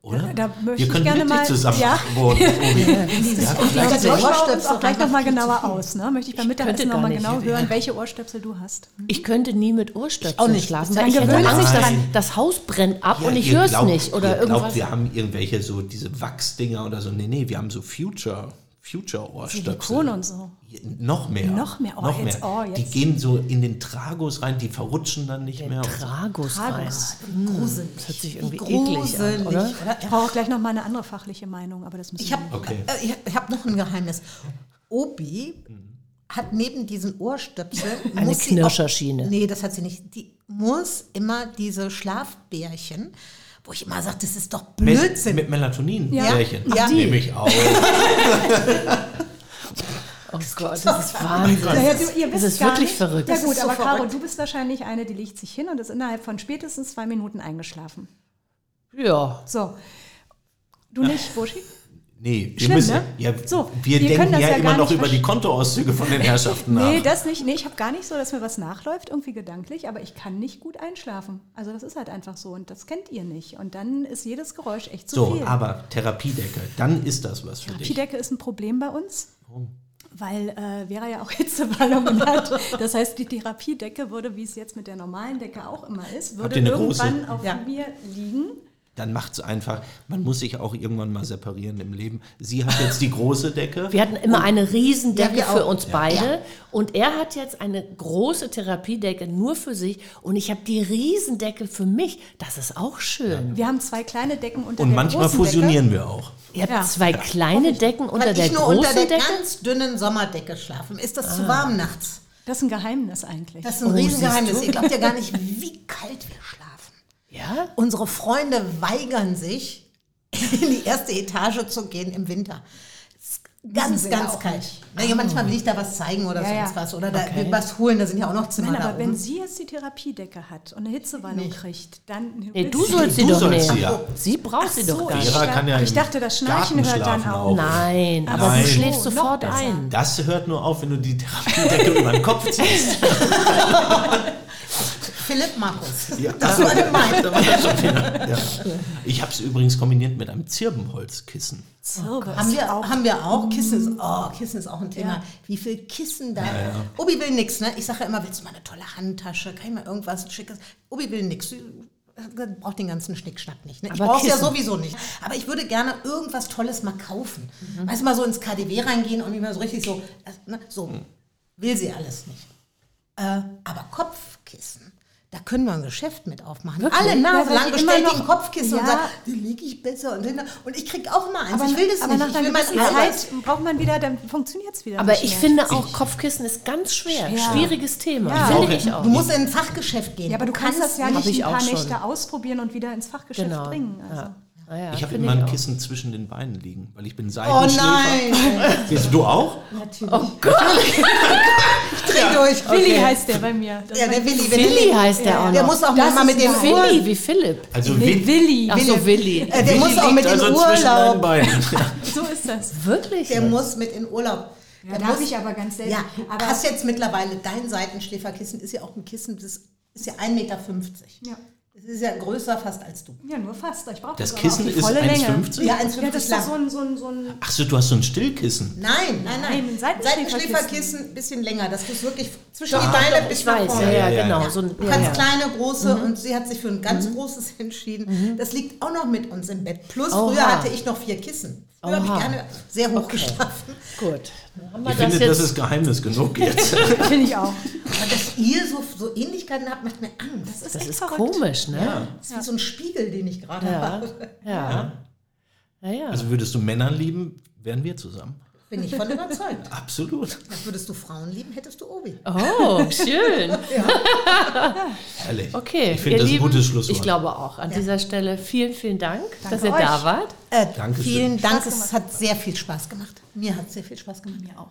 Speaker 4: Oder?
Speaker 3: Da- da möchte
Speaker 4: Wir
Speaker 3: ich
Speaker 4: können
Speaker 3: gerne
Speaker 4: wirklich
Speaker 3: mal-
Speaker 4: zusammen
Speaker 3: Ja.
Speaker 4: wohnen. Ja, vielleicht
Speaker 1: Ohrstöpsel
Speaker 3: uns auch gleich nochmal genauer aus. Ne? Möchte ich beim Mittagessen nochmal genau hören, welche Ohrstöpsel du hast.
Speaker 2: Ich könnte nie mit Ohrstöpseln
Speaker 1: auch nicht.
Speaker 2: schlafen, weil ich hätte
Speaker 3: gewöhnt
Speaker 2: Angst,
Speaker 3: sich
Speaker 2: dass das Haus brennt ab und ich höre es nicht oder
Speaker 4: ihr glaubt,
Speaker 2: irgendwas.
Speaker 4: wir haben irgendwelche so diese Wachsdinger oder so. Nee, nee, wir haben so Future, Future Ohrstöpsel.
Speaker 3: Silikon und so.
Speaker 4: Noch mehr.
Speaker 3: Noch mehr. Oh, jetzt- oh,
Speaker 4: Die
Speaker 3: jetzt.
Speaker 4: gehen so in den Tragos rein, die verrutschen dann nicht mehr. und so.
Speaker 2: Tragos rein.
Speaker 3: Tragos.
Speaker 1: Gruselig.
Speaker 2: Das hört sich
Speaker 1: Wie
Speaker 2: irgendwie eklig an,
Speaker 1: gruselig,
Speaker 2: oder?
Speaker 3: Ich brauche auch gleich noch mal eine andere fachliche Meinung, aber das müssen
Speaker 1: Ich
Speaker 3: wir
Speaker 1: habe
Speaker 4: Okay.
Speaker 1: äh, ich, ich hab noch ein Geheimnis. Obi hat neben diesen Ohrstöpseln
Speaker 2: Eine Knirscherschiene.
Speaker 1: Auch, nee, das hat sie nicht. Die muss immer diese Schlafbärchen, wo ich immer sage, das ist doch
Speaker 4: Mit,
Speaker 1: Blödsinn.
Speaker 4: mit Melatonin.
Speaker 1: Ja.
Speaker 4: Bärchen.
Speaker 1: Ja.
Speaker 4: Ach, nehme ich auch.
Speaker 2: Oh Gott, das ist Wahnsinn.
Speaker 3: Ja, ja, du, ihr
Speaker 2: das ist
Speaker 3: gar
Speaker 2: wirklich
Speaker 3: nicht.
Speaker 2: verrückt.
Speaker 3: Ja
Speaker 1: Das
Speaker 3: gut,
Speaker 1: ist so
Speaker 3: aber Caro,
Speaker 1: verrückt.
Speaker 3: du bist wahrscheinlich eine, die legt sich hin und ist innerhalb von spätestens zwei Minuten eingeschlafen.
Speaker 2: Ja.
Speaker 3: So. Du nicht, Buschi?
Speaker 4: Nee, wir
Speaker 3: Schlimm,
Speaker 4: müssen.
Speaker 3: ne?
Speaker 4: Ja,
Speaker 3: So,
Speaker 4: wir
Speaker 3: wir
Speaker 4: denken
Speaker 3: das
Speaker 4: ja,
Speaker 3: ja
Speaker 4: immer noch
Speaker 3: nicht
Speaker 4: über die Kontoauszüge von den Herrschaften nach.
Speaker 3: Nee, das nicht. Nee, ich habe gar nicht so, dass mir was nachläuft, irgendwie gedanklich, aber ich kann nicht gut einschlafen. Also das ist halt einfach so und das kennt ihr nicht. Und dann ist jedes Geräusch echt zu
Speaker 4: so,
Speaker 3: viel.
Speaker 4: aber Therapiedecke, dann ist das was für dich.
Speaker 3: Therapiedecke ist ein Problem bei uns. Weil äh, Vera ja auch Hitzewallungen hat. Das heißt, die Therapiedecke würde, wie es jetzt mit der normalen Decke auch immer ist, würde irgendwann
Speaker 4: große?
Speaker 3: auf
Speaker 1: Ja.
Speaker 3: mir liegen.
Speaker 4: Dann macht es einfach, man muss sich auch irgendwann mal separieren im Leben. Sie hat jetzt die große Decke.
Speaker 2: Wir hatten immer eine Riesendecke
Speaker 1: Ja,
Speaker 2: für uns beide. Und er hat jetzt eine große Therapiedecke nur für sich. Und ich habe die Riesendecke für mich. Das ist auch schön.
Speaker 3: Wir haben zwei kleine Decken unter
Speaker 4: Und
Speaker 3: der
Speaker 4: manchmal
Speaker 3: großen
Speaker 4: fusionieren wir auch.
Speaker 2: Ihr habt
Speaker 3: Ja.
Speaker 2: zwei kleine Decken unter der
Speaker 1: ich nur
Speaker 2: großen
Speaker 1: unter der
Speaker 2: Decke.
Speaker 1: ganz dünnen Sommerdecke schlafe. Ist das zu
Speaker 3: Ah.
Speaker 1: warm nachts?
Speaker 3: Decke. Das ist ein Geheimnis eigentlich.
Speaker 1: Das ist ein
Speaker 2: Oh,
Speaker 1: Riesengeheimnis. Ihr glaubt ja gar nicht, wie kalt wir schlafen.
Speaker 2: Ja?
Speaker 1: Unsere Freunde weigern sich, in die erste Etage zu gehen im Winter. Ganz,
Speaker 3: ja
Speaker 1: ganz kalt. Naja, manchmal will ich da was zeigen oder
Speaker 3: Ja,
Speaker 1: sonst
Speaker 3: ja.
Speaker 1: was. Oder da will was holen, da sind ja auch noch Zimmer
Speaker 3: Nein,
Speaker 1: da
Speaker 3: aber wenn
Speaker 1: oben.
Speaker 3: sie jetzt die Therapiedecke hat und eine Hitzewallung kriegt, dann.
Speaker 2: Nee, du sollst sie
Speaker 4: Du
Speaker 2: doch
Speaker 4: sollst
Speaker 2: nehmen.
Speaker 4: sie ja.
Speaker 2: Sie braucht sie doch
Speaker 3: so,
Speaker 2: gar
Speaker 3: ich
Speaker 2: nicht.
Speaker 4: Kann ja
Speaker 3: ich dachte, das Schnarchen hört dann auf.
Speaker 4: auch.
Speaker 2: Nein, aber
Speaker 4: Nein.
Speaker 2: du schläfst
Speaker 3: noch
Speaker 2: sofort ein.
Speaker 4: Das hört nur auf, wenn du die Therapiedecke über den Kopf ziehst.
Speaker 1: Philipp Markus.
Speaker 4: Ja.
Speaker 1: Das war gemeint.
Speaker 4: Da war das schon wieder. Ja. Ich habe es übrigens kombiniert mit einem Zirbenholzkissen.
Speaker 3: Zirbe
Speaker 1: Haben wir,
Speaker 3: auch
Speaker 1: haben wir auch. Kissen ist, oh, Kissen ist auch ein Thema.
Speaker 3: Ja.
Speaker 1: Wie viel Kissen da? Obi will nix, ne? Ich sage ja immer, willst du mal eine tolle Handtasche? Kann ich mal irgendwas Schickes? Obi will nix. Braucht den ganzen Schnickschnack nicht. Ne? Ich brauche ja
Speaker 2: Kissen.
Speaker 1: sowieso nicht. Aber ich würde gerne irgendwas Tolles mal kaufen.
Speaker 2: Mhm.
Speaker 1: Weißt du, mal so ins KDW reingehen und immer so richtig so, äh, ne? so will sie alles nicht. Äh, aber Kopfkissen, da können wir ein Geschäft mit aufmachen.
Speaker 2: Wirklich?
Speaker 1: Alle
Speaker 3: Ja,
Speaker 1: Nase
Speaker 3: weil
Speaker 1: lang ein
Speaker 3: noch-
Speaker 1: Kopfkissen und
Speaker 3: Ja.
Speaker 1: sagt, die liege ich besser. Und, hinter- und ich krieg auch immer eins.
Speaker 3: Aber,
Speaker 1: ich will das
Speaker 3: aber
Speaker 1: nicht.
Speaker 3: nach
Speaker 1: Ich
Speaker 3: einer. Zeit braucht man wieder, dann funktioniert es wieder.
Speaker 2: Aber
Speaker 3: nicht
Speaker 2: ich
Speaker 3: mehr.
Speaker 2: finde auch, Kopfkissen ist ganz schwer.
Speaker 3: Schwer.
Speaker 2: Schwieriges Thema.
Speaker 3: Ja.
Speaker 2: Finde
Speaker 4: Ich auch.
Speaker 1: Du musst in ein Fachgeschäft gehen.
Speaker 3: Ja, aber du kannst das ja nicht
Speaker 2: ich
Speaker 3: ein paar. Nächte ausprobieren und wieder ins Fachgeschäft
Speaker 2: Genau.
Speaker 3: bringen. Also.
Speaker 2: Ja. Ah ja,
Speaker 4: Ich habe immer ein
Speaker 2: auch.
Speaker 4: Kissen zwischen den Beinen liegen, weil ich bin
Speaker 1: Oh
Speaker 4: Seitenschläfer.
Speaker 1: nein!
Speaker 4: Siehst du auch?
Speaker 2: Oh Gott,
Speaker 1: Dreh durch.
Speaker 3: Willi heißt der bei mir. Das
Speaker 1: Ja, der Willi.
Speaker 2: Willi
Speaker 1: der-
Speaker 2: heißt der auch
Speaker 1: Der
Speaker 2: noch.
Speaker 1: muss auch
Speaker 3: Das
Speaker 1: mal mit. Uhr...
Speaker 2: Willi, wie Philipp.
Speaker 4: Also
Speaker 3: Nee, Willi.
Speaker 2: Ach so, Willi.
Speaker 1: Äh, der
Speaker 4: Willi
Speaker 1: muss auch mit in
Speaker 4: also
Speaker 1: Urlaub.
Speaker 3: So ist das.
Speaker 2: Wirklich?
Speaker 1: Der muss mit in Urlaub.
Speaker 3: Ja,
Speaker 1: Der
Speaker 3: darf
Speaker 1: muss-
Speaker 3: ich aber ganz selten.
Speaker 1: Ja, du
Speaker 3: aber
Speaker 1: hast jetzt mittlerweile dein Seitenschläferkissen, ist ja auch ein Kissen, das ist ja 1,50 Meter.
Speaker 3: Ja.
Speaker 1: Das Sie ist ja größer fast als du.
Speaker 3: Ja, nur fast. Ich brauche
Speaker 4: Das
Speaker 3: aber
Speaker 4: Kissen
Speaker 3: auch die
Speaker 4: ist
Speaker 3: volle Länge.
Speaker 4: 1,50?
Speaker 1: Ja, 1,50
Speaker 3: Ja, das ist doch
Speaker 1: lang.
Speaker 3: so ein, so ein, so ein
Speaker 4: Ach so, du hast so ein Stillkissen.
Speaker 1: Nein, nein, nein.
Speaker 3: Nein, ein Seitenschläferkissen.
Speaker 1: Seitenschläferkissen, ein bisschen länger, dass du es wirklich zwischen
Speaker 4: Ja,
Speaker 1: die Beine
Speaker 2: Ich
Speaker 1: bis nach
Speaker 2: weiß,
Speaker 1: vorne.
Speaker 2: ja, ja, genau. So ein, ja, ja.
Speaker 1: kleine, große und sie hat sich für ein ganz großes entschieden. Das liegt auch noch mit uns im Bett. Plus
Speaker 2: Oha.
Speaker 1: früher hatte ich noch vier Kissen. Früher habe ich gerne sehr hoch
Speaker 2: Okay.
Speaker 1: geschlafen.
Speaker 2: Gut. Dann haben wir
Speaker 4: Ich
Speaker 2: das
Speaker 4: finde, das
Speaker 2: jetzt.
Speaker 4: ist Geheimnis genug jetzt.
Speaker 3: Finde ich auch.
Speaker 1: Aber dass ihr so, so Ähnlichkeiten habt, macht mir Angst. Das
Speaker 2: das
Speaker 3: echt
Speaker 2: ist komisch, ne?
Speaker 1: ist wie so ein Spiegel, den ich gerade
Speaker 2: Ja.
Speaker 1: habe.
Speaker 2: Ja. Ja, ja.
Speaker 4: Also würdest du Männern lieben, wären wir zusammen.
Speaker 1: Bin ich von überzeugt.
Speaker 4: Absolut.
Speaker 1: Ja, würdest du Frauen lieben, hättest du Obi.
Speaker 2: Oh, schön.
Speaker 4: Herrlich.
Speaker 2: Okay,
Speaker 4: Ich finde das ein
Speaker 2: Lieben,
Speaker 4: gutes Schlusswort.
Speaker 2: Ich glaube auch. An dieser Stelle vielen, vielen Dank, dass ihr
Speaker 3: euch.
Speaker 2: da wart.
Speaker 1: Äh,
Speaker 4: Dankeschön.
Speaker 1: vielen Dank, es hat sehr viel Spaß gemacht. Mir hat es sehr viel Spaß gemacht.
Speaker 3: Mir auch.